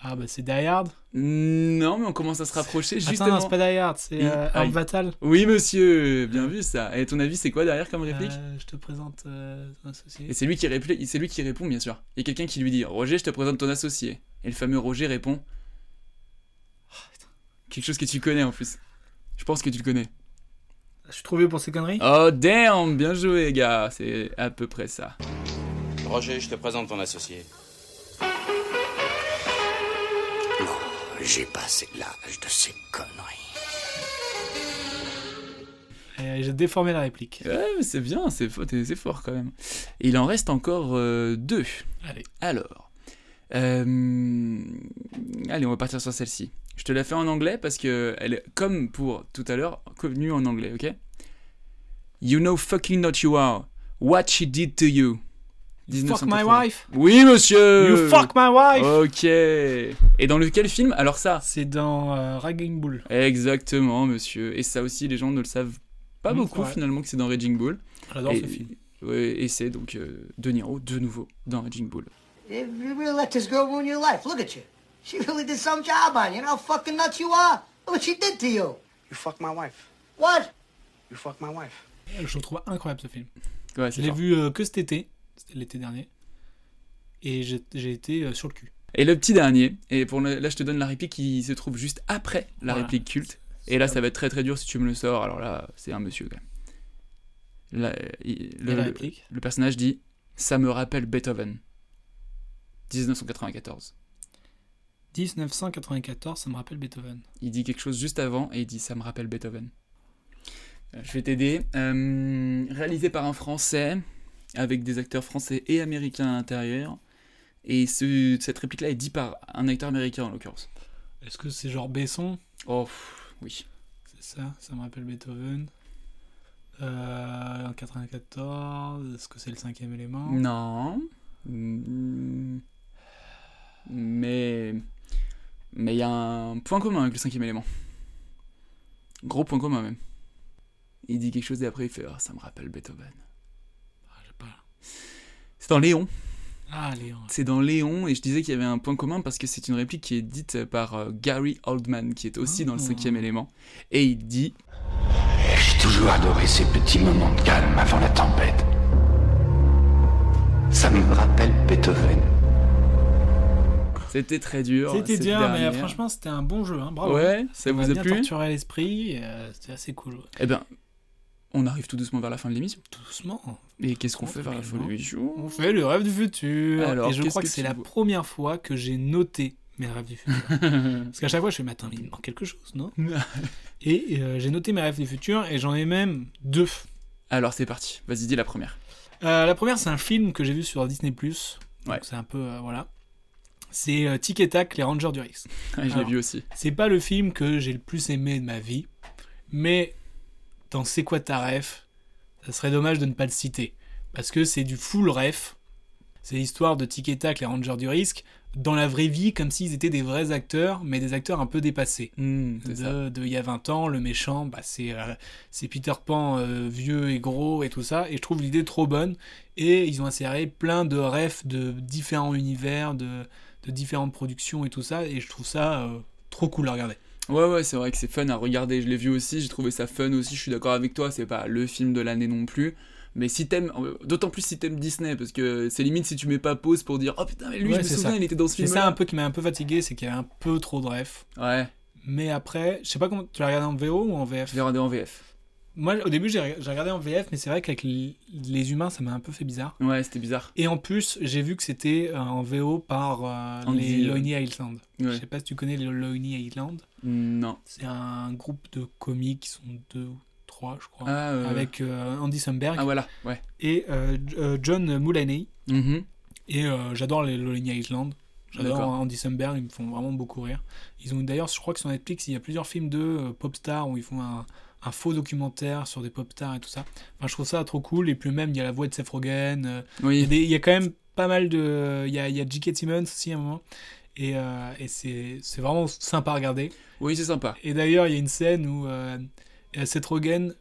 S1: Ah, bah c'est Die Hard.
S7: Non, mais on commence à se rapprocher
S1: Attends,
S7: justement.
S1: non, c'est pas Die Hard, c'est euh,
S7: Aïe.
S1: Arme Fatale.
S7: Oui, monsieur, bien vu ça. Et ton avis, c'est quoi derrière comme réplique?
S1: Euh, je te présente euh, ton associé.
S7: Et c'est lui qui répl- c'est lui qui répond, bien sûr. Il y a quelqu'un qui lui dit Roger, je te présente ton associé. Et le fameux Roger répond Quelque chose que tu connais en plus. Je pense que tu le connais.
S1: Je suis trop vieux pour ces conneries
S7: Oh damn, bien joué, gars. C'est à peu près ça.
S29: Roger, je te présente ton associé.
S17: J'ai passé l'âge de ces conneries.
S1: Et J'ai déformé la réplique.
S7: Ouais, mais c'est bien, c'est fort, quand même. Et il en reste encore euh, deux.
S1: Allez.
S7: Alors. euh, allez, on va partir sur celle-ci. Je te la fais en anglais parce que elle est, comme pour tout à l'heure, connue en anglais, ok? You know fucking not you are. What she did to you.
S1: fuck my
S7: 1980.
S1: wife
S7: Oui, monsieur
S1: You fuck my wife
S7: Ok. Et dans lequel film? Alors ça
S1: C'est dans euh, Raging Bull.
S7: Exactement, monsieur. Et ça aussi, les gens ne le savent pas
S1: Mmh,
S7: beaucoup
S1: ouais.
S7: finalement que c'est dans Raging Bull.
S1: J'adore
S7: Et-
S1: ce film.
S7: ouais, et c'est donc euh, De Niro, de nouveau, dans Raging Bull.
S24: You really let this girl ruin your life. Look at you. She really did some job on you. You know how fucking nuts you are? Look what she did to you.
S17: You fuck my wife.
S24: What?
S17: You fuck my wife.
S1: Je le trouve incroyable ce film.
S7: Ouais,
S1: Je l'ai vu euh, que cet été, c'était l'été dernier, et j'ai été euh, sur le cul.
S7: Et le petit dernier, et pour le- là je te donne la réplique qui se trouve juste après la
S1: Voilà.
S7: réplique culte. Et là ça va être très très dur si tu me le sors, alors là c'est un monsieur quand même. Là, il- le,
S1: Et la
S7: le-
S1: réplique
S7: le personnage dit Ça me rappelle Beethoven. 1994.
S1: 1994, ça me rappelle Beethoven.
S7: Il dit quelque chose juste avant et il dit ça me rappelle Beethoven. Euh, Je vais t'aider. Euh, réalisé par un Français, avec des acteurs français et américains à l'intérieur. Et ce- cette réplique-là est dit par un acteur américain en l'occurrence.
S1: Est-ce que c'est genre Besson?
S7: Oh, pff, oui.
S1: C'est ça, ça me rappelle Beethoven. Euh, en 94, est-ce que c'est le cinquième élément?
S7: Non. Mm. Mais. Mais il y a un point commun avec le cinquième élément. Gros point commun même. Il dit quelque chose et après il fait Ah, ça me rappelle Beethoven. C'est dans Léon.
S1: Ah, Léon.
S7: C'est dans Léon et je disais qu'il y avait un point commun parce que c'est une réplique qui est dite par euh, Gary Oldman qui est aussi dans le cinquième élément. Et il dit
S17: J'ai toujours adoré ces petits moments de calme avant la tempête. Ça me rappelle Beethoven.
S7: C'était très dur.
S1: C'était dur, mais
S7: dernière.
S1: franchement, c'était un bon jeu. Hein. Bravo.
S7: Ouais, ça vous
S1: m'a
S7: a
S1: bien
S7: plu
S1: torturé l'esprit. euh, C'était assez cool. ouais.
S7: Eh ben, on arrive tout doucement vers la fin de l'émission.
S1: Doucement.
S7: Et qu'est-ce qu'on fait vers la fin de l'émission
S1: On fait le rêve du futur.
S7: Alors,
S1: et je crois que,
S7: que
S1: c'est la première fois que j'ai noté mes rêves du futur. Parce qu'à chaque fois, je fais, mais attends, mais il me manque quelque chose, non? Et euh, j'ai noté mes rêves du futur et j'en ai même deux.
S7: Alors c'est parti. Vas-y, dis la première.
S1: Euh, la première, c'est un film que j'ai vu sur Disney+.
S7: Ouais.
S1: c'est un peu... euh, voilà. C'est euh, Tic et Tac, les Rangers du Risque.
S7: Ouais, je l'ai vu aussi.
S1: C'est pas le film que j'ai le plus aimé de ma vie, mais dans C'est quoi ta ref Ça serait dommage de ne pas le citer. Parce que c'est du full ref. C'est l'histoire de Tic et Tac, les Rangers du Risque, dans la vraie vie, comme s'ils étaient des vrais acteurs, mais des acteurs un peu dépassés.
S7: Ça.
S1: de, de il y a 20 ans, le méchant, bah, c'est euh, Peter Pan euh, vieux et gros et tout ça. Et je trouve l'idée trop bonne. Et ils ont inséré plein de refs de différents univers, de, de différentes productions et tout ça. Et je trouve ça euh, trop cool à regarder.
S7: Ouais, ouais, c'est vrai que c'est fun à regarder. Je l'ai vu aussi, j'ai trouvé ça fun aussi. Je suis d'accord avec toi, c'est pas le film de l'année non plus. Mais si t'aimes, d'autant plus si t'aimes Disney, parce que c'est limite si tu mets pas pause pour dire Oh putain, mais lui,
S1: Ouais,
S7: je me
S1: c'est
S7: souviens,
S1: ça.
S7: il était dans ce
S1: C'est
S7: film.
S1: ça un peu qui m'a un peu fatigué, c'est qu'il y avait un peu trop de refs.
S7: Ouais.
S1: Mais après, je sais pas comment. Tu l'as regardé en VO ou en VF
S7: Je l'ai regardé en VF.
S1: Moi, au début, j'ai regardé en VF, mais c'est vrai qu'avec les, humains, ça m'a un peu fait bizarre.
S7: Ouais, c'était bizarre.
S1: Et en plus, j'ai vu que c'était euh, en VO par euh, les Lonely Island.
S7: ouais.
S1: Je sais pas si tu connais les Lonely Island.
S7: Non.
S1: C'est un groupe de comiques qui sont deux ou trois, je crois.
S7: Ah, euh,
S1: Avec euh, Andy Samberg.
S7: Ah, voilà, ouais.
S1: Et John Mulaney.
S7: Mhm.
S1: Et j'adore les Lonely Island. J'adore. Andy Samberg, ils me font vraiment beaucoup rire. Ils ont d'ailleurs, je crois que sur Netflix, il y a plusieurs films de pop stars où ils font un, un faux documentaire sur des pop stars et tout ça. Enfin, je trouve ça trop cool. Et puis même, il y a la voix de Seth Rogen. euh,
S7: Oui.
S1: il, y a des- il y a quand même pas mal de. Il y a, il y a J.K. Simmons aussi à un moment. Et, euh, et c'est c'est vraiment sympa à regarder.
S7: Oui, c'est sympa.
S1: Et d'ailleurs, il y a une scène où euh, Seth Rogen,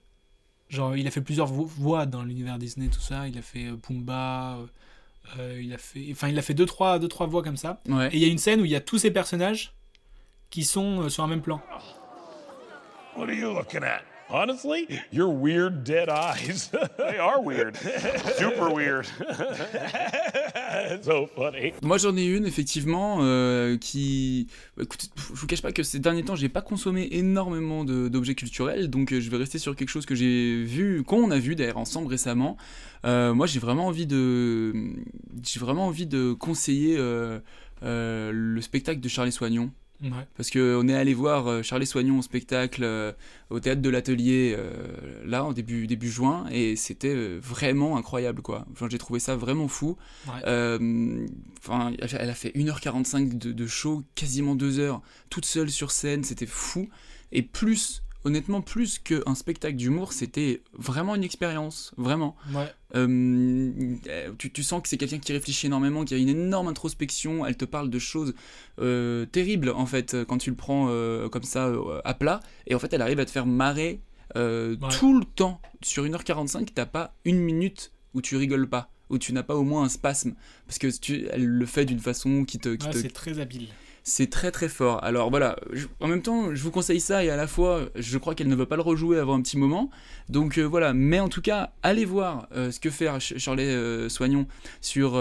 S1: genre, il a fait plusieurs vo- voix dans l'univers Disney, tout ça. Il a fait Pumba, euh, il a fait, enfin, il a fait deux trois, deux, trois voix comme ça.
S7: Ouais.
S1: Et il y a une scène où il y a tous ces personnages qui sont sur un même plan.
S13: What are you looking at? Honestly, your weird dead eyes. they are weird. Super weird. so funny.
S7: Moi j'en ai une effectivement euh, qui. bah, Écoute, je vous cache pas que ces derniers temps j'ai pas consommé énormément d'objets culturels donc euh, je vais rester sur quelque chose que j'ai vu, qu'on a vu d'ailleurs ensemble récemment. Euh, moi j'ai vraiment envie de. J'ai vraiment envie de conseiller euh, euh, le spectacle de Charlie Soignon.
S1: Ouais.
S7: Parce qu'on est allé voir euh, Charlie Soignon au spectacle euh, au théâtre de l'Atelier euh, là en début, début juin et c'était vraiment incroyable quoi. Enfin, j'ai trouvé ça vraiment fou.
S1: Ouais.
S7: Euh, elle a fait 1h45 de, de show, quasiment 2 heures, toute seule sur scène, c'était fou. Et plus, honnêtement, plus qu'un spectacle d'humour, c'était vraiment une expérience, vraiment.
S1: Ouais.
S7: Euh, euh, tu, tu sens que c'est quelqu'un qui réfléchit énormément, qui a une énorme introspection. Elle te parle de choses euh, terribles, en fait, quand tu le prends euh, comme ça à plat. Et en fait, elle arrive à te faire marrer
S1: Ouais.
S7: tout le temps. Sur 1h45, t'as pas une minute où tu rigoles pas, où tu n'as pas au moins un spasme. Parce que tu, elle le fait d'une façon qui te. Qui
S1: Ouais,
S7: te
S1: c'est très habile.
S7: C'est très très fort. Alors voilà, je- en même temps, je vous conseille ça et à la fois, je crois qu'elle ne va pas le rejouer avant un petit moment. Donc euh, voilà, mais en tout cas, allez voir euh, ce que fait Ch- Charlie euh, Soignon sur,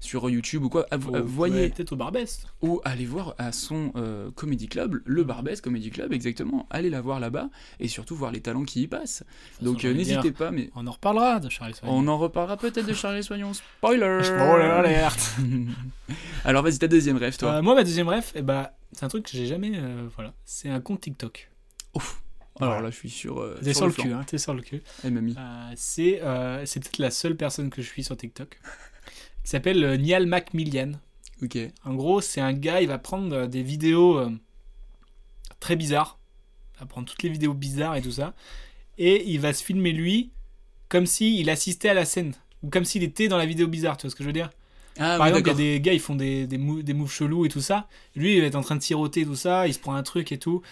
S7: sur YouTube ou quoi. Vous-
S1: Faut-
S7: ah, voyez.
S1: peut-être au Barbès.
S7: Ou allez voir à son comedy club, le Barbès Comedy Club, exactement. Allez la voir là-bas et surtout voir les talents qui y passent. Donc n'hésitez pas, mais
S1: On en reparlera de Charlie Soignon.
S7: on en reparlera peut-être de Charlie Soignon. Spoiler
S1: Spoiler alert.
S7: Alors vas-y, ta deuxième rêve, toi.
S1: Moi, ma deuxième ref, eh ben, c'est un truc que j'ai jamais. euh, voilà, c'est un compte TikTok.
S7: Ouf. Alors
S1: Voilà.
S7: là, je suis sur. euh,
S1: T'es sur, le
S7: flanc.
S1: cul, hein, t'es sur le cul.
S7: Eh.
S1: Euh, c'est euh, c'est peut-être la seule personne que je suis sur TikTok. qui s'appelle euh, Niall Macmillian.
S7: Ok.
S1: En gros, c'est un gars, il va prendre euh, des vidéos euh, très bizarres. Il va prendre toutes les vidéos bizarres et tout ça. Et il va se filmer lui comme s'il assistait à la scène. Ou comme s'il était dans la vidéo bizarre, tu vois ce que je veux dire?
S7: Ah,
S1: Par
S7: oui,
S1: exemple, il y a des gars, ils font des, des, moves chelous et tout ça. Lui, il va être en train de siroter tout ça, il se prend un truc et tout.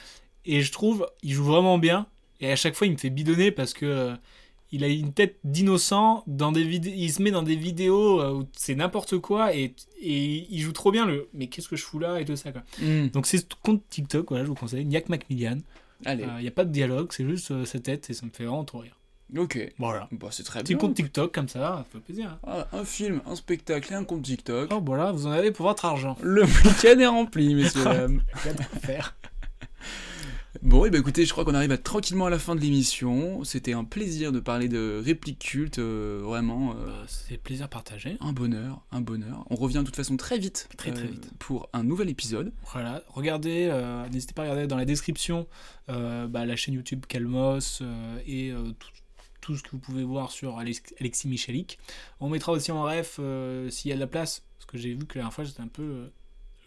S1: Et je trouve, il joue vraiment bien. Et à chaque fois, il me fait bidonner parce que euh, il a une tête d'innocent dans des vidéos. Il se met dans des vidéos euh, où c'est n'importe quoi et, et il joue trop bien le. Mais qu'est-ce que je fous là et tout ça quoi.
S7: Mm.
S1: Donc c'est ce compte TikTok, voilà, je vous conseille. Niak Macmillian.
S7: Allez.
S1: Il n'y a pas de dialogue, c'est juste euh, sa tête et ça me fait vraiment trop rire.
S7: Ok.
S1: Voilà.
S7: Bah, c'est très
S1: Petit
S7: bien.
S1: compte TikTok comme ça, ça fait plaisir.
S7: Ah, un film, un spectacle et un compte TikTok.
S1: Oh, voilà, vous en avez pour votre argent.
S7: Le week-end est rempli, messieurs dames.
S1: Rien à faire.
S7: Bon, et bah écoutez, je crois qu'on arrive à, tranquillement à la fin de l'émission. C'était un plaisir de parler de répliques cultes, euh, vraiment. euh,
S1: C'est plaisir partagé.
S7: un bonheur, un bonheur. On revient de toute façon très vite.
S1: Très, très
S7: euh,
S1: vite.
S7: Pour un nouvel épisode.
S1: Voilà, regardez, n'hésitez pas à regarder dans la description bah, la chaîne YouTube Calmos et tout, tout ce que vous pouvez voir sur Alex- Alexis Michalik. On mettra aussi en ref euh, s'il y a de la place, parce que j'ai vu que la dernière fois j'étais un peu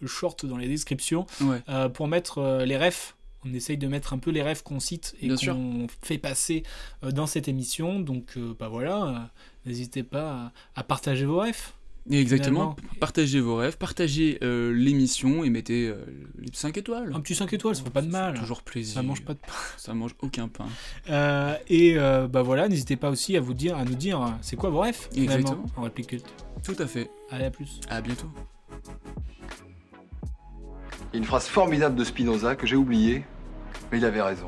S1: euh, short dans les descriptions,
S7: Ouais.
S1: euh, pour mettre les refs. On essaye de mettre un peu les refs qu'on cite et qu'on fait passer dans cette émission. Donc, bah voilà, n'hésitez pas à, à partager vos refs.
S7: Et exactement,
S1: finalement.
S7: partagez vos rêves, partagez euh, l'émission et mettez euh, les 5 étoiles.
S1: Un petit 5 étoiles, ça fait pas de mal.
S7: Toujours plaisir.
S1: Ça mange pas de pain.
S7: Ça mange aucun pain.
S1: Euh, et euh, bah voilà, n'hésitez pas aussi à vous dire, à nous dire, c'est quoi vos finalement,
S7: Exactement.
S1: en réplique culte.
S7: Tout à fait.
S1: Allez, à plus.
S7: À bientôt.
S30: Il y a une phrase formidable de Spinoza que j'ai oubliée, mais il avait raison.